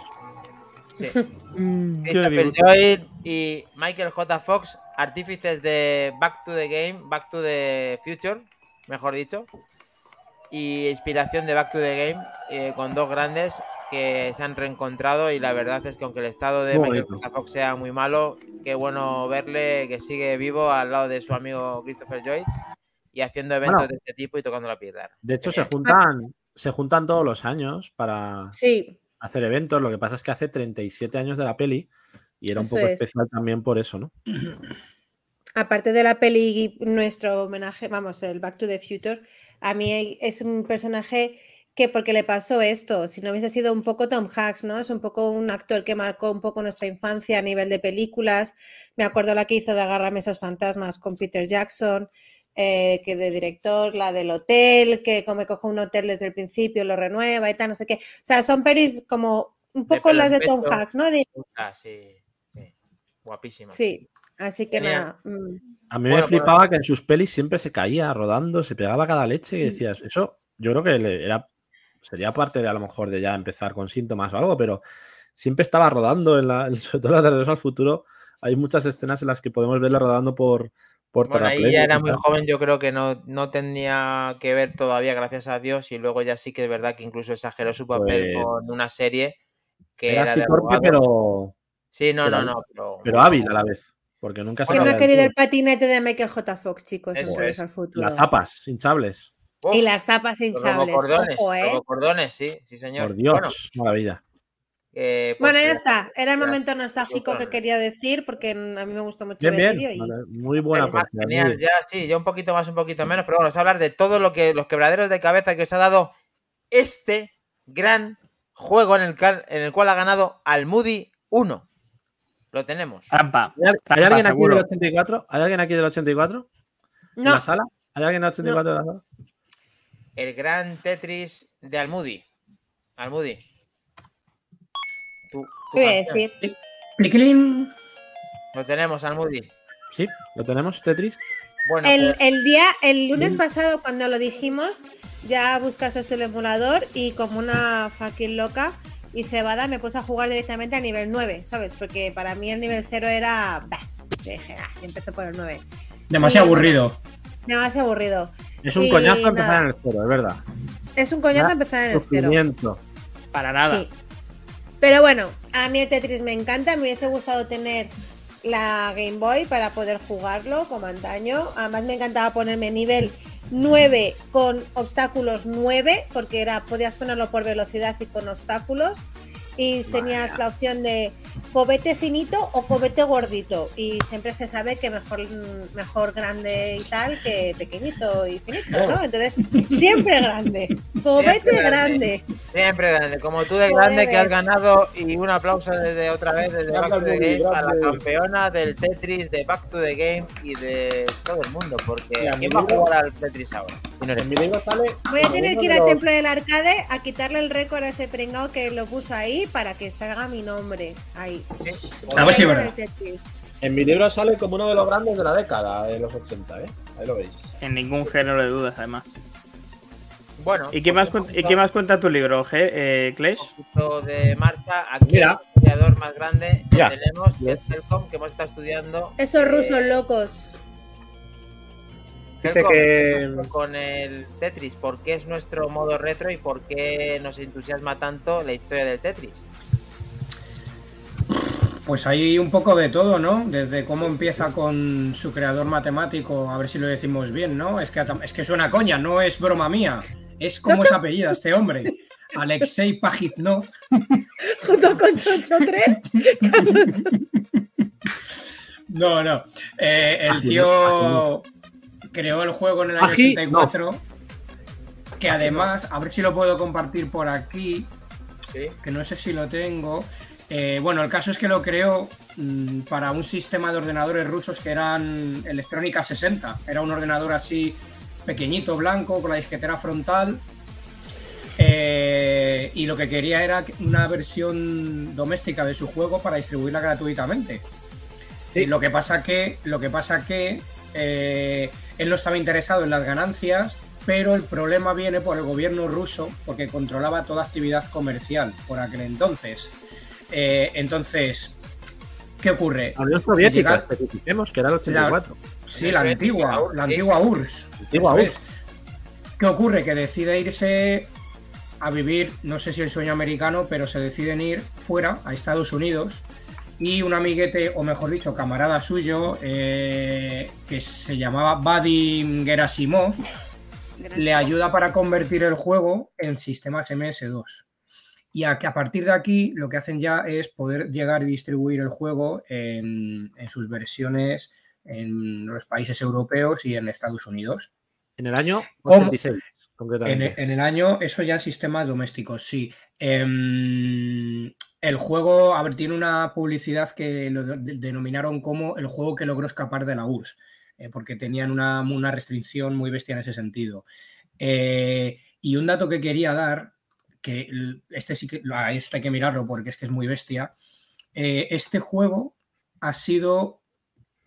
Speaker 1: sí. <laughs>
Speaker 5: Mm,
Speaker 1: Christopher Lloyd y Michael J. Fox, artífices de Back to the Game, Back to the Future, mejor dicho, y inspiración de Back to the Game, eh, con dos grandes que se han reencontrado y la verdad es que aunque el estado de
Speaker 4: Muy
Speaker 1: Michael
Speaker 4: bonito.
Speaker 1: J. Fox sea muy malo, qué bueno verle que sigue vivo al lado de su amigo Christopher Lloyd y haciendo eventos
Speaker 4: Bueno.
Speaker 1: de este tipo y tocando la piedra.
Speaker 4: De hecho, se juntan, se juntan todos los años para
Speaker 2: Sí,
Speaker 4: hacer eventos. Lo que pasa es que hace 37 años de la peli y era un
Speaker 2: Eso
Speaker 4: poco
Speaker 2: es.
Speaker 4: especial también por eso, ¿no?
Speaker 2: aparte de la peli, nuestro homenaje, vamos, el Back to the Future, a mí es un personaje que porque le pasó esto, si no hubiese sido un poco Tom Hanks, ¿no? Es un poco un actor que marcó un poco nuestra infancia a nivel de películas. Me acuerdo la que hizo de Agarrame esos fantasmas con Peter Jackson, eh, que de director, la del hotel, que como coge un hotel desde el principio, lo renueva y tal, no sé qué. O sea, son pelis como un poco las de Tom. Hanks, ¿no? De-
Speaker 1: Ah, sí, sí. Guapísima.
Speaker 2: sí, así que
Speaker 1: Genial.
Speaker 2: nada. mm.
Speaker 4: A mí
Speaker 1: Bueno,
Speaker 4: me
Speaker 1: pues-
Speaker 4: flipaba que en sus pelis siempre se caía rodando, se pegaba cada leche y decías, eso yo creo que era, sería parte de a lo mejor de ya empezar con síntomas o algo, pero siempre estaba rodando, en la, sobre <laughs> todo en la de Regreso al Futuro, hay muchas escenas en las que podemos verle rodando por, por
Speaker 1: Bueno, ahí ya
Speaker 4: y
Speaker 1: era muy joven, yo creo que no, no tenía que ver todavía, gracias a Dios, y luego ya sí que es verdad que incluso exageró su papel
Speaker 4: Pues-
Speaker 1: con una serie que
Speaker 4: Era
Speaker 1: era,
Speaker 4: así
Speaker 1: de
Speaker 4: torpe, pero,
Speaker 1: Sí, no,
Speaker 4: pero
Speaker 1: no, no, pero,
Speaker 4: pero hábil a la vez, porque nunca se
Speaker 2: ¿Quién no
Speaker 4: del
Speaker 2: querido el patinete de Michael J. Fox, chicos? en
Speaker 1: Eso
Speaker 4: es,
Speaker 2: al futuro.
Speaker 4: Las zapas hinchables.
Speaker 1: Uf,
Speaker 2: Y las tapas
Speaker 1: los
Speaker 2: hinchables.
Speaker 1: robocordones,
Speaker 2: Ojo, ¿eh?
Speaker 1: robocordones, sí, sí, señor.
Speaker 4: Por Dios,
Speaker 1: Bueno,
Speaker 4: maravilla.
Speaker 1: Eh, pues,
Speaker 2: Bueno, ya
Speaker 1: eh,
Speaker 2: está. Era el momento nostálgico que quería decir porque a mí me gustó mucho
Speaker 4: Bien,
Speaker 2: el vídeo. y-
Speaker 4: Vale, Muy buena partida, muy
Speaker 1: genial,
Speaker 4: bien.
Speaker 1: ya sí, ya un poquito más, un poquito menos, pero bueno, vamos a hablar de todo lo que los quebraderos de cabeza que os ha dado este gran juego en el, cal- en el cual ha ganado Almudi 1. Lo tenemos.
Speaker 5: Trampa.
Speaker 4: ¿Hay, alguien aquí
Speaker 5: seguro.
Speaker 4: del 84? ¿Hay alguien aquí del 84? ¿En
Speaker 2: No,
Speaker 4: la sala? ¿Hay alguien del 84 de la sala?
Speaker 1: El gran Tetris de Almudi. Almudi. Tu- tu
Speaker 2: ¿qué iba a decir?
Speaker 1: Lo tenemos, Almudi.
Speaker 4: Sí, lo tenemos, Tetris.
Speaker 1: Bueno,
Speaker 2: El,
Speaker 1: pues,
Speaker 2: el día, el lunes pasado, cuando lo dijimos, ya buscaste el emulador y como una fucking loca y cebada me puse a jugar directamente a nivel 9, ¿sabes? Porque para mí el nivel 0 era... Bah, dije, ah, y empecé por el 9.
Speaker 3: Demasiado
Speaker 2: Y,
Speaker 3: aburrido.
Speaker 2: Demasiado aburrido.
Speaker 4: Es un
Speaker 2: Y
Speaker 4: coñazo empezar
Speaker 2: nada.
Speaker 4: en el cero, es verdad.
Speaker 2: Es un coñazo empezar en el 0.
Speaker 4: Sufrimiento.
Speaker 5: Para nada.
Speaker 2: Sí. Pero bueno, a mí el Tetris me encanta. Me hubiese gustado tener la Game Boy para poder jugarlo como antaño. Además me encantaba ponerme nivel 9 con obstáculos 9, porque era podías ponerlo por velocidad y con obstáculos. Y tenías la opción de cobete finito o cobete gordito. Y siempre se sabe que mejor, mejor grande y tal que pequeñito y finito, ¿no? Entonces, siempre grande. <laughs> Cobete
Speaker 1: Siempre
Speaker 2: grande.
Speaker 1: grande. siempre grande. Como tú de grande que has ganado. Y un aplauso desde otra vez desde Back to the Game a la campeona del Tetris de Back to the Game y de todo el mundo. Porque ¿quién va a jugar al Tetris ahora? Si no eres
Speaker 4: En mi libro sale.
Speaker 2: Voy a tener que ir al
Speaker 4: los-
Speaker 2: templo del arcade a quitarle el récord a ese pringao que lo puso ahí para que salga mi nombre. Ahí.
Speaker 3: A ver si es
Speaker 2: Voy
Speaker 3: verdad.
Speaker 2: el Tetris.
Speaker 4: En mi libro sale como uno de los grandes de la década de los 80, ¿eh? Ahí lo veis.
Speaker 5: En ningún género de dudas, además.
Speaker 1: Bueno,
Speaker 5: ¿Y qué más, cuen- y qué más cuenta tu libro, G, eh, Clash?
Speaker 1: de marcha. Aquí
Speaker 4: Mira.
Speaker 1: el estudiador más grande que
Speaker 4: Mira.
Speaker 1: tenemos, que es Helcom, que hemos estado estudiando.
Speaker 2: Esos
Speaker 1: eh,
Speaker 2: rusos locos.
Speaker 4: Dice
Speaker 1: Helcom,
Speaker 4: que.
Speaker 1: con el Tetris, ¿por qué es nuestro modo retro y por qué nos entusiasma tanto la historia del Tetris?
Speaker 3: Pues hay un poco de todo, ¿no? Desde cómo empieza con su creador matemático, a ver si lo decimos bien, ¿no? Es que, atam- es que suena coña, no es broma mía. Es como es apellida este hombre. <laughs> Alexei Pajitnov. <laughs>
Speaker 2: Junto con Chocho 3. <laughs>
Speaker 3: No, no. Eh, el tío creó el juego en el año
Speaker 4: Pajitnov.
Speaker 3: 84. Que además, a ver si lo puedo compartir por aquí. Que no sé si lo tengo. Eh, bueno, el caso es que lo creó mm, para un sistema de ordenadores rusos que eran Electrónica 60. Era un ordenador así pequeñito, blanco, con la disquetera frontal. Eh, y lo que quería era una versión doméstica de su juego para distribuirla gratuitamente. Y lo que pasa que, lo que pasa que eh, él no estaba interesado en las ganancias, pero el problema viene por el gobierno ruso, porque controlaba toda actividad comercial por aquel entonces. Eh, entonces, ¿qué ocurre?
Speaker 4: La Unión Soviética, que era el 84.
Speaker 3: Sí, la antigua, la antigua URSS.
Speaker 4: Antigua URSS.
Speaker 3: ¿Qué ocurre? Que decide irse a vivir, no sé si el sueño americano, pero se deciden ir fuera, a Estados Unidos, y un amiguete, o mejor dicho, camarada suyo, eh, que se llamaba Vadim Gerasimov, le ayuda para convertir el juego en sistemas MS2. Y a, a partir de aquí lo que hacen ya es poder llegar y distribuir el juego en, en sus versiones en los países europeos y en Estados Unidos.
Speaker 4: En el año
Speaker 3: ¿Cómo?
Speaker 4: 86,
Speaker 3: En,
Speaker 4: concretamente.
Speaker 3: en el año, eso ya en sistemas domésticos, sí. Em, el juego, a ver, tiene una publicidad que lo de- denominaron como el juego que logró escapar de la URSS, eh, porque tenían una, una restricción muy bestia en ese sentido. Eh, y un dato que quería dar, que este sí que, a esto hay que mirarlo porque es que es muy bestia, eh, este juego ha sido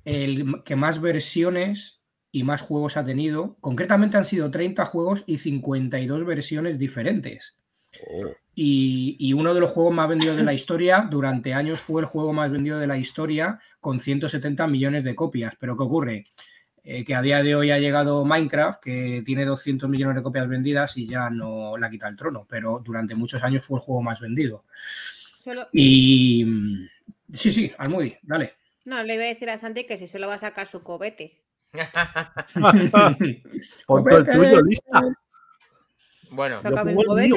Speaker 3: el que más versiones y más juegos ha tenido. Concretamente han sido 30 juegos y 52 versiones diferentes. Y, y uno de los juegos más vendidos de la historia durante años fue el juego más vendido de la historia con 170 millones de copias. Pero ¿qué ocurre? Eh, que a día de hoy ha llegado Minecraft, que tiene 200 millones de copias vendidas y ya no la quita el trono, pero durante muchos años fue el juego más vendido.
Speaker 2: Solo-
Speaker 3: Y mm, sí, sí, Almudi, dale.
Speaker 2: No, le iba a decir a Santi que si solo va a sacar su cobete. <laughs>
Speaker 4: Pon todo el tuyo, lista.
Speaker 1: Bueno,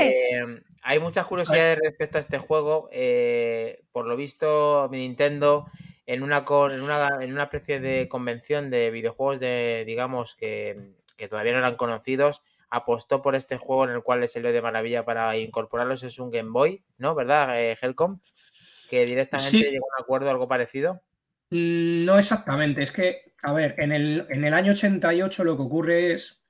Speaker 1: eh, hay muchas curiosidades respecto a este juego. eh, por lo visto, Nintendo, en una, con- en, una, en una especie de convención de videojuegos de, digamos, que, que todavía no eran conocidos, apostó por este juego en el cual le salió de maravilla para incorporarlos. Es un Game Boy, ¿no? ¿Verdad, eh, Helcom? Que directamente
Speaker 3: Sí.
Speaker 1: llegó a un acuerdo, algo parecido.
Speaker 3: No exactamente, es que, a ver, en el, en el año 88 lo que ocurre es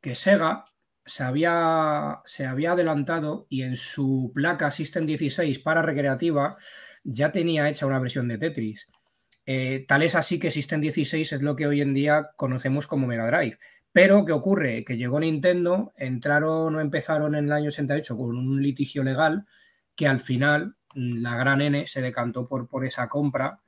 Speaker 3: que Sega se había, se había adelantado y en su placa System 16 para recreativa ya tenía hecha una versión de Tetris. Eh, tal es así que System 16 es lo que hoy en día conocemos como Mega Drive. Pero, ¿qué ocurre? Que llegó Nintendo, entraron o empezaron en el año 88 con un litigio legal que al final mm, la gran N se decantó por, por esa compra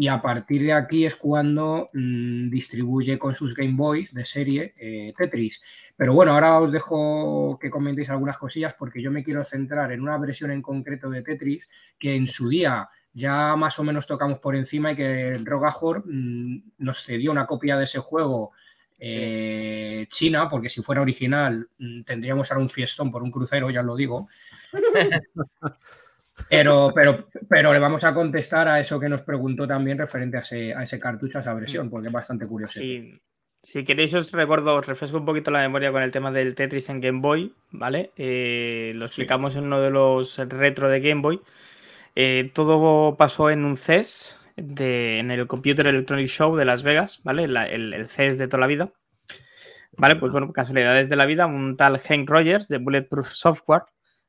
Speaker 3: y a partir de aquí es cuando mm, distribuye con sus Game Boys de serie eh, Tetris. Pero bueno, ahora os dejo que comentéis algunas cosillas porque yo me quiero centrar en una versión en concreto de Tetris que en su día ya más o menos tocamos por encima y que Rogajor mm, nos cedió una copia de ese juego eh, China, porque si fuera original mm, tendríamos ahora un fiestón por un crucero, ya os lo digo. <laughs> Pero, pero, pero le vamos a contestar a eso que nos preguntó también referente a ese, a ese cartucho, a esa versión, porque es bastante curioso.
Speaker 5: Sí. Si queréis os recuerdo, os refresco un poquito la memoria con el tema del Tetris en Game Boy, ¿vale? Eh, lo explicamos en uno de los retro de Game Boy. Eh, todo pasó en un CES, de, en el Computer Electronic Show de Las Vegas, ¿vale? La- el, el CES de toda la vida. Vale, pues bueno, casualidades de la vida, un tal Hank Rogers de Bulletproof Software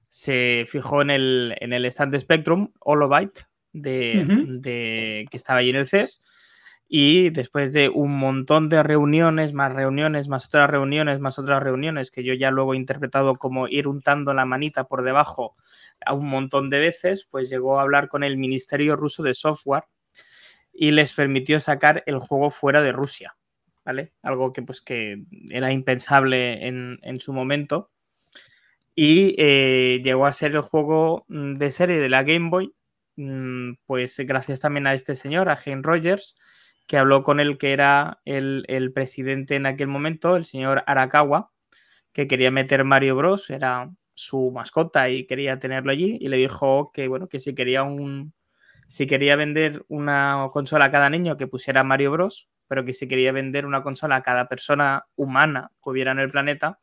Speaker 5: se fijó en el, en el stand de Spectrum, Holobyte, de- que estaba allí en el CES. Y después de un montón de reuniones, más reuniones, más otras reuniones, más otras reuniones, que yo ya luego he interpretado como ir untando la manita por debajo a un montón de veces, pues llegó a hablar con el Ministerio Ruso de Software y les permitió sacar el juego fuera de Rusia, ¿vale? Algo que pues que era impensable en, en su momento. Y eh, llegó a ser el juego mm, de serie de la Game Boy, mm, pues gracias también a este señor, a Jane Rogers, que habló con el que era el, el presidente en aquel momento, el señor Arakawa, que quería meter Mario Bros, era su mascota y quería tenerlo allí, y le dijo que bueno, que si quería un si quería vender una consola a cada niño que pusiera Mario Bros, pero que si quería vender una consola a cada persona humana que hubiera en el planeta,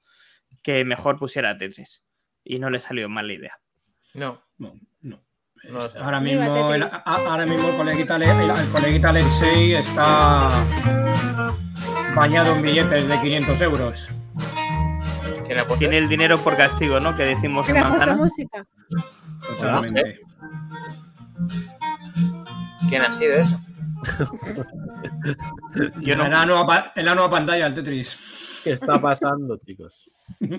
Speaker 5: que mejor pusiera Tetris. Y no le salió mal la idea.
Speaker 1: No.
Speaker 3: No, no. Ahora mismo, el, a- ahora mismo el coleguita, el, el coleguita Alexei está bañado en billetes de 500 euros.
Speaker 1: ¿Quién ha puesto
Speaker 5: Tiene el dinero por castigo, ¿no? Que decimos
Speaker 2: ¿Quién
Speaker 5: en
Speaker 2: ha puesto
Speaker 5: manzana.
Speaker 2: música?
Speaker 3: Totalmente.
Speaker 1: ¿Quién ha sido eso?
Speaker 5: Yo no.
Speaker 3: En la nueva, en la nueva pantalla, el Tetris.
Speaker 4: ¿Qué está pasando, chicos?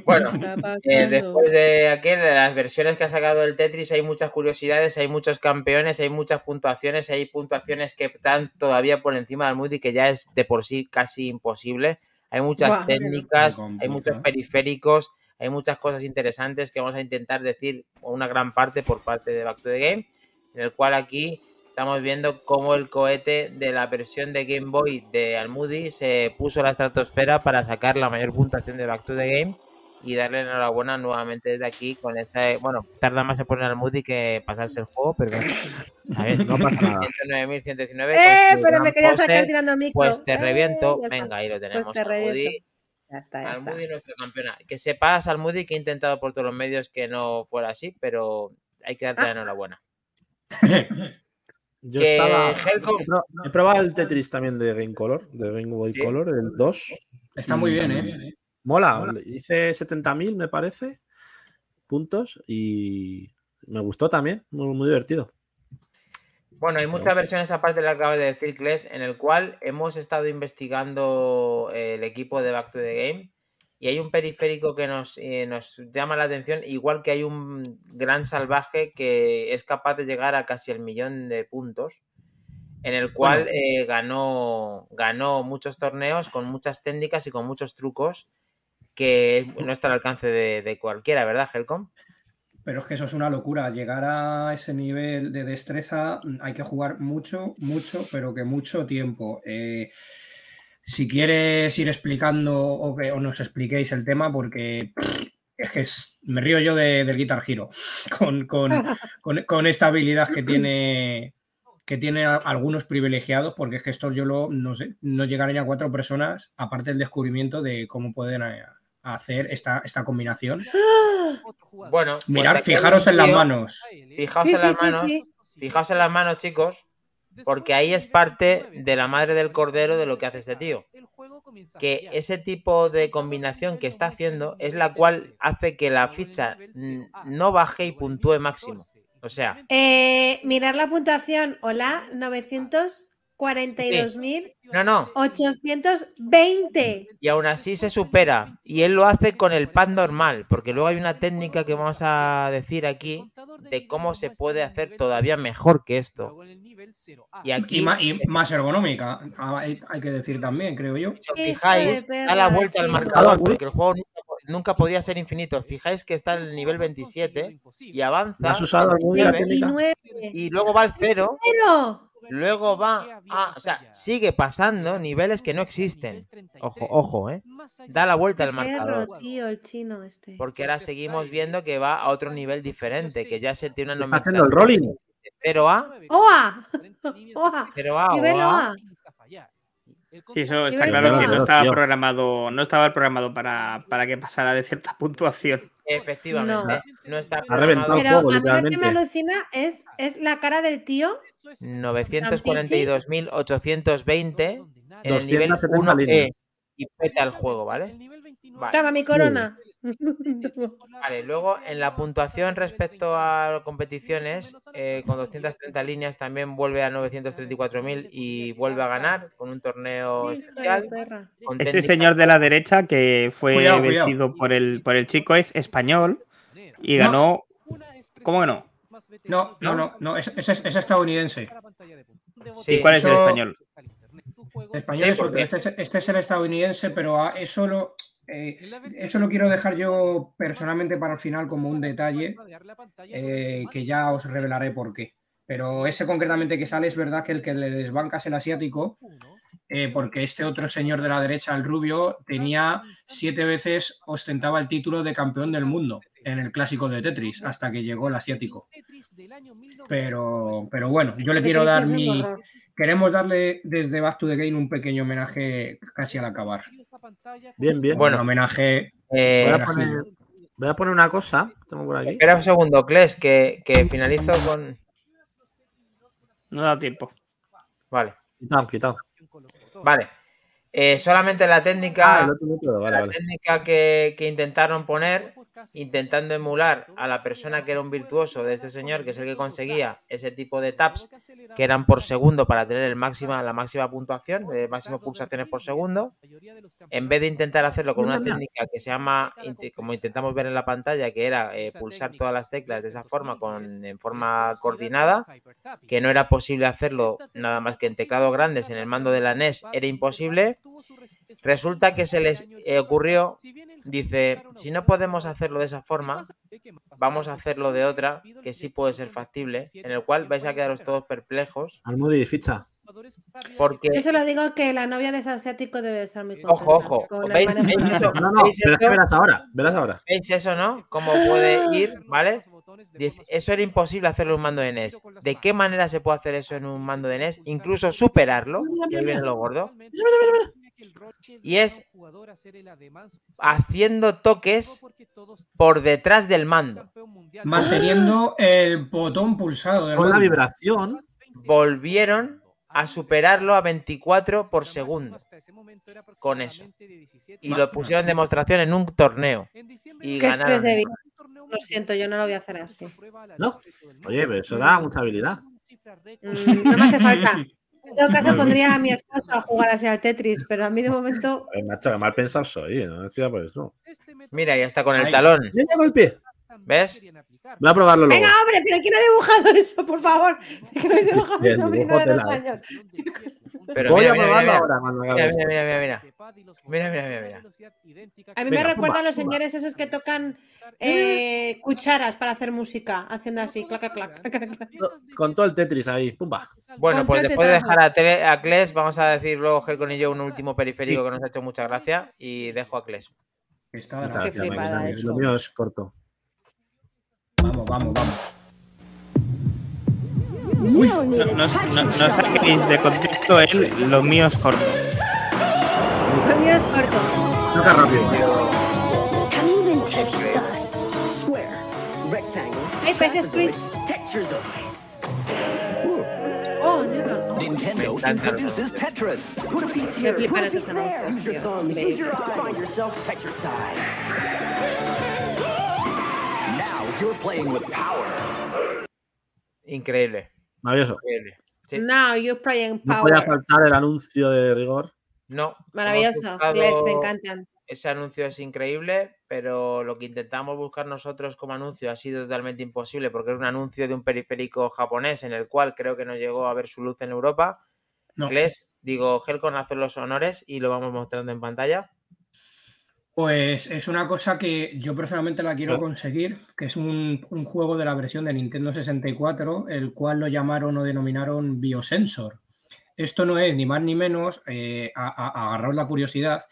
Speaker 1: Bueno,
Speaker 2: pasando.
Speaker 1: Eh, después de aquel, de las versiones que ha sacado el Tetris, hay muchas curiosidades, hay muchos campeones, hay muchas puntuaciones, hay puntuaciones que están todavía por encima del Moody, que ya es de por sí casi imposible. Hay muchas técnicas, hay muchos periféricos, hay muchas cosas interesantes que vamos a intentar decir una gran parte por parte de Back to the Game, en el cual aquí estamos viendo cómo el cohete de la versión de Game Boy de Almudi se puso a la estratosfera para sacar la mayor puntuación de Back to the Game y darle enhorabuena nuevamente desde aquí con esa. Bueno, tarda más en poner al Moody que pasarse el juego, pero a ver,
Speaker 4: No pasa nada. <laughs>
Speaker 1: 109.119.
Speaker 2: ¡Eh! Pero me quería sacar tirando micro.
Speaker 1: Pues te
Speaker 2: ¡Eh!
Speaker 1: reviento. Venga, ahí lo tenemos.
Speaker 2: te
Speaker 1: al
Speaker 2: reviento.
Speaker 1: Moody,
Speaker 2: Ya está, ya
Speaker 1: al
Speaker 2: está.
Speaker 1: Moody, nuestra campeona. Que sepas al Moody que he intentado por todos los medios que no fuera así, pero hay que darte la
Speaker 2: Ah.
Speaker 1: enhorabuena. <laughs>
Speaker 4: Yo
Speaker 1: Que
Speaker 4: estaba.
Speaker 1: Helcom-
Speaker 4: He pro- He probado el Tetris también de Game Color, de Game Boy
Speaker 1: Sí.
Speaker 4: Color, el 2.
Speaker 3: Está muy bien, ¿eh?
Speaker 4: Mola, hice 70.000, me parece, puntos y me gustó también, muy, muy divertido.
Speaker 1: Bueno, hay muchas versiones aparte de la que acaba de decir Kles, en el cual hemos estado investigando eh, el equipo de Back to the Game y hay un periférico que nos, eh, nos llama la atención, igual que hay un gran salvaje que es capaz de llegar a casi el millón de puntos, en el cual
Speaker 3: Bueno.
Speaker 1: eh, ganó, ganó muchos torneos con muchas técnicas y con muchos trucos que no está al alcance de, cualquiera, ¿verdad, Helcom?
Speaker 3: Pero es que eso es una locura. Llegar a ese nivel de destreza hay que jugar mucho, mucho, pero que mucho tiempo. Eh, si quieres ir explicando o que o nos expliquéis el tema, porque es que me río yo de- del Guitar Hero <laughs> con, con- con- esta habilidad que tiene que tiene algunos privilegiados, porque es que esto yo lo, no sé, no llegarían a cuatro personas, aparte del descubrimiento de cómo pueden hacer esta, esta combinación. <gasps>
Speaker 1: Bueno, pues
Speaker 3: Mirar, fijaros en las manos.
Speaker 1: Fijaos
Speaker 2: Sí,
Speaker 1: en
Speaker 2: sí,
Speaker 1: las
Speaker 2: sí,
Speaker 1: manos.
Speaker 2: sí.
Speaker 1: Fijaos en las manos, chicos. Porque ahí es parte de la madre del cordero de lo que hace este tío. Que ese tipo de combinación que está haciendo es la cual hace que la ficha no baje y puntúe máximo. O sea,
Speaker 2: Eh, mirar la puntuación. Hola, 942.820.
Speaker 1: no, no. Y aún así se supera. Y él lo hace con el pad normal. Porque luego hay una técnica que vamos a decir aquí de cómo se puede hacer todavía mejor que esto. Y aquí,
Speaker 3: Y, ma- y más ergonómica, ah, hay, hay que decir también, creo yo.
Speaker 1: si os fijáis, da la vuelta al marcador. Porque el juego nunca, nunca podía ser infinito. Fijáis que está en el nivel 27 y avanza.
Speaker 4: ¿Has usado
Speaker 1: al
Speaker 4: algún día la
Speaker 1: 29,
Speaker 4: técnica?
Speaker 1: y luego va al 0
Speaker 2: Pero,
Speaker 1: Luego va a, o sea, sigue pasando niveles que no existen. Ojo, ojo, eh. Da la vuelta al marcador.
Speaker 2: tío, el chino este.
Speaker 1: Porque ahora seguimos viendo que va a otro nivel diferente, que ya se tiene una
Speaker 4: Está haciendo el rolling.
Speaker 1: 0A,
Speaker 2: ¡Oa! ¡Oa!
Speaker 1: 0A,
Speaker 2: Nivel
Speaker 1: OA.
Speaker 5: Sí, eso está claro que no estaba programado, no estaba programado para, para que pasara de cierta <laughs> puntuación.
Speaker 1: Efectivamente, no, está
Speaker 4: Ha reventado
Speaker 1: programado.
Speaker 2: Pero a mí lo que me alucina es, es la cara del tío.
Speaker 1: 942.820 en el nivel
Speaker 4: 270
Speaker 1: 1E
Speaker 4: líneas.
Speaker 1: y peta el juego, ¿vale? Vale.
Speaker 2: Toma mi corona.
Speaker 1: Vale, luego en la puntuación respecto a competiciones, eh, con 230 líneas también vuelve a 934.000 y vuelve a ganar con un torneo especial.
Speaker 5: Ese señor de la derecha que fue
Speaker 3: Cuidado, cuidado.
Speaker 5: vencido por el, por el chico es español y ganó. ¿Cómo que no?
Speaker 3: No, no, no, no, es, es- es estadounidense.
Speaker 1: Sí,
Speaker 5: ¿Y cuál es el español?
Speaker 3: El español
Speaker 1: Sí,
Speaker 3: es otro,
Speaker 1: porque-
Speaker 3: este, es- este es el estadounidense, pero a- eso lo, eh, eso lo quiero dejar yo personalmente para el final como un detalle eh, que ya os revelaré por qué. Pero ese concretamente que sale es verdad que el que le desbanca es el asiático, eh, porque este otro señor de la derecha, el rubio, tenía siete veces, ostentaba el título de campeón del mundo en el clásico de Tetris, hasta que llegó el asiático. Pero, pero bueno, yo le quiero dar mi... Queremos darle desde Back to the Game un pequeño homenaje casi al acabar.
Speaker 4: Bien, bien.
Speaker 1: Bueno,
Speaker 3: un homenaje.
Speaker 1: Eh,
Speaker 4: Voy a, poner, voy a poner una cosa. Tengo por aquí.
Speaker 1: espera un segundo, Kles, que, que finalizo con.
Speaker 5: No da tiempo.
Speaker 1: Vale,
Speaker 4: Quitado, quitado.
Speaker 1: vale. Eh, solamente la técnica.
Speaker 4: Ah, otro vale,
Speaker 1: la
Speaker 4: vale.
Speaker 1: técnica que, que intentaron poner, intentando emular a la persona que era un virtuoso de este señor, que es el que conseguía ese tipo de taps que eran por segundo para tener el máxima, la máxima puntuación, de máximas pulsaciones por segundo, en vez de intentar hacerlo con una técnica que se llama, como intentamos ver en la pantalla, que era eh, pulsar todas las teclas de esa forma, con, en forma coordinada, que no era posible hacerlo nada más que en teclado grandes, en el mando de la NES era imposible. Resulta que se les eh, ocurrió, dice, si no podemos hacerlo de esa forma, vamos a hacerlo de otra, que sí puede ser factible, en el cual vais a quedaros todos perplejos,
Speaker 4: Almudi, ficha.
Speaker 1: porque,
Speaker 2: Yo solo digo que la novia de ese asiático debe estar muy contenta.
Speaker 1: ojo, ojo, ¿veis, veis eso?
Speaker 4: No, no,
Speaker 1: ¿Veis
Speaker 4: pero verás ahora. Verás ahora.
Speaker 1: ¿Veis eso, no? ¿Cómo puede ir? ¿Vale? Eso era imposible hacerlo en un mando de NES. ¿De qué manera se puede hacer eso en un mando de NES? Incluso superarlo, que ahí viene lo gordo. Y es haciendo toques por detrás del mando.
Speaker 3: Manteniendo el botón pulsado.
Speaker 4: Con la vibración.
Speaker 1: Volvieron a superarlo a 24 por segundo. Con eso. Y lo pusieron en demostración en un torneo. Y ganaron.
Speaker 2: de vida. Lo siento, yo no lo voy a hacer así.
Speaker 4: No. Oye, pero eso da mucha habilidad.
Speaker 2: Mm, no me hace falta. <laughs> En todo caso, pondría a mi esposo a jugar así al Tetris, pero a mí de momento.
Speaker 4: Ay, macho, que mal pensado soy. No decía por eso.
Speaker 1: Mira, ya está con el
Speaker 3: Ahí.
Speaker 1: talón.
Speaker 4: Mira con el pie.
Speaker 1: ¿Ves?
Speaker 4: Voy a probarlo luego.
Speaker 2: Venga, hombre, pero ¿quién ha dibujado eso, por favor? <laughs> Que no habéis dibujado mi sobrino de dos
Speaker 4: tela,
Speaker 2: años.
Speaker 1: Pero
Speaker 4: Voy
Speaker 1: mira,
Speaker 4: a
Speaker 1: mira,
Speaker 4: probarlo
Speaker 1: mira,
Speaker 4: ahora cuando
Speaker 1: mira, mira, mira, mira. Mira, mira, mira, mira.
Speaker 2: A mí me recuerda a los señores esos que tocan eh, cucharas para hacer música, haciendo así, clac, clac, clac.
Speaker 4: Con todo el Tetris ahí. Pumba.
Speaker 1: Bueno, pues después de dejar a, a Kles, vamos a decir luego Helcon y yo un último periférico que nos ha hecho mucha gracia y dejo a Kles.
Speaker 3: Está
Speaker 2: Qué.
Speaker 4: Lo mío es corto.
Speaker 3: Vamos, vamos, vamos.
Speaker 5: No, no, no- no saquéis de contexto el lo mío es corto.
Speaker 2: Lo mío es corto.
Speaker 4: Toca rápido.
Speaker 2: Hay peces
Speaker 11: of
Speaker 2: Oh, Newton. Oh,
Speaker 11: Nintendo introduces Tetris. Put a piece here, put piece there. your. Find yourself
Speaker 1: Increíble.
Speaker 4: Maravilloso.
Speaker 1: Increíble. Sí.
Speaker 2: Now you're playing
Speaker 4: No podía
Speaker 2: power.
Speaker 4: faltar el anuncio de rigor.
Speaker 1: No.
Speaker 2: Maravilloso. Gles, me encantan.
Speaker 1: Ese anuncio es increíble, pero lo que intentamos buscar nosotros como anuncio ha sido totalmente imposible porque es un anuncio de un periférico japonés en el cual creo que no llegó a ver su luz en Europa.
Speaker 3: No.
Speaker 1: Gles, digo, Helcon hace los honores y lo vamos mostrando en pantalla.
Speaker 3: Pues es una cosa que yo personalmente la quiero conseguir, que es un, un juego de la versión de Nintendo 64, el cual lo llamaron o denominaron Biosensor. Esto no es ni más ni menos, eh, a, a- a agarraros la curiosidad,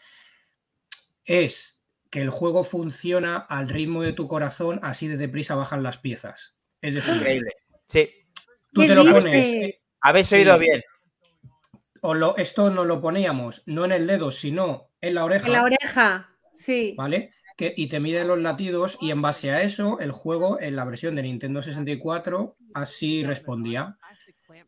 Speaker 3: es que el juego funciona al ritmo de tu corazón, así de deprisa bajan las piezas. Es decir,
Speaker 1: Increíble. Sí,
Speaker 3: tú
Speaker 2: ¿Qué
Speaker 3: te lo pones, eh,
Speaker 1: habéis
Speaker 3: Sí.
Speaker 1: oído bien.
Speaker 3: o lo- esto no lo poníamos no en el dedo, sino en la oreja.
Speaker 2: En la oreja. Sí.
Speaker 3: ¿vale? Que, y te mide los latidos y en base a eso el juego en la versión de Nintendo 64 así respondía.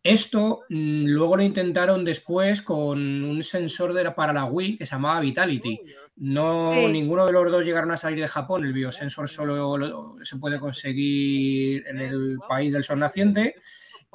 Speaker 3: Esto mm, luego lo intentaron después con un sensor de la- para la Wii que se llamaba Vitality. No,
Speaker 2: Sí.
Speaker 3: ninguno de los dos llegaron a salir de Japón. El biosensor solo lo- se puede conseguir en el país del sol naciente.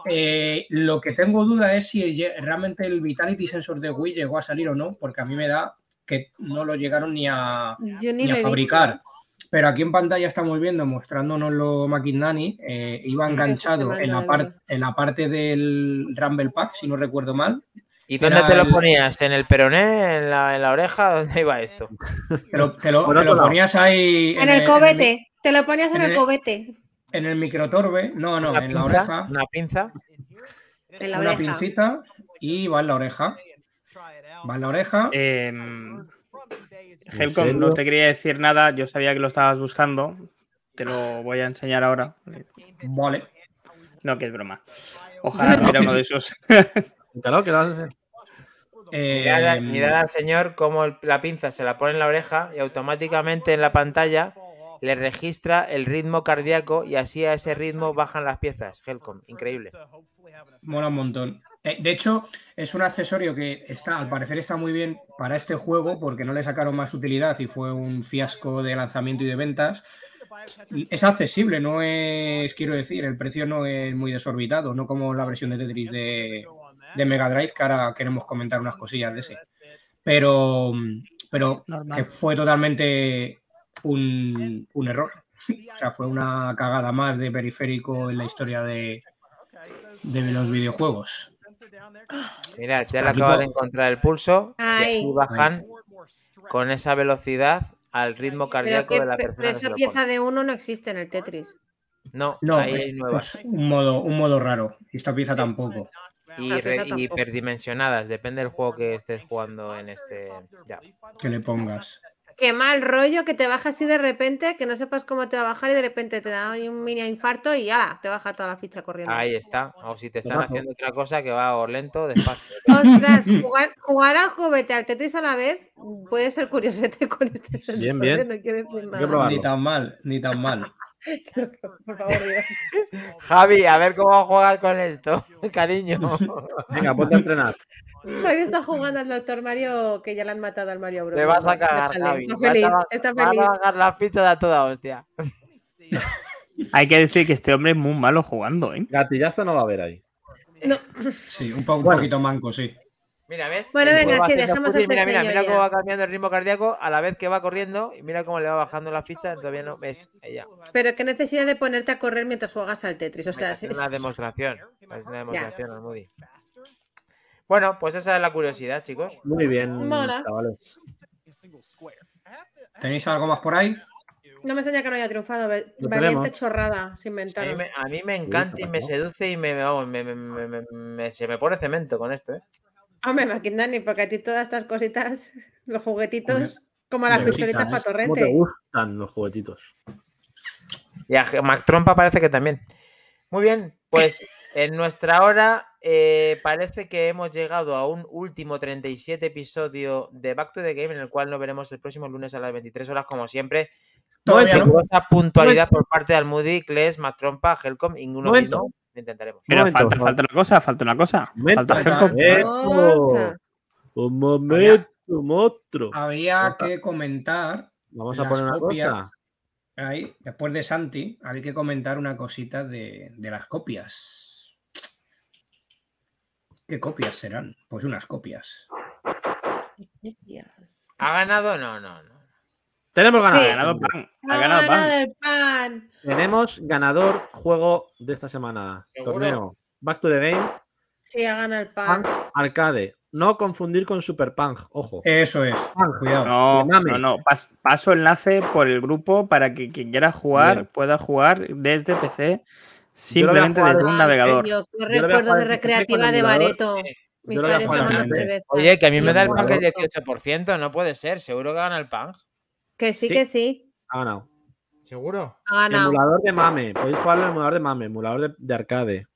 Speaker 3: Eh, lo que tengo duda es si realmente el Vitality Sensor de Wii llegó a salir o no, porque a mí me da que no lo llegaron ni a,
Speaker 2: ni
Speaker 3: fabricar. Pero aquí en pantalla estamos viendo, mostrándonos Maquinani, eh, iba enganchado en la, par- en la parte del Rumble Pack, si no recuerdo mal.
Speaker 1: ¿Y dónde te lo ponías? ¿En el peroné? ¿En la, en la oreja? ¿Dónde iba esto?
Speaker 3: Te lo, te lo-
Speaker 4: Por
Speaker 3: te
Speaker 4: otro
Speaker 3: lo
Speaker 4: lado.
Speaker 3: ponías ahí
Speaker 2: En el cobete. Te lo ponías en
Speaker 3: en
Speaker 2: el
Speaker 3: el-
Speaker 2: cobete.
Speaker 3: en el microtorbe, no, no,
Speaker 1: Una
Speaker 3: en la
Speaker 1: pinza,
Speaker 3: oreja,
Speaker 1: Una pinza.
Speaker 2: En la
Speaker 3: una
Speaker 2: oreja.
Speaker 3: pincita y va en la oreja. Va en la oreja.
Speaker 4: ¿En
Speaker 5: Helcom, no te quería decir nada, yo sabía que lo estabas buscando. Te lo voy a enseñar ahora.
Speaker 3: Vale.
Speaker 5: No, que es broma. Ojalá tuviera uno de esos. <laughs>
Speaker 4: Claro, que da-
Speaker 1: Mirad,
Speaker 3: Eh,
Speaker 1: mirad al señor cómo el- la pinza se la pone en la oreja y automáticamente en la pantalla le registra el ritmo cardíaco y así a ese ritmo bajan las piezas. Helcom, increíble.
Speaker 3: Mola un montón. Eh, de hecho, es un accesorio que está, al parecer está muy bien para este juego porque no le sacaron más utilidad y fue un fiasco de lanzamiento y de ventas. Es accesible, no es, quiero decir, el precio no es muy desorbitado, no como la versión de Tetris de, de Mega Drive, que ahora queremos comentar unas cosillas de ese. Pero, pero que fue totalmente un, un error. O sea, fue una cagada más de periférico en la historia de, de los videojuegos.
Speaker 1: Mirad, ya le
Speaker 3: po-
Speaker 1: de encontrar el pulso y
Speaker 2: Ay.
Speaker 1: así bajan con esa velocidad al ritmo
Speaker 2: Pero,
Speaker 1: cardíaco
Speaker 2: que,
Speaker 1: de la
Speaker 2: pero
Speaker 1: persona se
Speaker 2: esa pieza de uno no existe en el Tetris.
Speaker 1: No,
Speaker 3: No,
Speaker 1: ahí
Speaker 3: es,
Speaker 1: hay nuevas.
Speaker 3: es un modo, un modo raro. Y esta pieza tampoco.
Speaker 1: Y, re- y
Speaker 2: tampoco.
Speaker 1: hiperdimensionadas, depende del juego que estés jugando en este. Ya.
Speaker 3: Que le pongas.
Speaker 2: Qué mal rollo que te baja así de repente, que no sepas cómo te va a bajar y de repente te da un mini infarto y ya te baja toda la ficha corriendo.
Speaker 1: Ahí está. O si te están haciendo otra cosa que va o lento, despacio. <laughs>
Speaker 2: Ostras, jugar, jugar al juguete al Tetris a la vez puede ser curiosete <laughs> con este sensor.
Speaker 4: Bien, bien.
Speaker 2: ¿eh? No quiero decir nada.
Speaker 3: Ni tan mal, ni tan mal. <laughs>
Speaker 2: Por favor.
Speaker 1: Javi, a ver cómo juegas con esto, cariño.
Speaker 4: Venga, ponte a entrenar.
Speaker 2: Javi está jugando al Doctor Mario que ya le han matado al Mario Bros.
Speaker 1: Te vas a cagar, Javi.
Speaker 2: Está
Speaker 1: a
Speaker 2: feliz, está
Speaker 1: vas a
Speaker 2: feliz.
Speaker 1: bajar las fichas a toda hostia.
Speaker 5: Hay que decir que este hombre es muy malo jugando, ¿eh?
Speaker 4: Gatillazo no va a haber ahí.
Speaker 2: No.
Speaker 3: Sí, un, po- un
Speaker 4: Bueno.
Speaker 3: poquito manco, sí.
Speaker 1: Mira, ¿ves?
Speaker 2: Bueno,
Speaker 1: El
Speaker 2: venga,
Speaker 1: va
Speaker 2: sí, dejamos a
Speaker 1: footing,
Speaker 2: este
Speaker 1: Mira, mira, mira cómo va cambiando el ritmo cardíaco a la vez que va corriendo y mira cómo le va bajando las fichas. Todavía no ves. Ella.
Speaker 2: Pero qué necesidad de ponerte a correr mientras juegas al Tetris. O sea,
Speaker 1: es
Speaker 2: es-
Speaker 1: una demostración. Es una demostración, Almudi. Bueno, pues esa es la curiosidad, chicos.
Speaker 4: Muy bien,
Speaker 2: Mola.
Speaker 4: chavales.
Speaker 3: ¿Tenéis algo más por ahí?
Speaker 2: no me enseña que no haya triunfado. Valiente chorrada, se
Speaker 1: A mí
Speaker 2: inventaron.
Speaker 1: me, a mí me encanta y me seduce y me, vamos, me- me- me- me- me- se me pone cemento con esto, ¿eh?
Speaker 2: Hombre, Maquindani, porque a ti todas estas cositas, <laughs> los juguetitos. Como las pistolitas para
Speaker 4: ¿Cómo te
Speaker 2: torrente.
Speaker 4: gustan los juguetitos?
Speaker 1: Y a Mac Trompa parece que también. Muy bien, pues <laughs> en nuestra hora eh, parece que hemos llegado a un último 37 episodio de Back to the Game, en el cual nos veremos el próximo lunes a las 23 horas, como siempre.
Speaker 3: Todavía no.
Speaker 1: Puntualidad por parte de Almudi, Kles, Mac Trompa, Helcom y uno
Speaker 4: Momento.
Speaker 1: mismo. Lo intentaremos.
Speaker 5: Pero
Speaker 4: momento,
Speaker 5: falta, falta una cosa, falta una cosa.
Speaker 4: Momento,
Speaker 5: Falta Helcom.
Speaker 4: Un momento, monstruo.
Speaker 3: Había que comentar
Speaker 4: Vamos a poner una
Speaker 3: copias.
Speaker 4: cosa.
Speaker 3: ahí, después de Santi, había que comentar una cosita de, de las copias. ¿Qué copias serán? Pues unas copias.
Speaker 1: ¿Ha ganado? No, no, no.
Speaker 4: Tenemos
Speaker 2: Sí.
Speaker 5: Ha
Speaker 4: ganador.
Speaker 5: ganado pan. Ha
Speaker 2: Ha
Speaker 5: ganado pan.
Speaker 2: el pan.
Speaker 4: Tenemos ganador juego de esta semana.
Speaker 1: ¿Seguro?
Speaker 4: Torneo. Back to the Game.
Speaker 2: Sí, ha ganado el pan.
Speaker 4: Punk Arcade. No confundir con Super Punk. Ojo.
Speaker 3: Eso es.
Speaker 4: Punk.
Speaker 3: Cuidado.
Speaker 5: No, no, no. Pas- paso enlace por el grupo para que quien quiera jugar
Speaker 4: Bien.
Speaker 5: pueda jugar desde PC simplemente
Speaker 4: jugar
Speaker 5: desde un navegador.
Speaker 2: Yo
Speaker 4: Yo a jugar
Speaker 2: de recreativa de. Bareto. Mis
Speaker 4: Yo lo voy a
Speaker 2: padres
Speaker 4: jugar
Speaker 2: tomando cerveza.
Speaker 1: Oye, que a mí me da el Pang el
Speaker 2: juego.
Speaker 1: 18%, no puede ser. Seguro que gana el Pang.
Speaker 2: Que sí,
Speaker 4: Sí.
Speaker 2: que sí.
Speaker 4: Ha ganado.
Speaker 1: ¿Seguro?
Speaker 2: Ha ganado.
Speaker 4: Emulador de Mame. Podéis jugarlo en emulador de Mame. Emulador de, de arcade.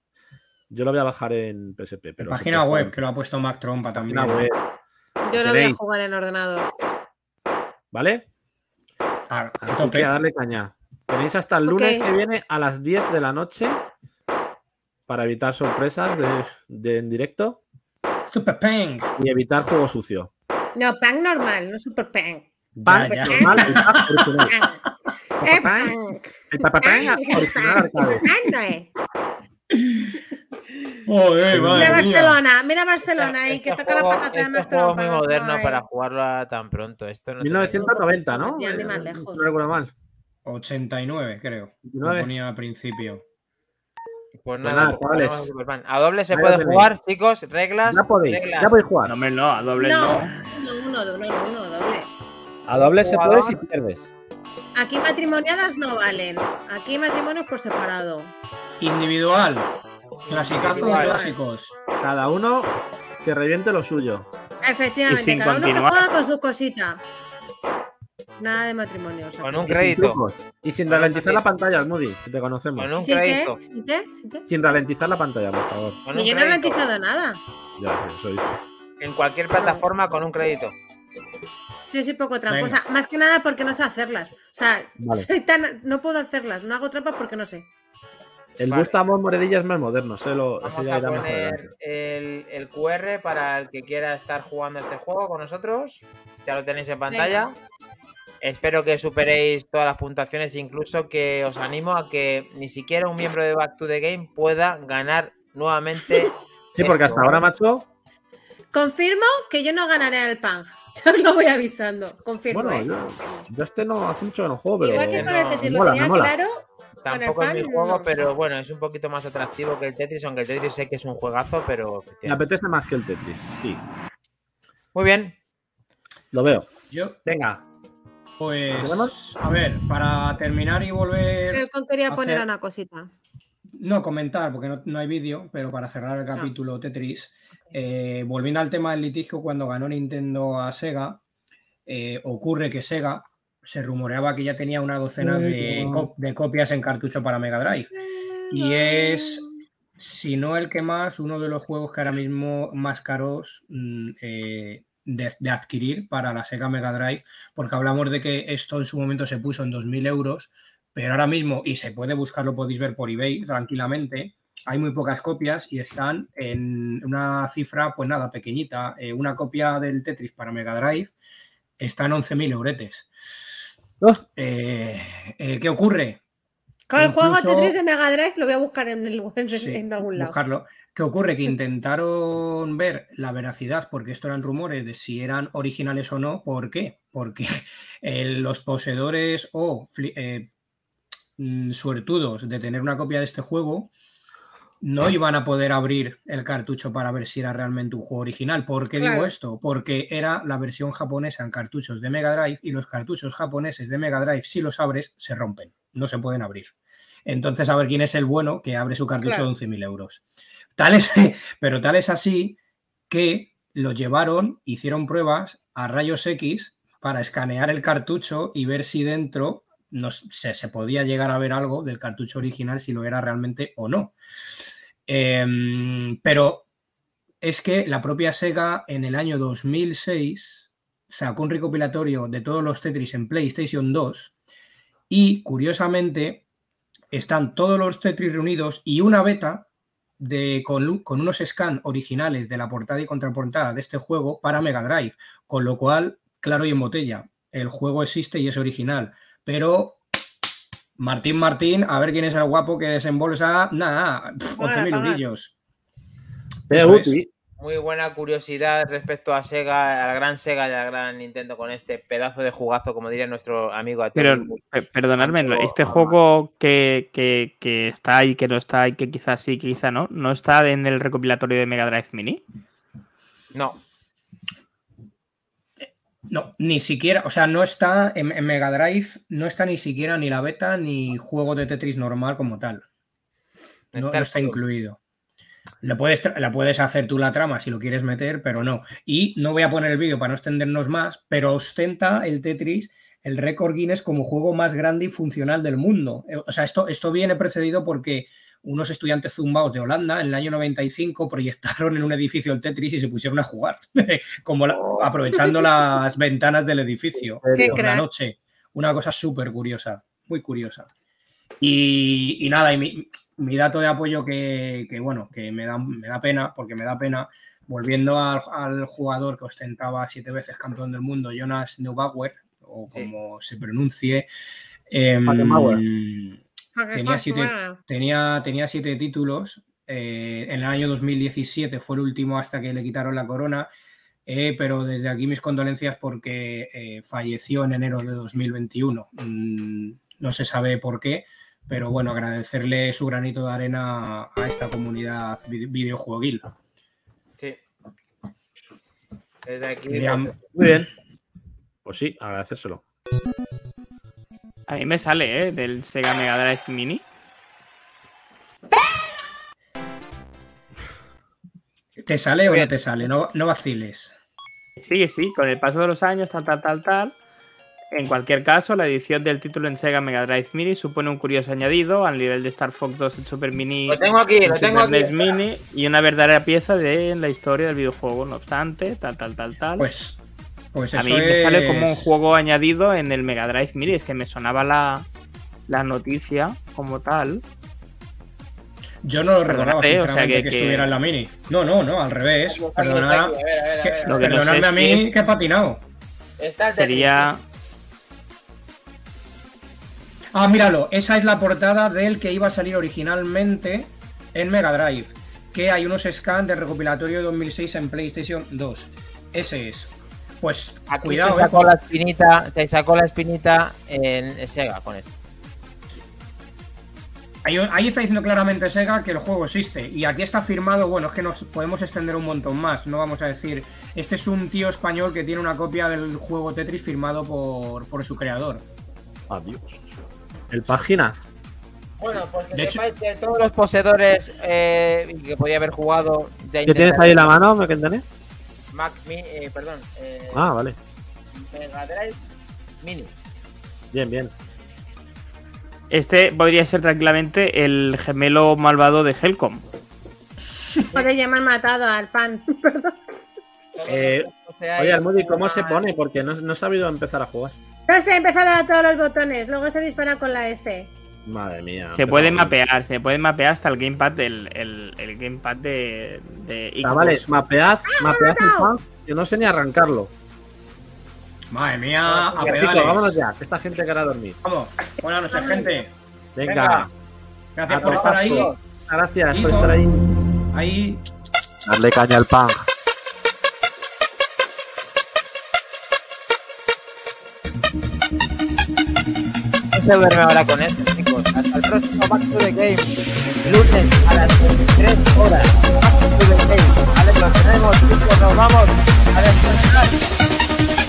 Speaker 4: Yo lo voy a bajar en PSP. Pero
Speaker 3: página web,
Speaker 4: jugar
Speaker 3: que lo ha puesto Mac Trompa también.
Speaker 4: Página web.
Speaker 2: Yo lo voy a jugar en ordenador.
Speaker 4: ¿Vale?
Speaker 3: A, a tope.
Speaker 4: que a darle caña. Tenéis hasta el lunes
Speaker 2: Ok.
Speaker 4: que viene a las 10 de la noche para evitar sorpresas de, de en directo
Speaker 3: Super Peng.
Speaker 4: y evitar juego sucio.
Speaker 2: No, pan normal, no super pan.
Speaker 4: Pan
Speaker 3: ya.
Speaker 4: normal y pan original.
Speaker 2: Eh,
Speaker 4: Pan. El papapán original.
Speaker 2: Pan no es.
Speaker 3: Joder,
Speaker 2: Mira
Speaker 3: madre mía.
Speaker 2: Barcelona, mira Barcelona ahí, que
Speaker 1: Este
Speaker 2: toca la
Speaker 1: juego-
Speaker 2: patata de
Speaker 1: este
Speaker 2: más
Speaker 1: juego muy moderno
Speaker 2: ay.
Speaker 1: para jugarlo a tan pronto. Esto no tiene-
Speaker 4: 1990, ¿no?
Speaker 2: Ya, ni más
Speaker 4: Eh,
Speaker 2: lejos.
Speaker 4: No recuerdo mal.
Speaker 3: 89, creo. Lo
Speaker 4: 89.
Speaker 3: ponía al principio.
Speaker 1: Pues
Speaker 4: Pues
Speaker 1: nada, pues
Speaker 4: chavales.
Speaker 1: a doble se puede jugar, chicos. Reglas.
Speaker 4: Ya podéis,
Speaker 1: reglas.
Speaker 4: ya podéis jugar.
Speaker 5: No, hombre, no, a doble
Speaker 2: No,
Speaker 5: no.
Speaker 2: uno, uno, doble, uno, doble.
Speaker 4: A doble se puede si pierdes.
Speaker 2: Aquí matrimoniadas no valen. Aquí matrimonios por separado.
Speaker 3: Individual. Clasicazo de clásicos.
Speaker 4: Cada uno que reviente lo suyo.
Speaker 2: Efectivamente, cada uno que juega con su cosita. Nada de matrimonios.
Speaker 1: Con
Speaker 2: aquí.
Speaker 1: un
Speaker 4: Y sin
Speaker 1: crédito.
Speaker 4: Y sin ralentizar la pantalla, Moody, que te conocemos.
Speaker 1: Con un crédito.
Speaker 4: Sin ralentizar la pantalla, por favor.
Speaker 1: Con
Speaker 2: Ni
Speaker 1: un
Speaker 2: yo no he
Speaker 1: crédito.
Speaker 2: garantizado nada.
Speaker 4: Ya, eso dices.
Speaker 1: En cualquier plataforma con un crédito.
Speaker 2: Yo soy poco tramposa. Más que nada porque no sé hacerlas. O sea,
Speaker 4: Vale.
Speaker 2: soy tan... no puedo hacerlas. No hago trampas porque no sé.
Speaker 4: El
Speaker 1: Vale.
Speaker 4: Gustavo Moredilla es más moderno, ese, lo,
Speaker 1: Vamos a poner el, el QR para el que quiera estar jugando este juego con nosotros. Ya lo tenéis en pantalla. Espero que superéis todas las puntuaciones, incluso que os animo a que ni siquiera un miembro de Back to the Game pueda ganar nuevamente.
Speaker 4: Sí, porque
Speaker 1: esto,
Speaker 4: hasta ahora, macho,
Speaker 2: Confirmo que yo no ganaré el PANG. <laughs> Yo lo voy avisando. Confirmo.
Speaker 4: bueno,
Speaker 2: ¿eh?
Speaker 4: yo, yo este no hace mucho que no juego, pero
Speaker 2: Igual que con el Tetris lo
Speaker 4: mola,
Speaker 2: tenía claro.
Speaker 1: Tampoco es mi
Speaker 2: pan,
Speaker 1: juego,
Speaker 2: no.
Speaker 1: pero bueno, es un poquito más atractivo que el Tetris, aunque el Tetris sé que es un juegazo, pero.
Speaker 4: me apetece más que el Tetris, sí.
Speaker 1: Muy bien.
Speaker 4: Lo veo.
Speaker 3: Yo,
Speaker 4: Venga,
Speaker 3: pues. A ver, para terminar y volver.
Speaker 2: Helcon quería poner
Speaker 3: hacer-
Speaker 2: una cosita.
Speaker 3: No comentar, porque no, no hay vídeo, pero para cerrar el capítulo Tetris, eh, volviendo al tema del litigio, cuando ganó Nintendo a Sega, eh, ocurre que Sega se rumoreaba que ya tenía una docena de, co- de copias en cartucho para Mega Drive. Y es, si no el que más, uno de los juegos que ahora mismo más caros mm, eh, de, de adquirir para la Sega Mega Drive, porque hablamos de que esto en su momento se puso en 2.000 euros, pero ahora mismo, y se puede buscar, lo podéis ver por eBay tranquilamente, hay muy pocas copias y están en una cifra, pues nada, pequeñita. Eh, una copia del Tetris para Mega Drive está en 11.000 euretes.
Speaker 4: Oh.
Speaker 3: Eh, eh, ¿Qué ocurre?
Speaker 2: Con el juego
Speaker 3: Incluso-
Speaker 2: Tetris de Mega Drive lo voy a buscar en, el, en,
Speaker 3: Sí,
Speaker 2: en algún lado.
Speaker 3: buscarlo. ¿Qué ocurre? Que intentaron ver la veracidad, porque esto eran rumores de si eran originales o no. ¿Por qué? Porque <laughs> eh, los poseedores o eh, mm, suertudos de tener una copia de este juego no iban a poder abrir el cartucho para ver si era realmente un juego original. ¿Por qué digo esto? Porque era la versión japonesa en cartuchos de Mega Drive y los cartuchos japoneses de Mega Drive, si los abres, se rompen, no se pueden abrir. Entonces, a ver quién es el bueno que abre su cartucho
Speaker 2: Claro.
Speaker 3: de 11.000 euros. <laughs> Pero tal es así que lo llevaron, hicieron pruebas a rayos X para escanear el cartucho y ver si dentro no, se, se podía llegar a ver algo del cartucho original, si lo era realmente o no. Em, pero es que la propia Sega en el año 2006 sacó un recopilatorio de todos los Tetris en PlayStation 2 y curiosamente están todos los Tetris reunidos y una beta de, con, con unos scans originales de la portada y contraportada de este juego para Mega Drive, con lo cual, claro y en botella, el juego existe y es original, pero Martín Martín, a ver quién es el guapo que desembolsa, nada, 11.000 eurillos. Es.
Speaker 1: Muy buena curiosidad respecto a Sega, a la gran Sega y a la gran Nintendo con este pedazo de jugazo, como diría nuestro amigo
Speaker 5: Pero, perdonadme, este juego que, que- que está ahí, que no está ahí, que quizás sí, que quizá no, ¿no está en el recopilatorio de Mega Drive Mini?
Speaker 1: No,
Speaker 3: No, ni siquiera, o sea, no está en, en Mega Drive, no está ni siquiera ni la beta ni juego de Tetris normal como tal. No,
Speaker 1: Está
Speaker 3: no está
Speaker 1: el-
Speaker 3: incluido. Le puedes, la puedes hacer tú la trama si lo quieres meter, pero no. Y no voy a poner el vídeo para no extendernos más, pero ostenta el Tetris el récord Guinness como juego más grande y funcional del mundo. Eh, O sea, esto, esto viene precedido porque unos estudiantes zumbaos de Holanda en el año 95 proyectaron en un edificio el Tetris y se pusieron a jugar, <laughs> como la- aprovechando las ventanas del edificio
Speaker 2: Qué
Speaker 3: por la noche. Una cosa súper curiosa, muy curiosa. Y, y nada, y mi, mi dato de apoyo que, que, bueno, que me da, me da pena, porque me da pena, volviendo al, al jugador que ostentaba siete veces campeón del mundo, Jonas Neubauer, o
Speaker 1: Sí.
Speaker 3: como se pronuncie,
Speaker 4: Falkenbauer.
Speaker 3: tenía siete, tenía, tenía siete títulos. eh, en el año 2017 fue el último hasta que le quitaron la corona. eh, pero desde aquí mis condolencias porque eh, falleció en enero de 2021. Mm, no se sabe por qué, pero bueno, agradecerle su granito de arena a esta comunidad vide- videojueguil.
Speaker 1: sí. Desde aquí.
Speaker 3: Miriam,
Speaker 4: Muy bien. Pues sí, agradecérselo.
Speaker 5: A mí me sale, ¿eh? Del Sega Mega Drive Mini.
Speaker 3: ¿te sale o no te sale? No, no vaciles.
Speaker 5: Sí, sí, con el paso de los años, tal, tal, tal, tal. En cualquier caso, la edición del título en Sega Mega Drive Mini supone un curioso añadido al nivel de Star Fox 2 en Super Mini,
Speaker 1: Lo tengo aquí,
Speaker 5: en
Speaker 1: lo tengo
Speaker 5: Super
Speaker 1: aquí.
Speaker 5: Mini y una verdadera pieza de la historia del videojuego. No obstante, tal, tal, tal, tal.
Speaker 3: Pues, pues
Speaker 5: a mí me sale como un juego añadido en el Mega Drive Mini. Es que me sonaba la, la noticia como tal.
Speaker 3: Yo no lo recordaba,
Speaker 5: Perdónate, o sea,
Speaker 3: sinceramente,
Speaker 5: que-
Speaker 3: que,
Speaker 5: que-
Speaker 3: estuviera en la mini. No, no, no, al revés.
Speaker 1: Aquí
Speaker 3: Perdona,
Speaker 1: está aquí, a ver, a ver, ver.
Speaker 3: Mí que he patinado.
Speaker 5: Sería.
Speaker 3: Ah, míralo, esa es la portada del que iba a salir originalmente en Mega Drive. Que hay unos scans de recopilatorio de 2006 en PlayStation 2. Ese es. Pues
Speaker 1: Aquí
Speaker 3: cuidado,
Speaker 1: se
Speaker 3: eh,
Speaker 1: sacó la espinita, se sacó la espinita en Sega con esto.
Speaker 3: Ahí, ahí está diciendo claramente Sega que el juego existe. Y aquí está firmado, bueno, es que nos podemos extender un montón más. No vamos a decir, este es un tío español que tiene una copia del juego Tetris firmado por, por su creador.
Speaker 4: Adiós. El páginas.
Speaker 1: Bueno, pues que
Speaker 3: De hecho-
Speaker 1: sepáis que todos los poseedores eh, que podía haber jugado ya
Speaker 4: ¿Qué tienes ahí en la mano, me entendés?
Speaker 1: Mac Mini, eh, perdón, eh,
Speaker 4: Ah, vale.
Speaker 1: Mega Drive Mini.
Speaker 4: Bien, bien.
Speaker 5: Este podría ser tranquilamente el gemelo malvado de Helcom. <laughs>
Speaker 2: Me han matado al pan. <laughs> Perdón.
Speaker 4: Eh, Oye, Almudi, ¿cómo se pone? Porque no, no he sabido empezar a jugar.
Speaker 2: No sé, a dar todos los botones. Luego se dispara con la S.
Speaker 4: Madre mía.
Speaker 5: Se puede mapear, se puede mapear hasta el gamepad del el, el gamepad de, de.
Speaker 4: Chavales, mapead, mapead el fan, que no sé ni arrancarlo.
Speaker 3: Madre mía, a
Speaker 4: Chicos,
Speaker 3: pedales.
Speaker 4: vámonos ya, que esta gente quiere dormir.
Speaker 3: Vamos. Buenas noches, gente.
Speaker 4: Venga,
Speaker 1: Venga.
Speaker 3: Gracias
Speaker 4: A
Speaker 3: por estar ahí.
Speaker 4: todos. gracias por estar ahí.
Speaker 3: Ahí.
Speaker 4: Darle caña al pan.
Speaker 1: Se duerme ahora con esto, chicos. Hasta el próximo Back to the Game. Lunes a las 23 horas. Back to the Game. Vale, lo tenemos, chicos. Nos vamos a descansar.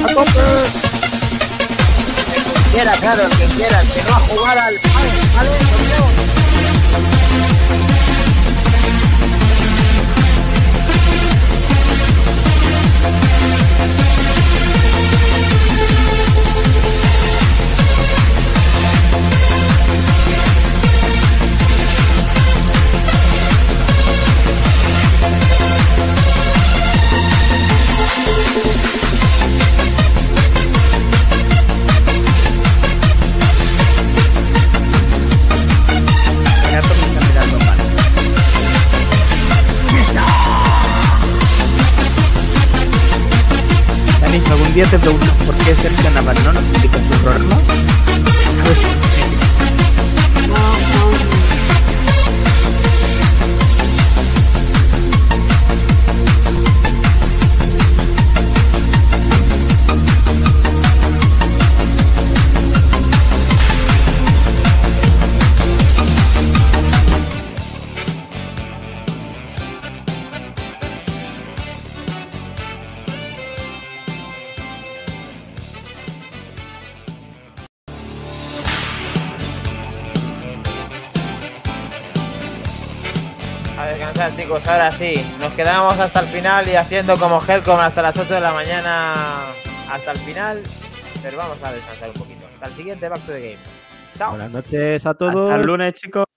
Speaker 1: ¡A tope! El que quiera, claro, el que quiera. El que no a jugar al pan. ¿Vale? Nos vemos.
Speaker 5: algún día te preguntas por qué Sergio Navarro no nos publica su horno, ¿sabes?
Speaker 1: Ahora sí, nos quedamos hasta el final y haciendo como Helcom hasta las 8 de la mañana hasta el final. Pero vamos a descansar un poquito. Hasta el siguiente Back to the Game. Chao.
Speaker 4: Buenas noches a todos.
Speaker 5: Hasta el lunes, chicos.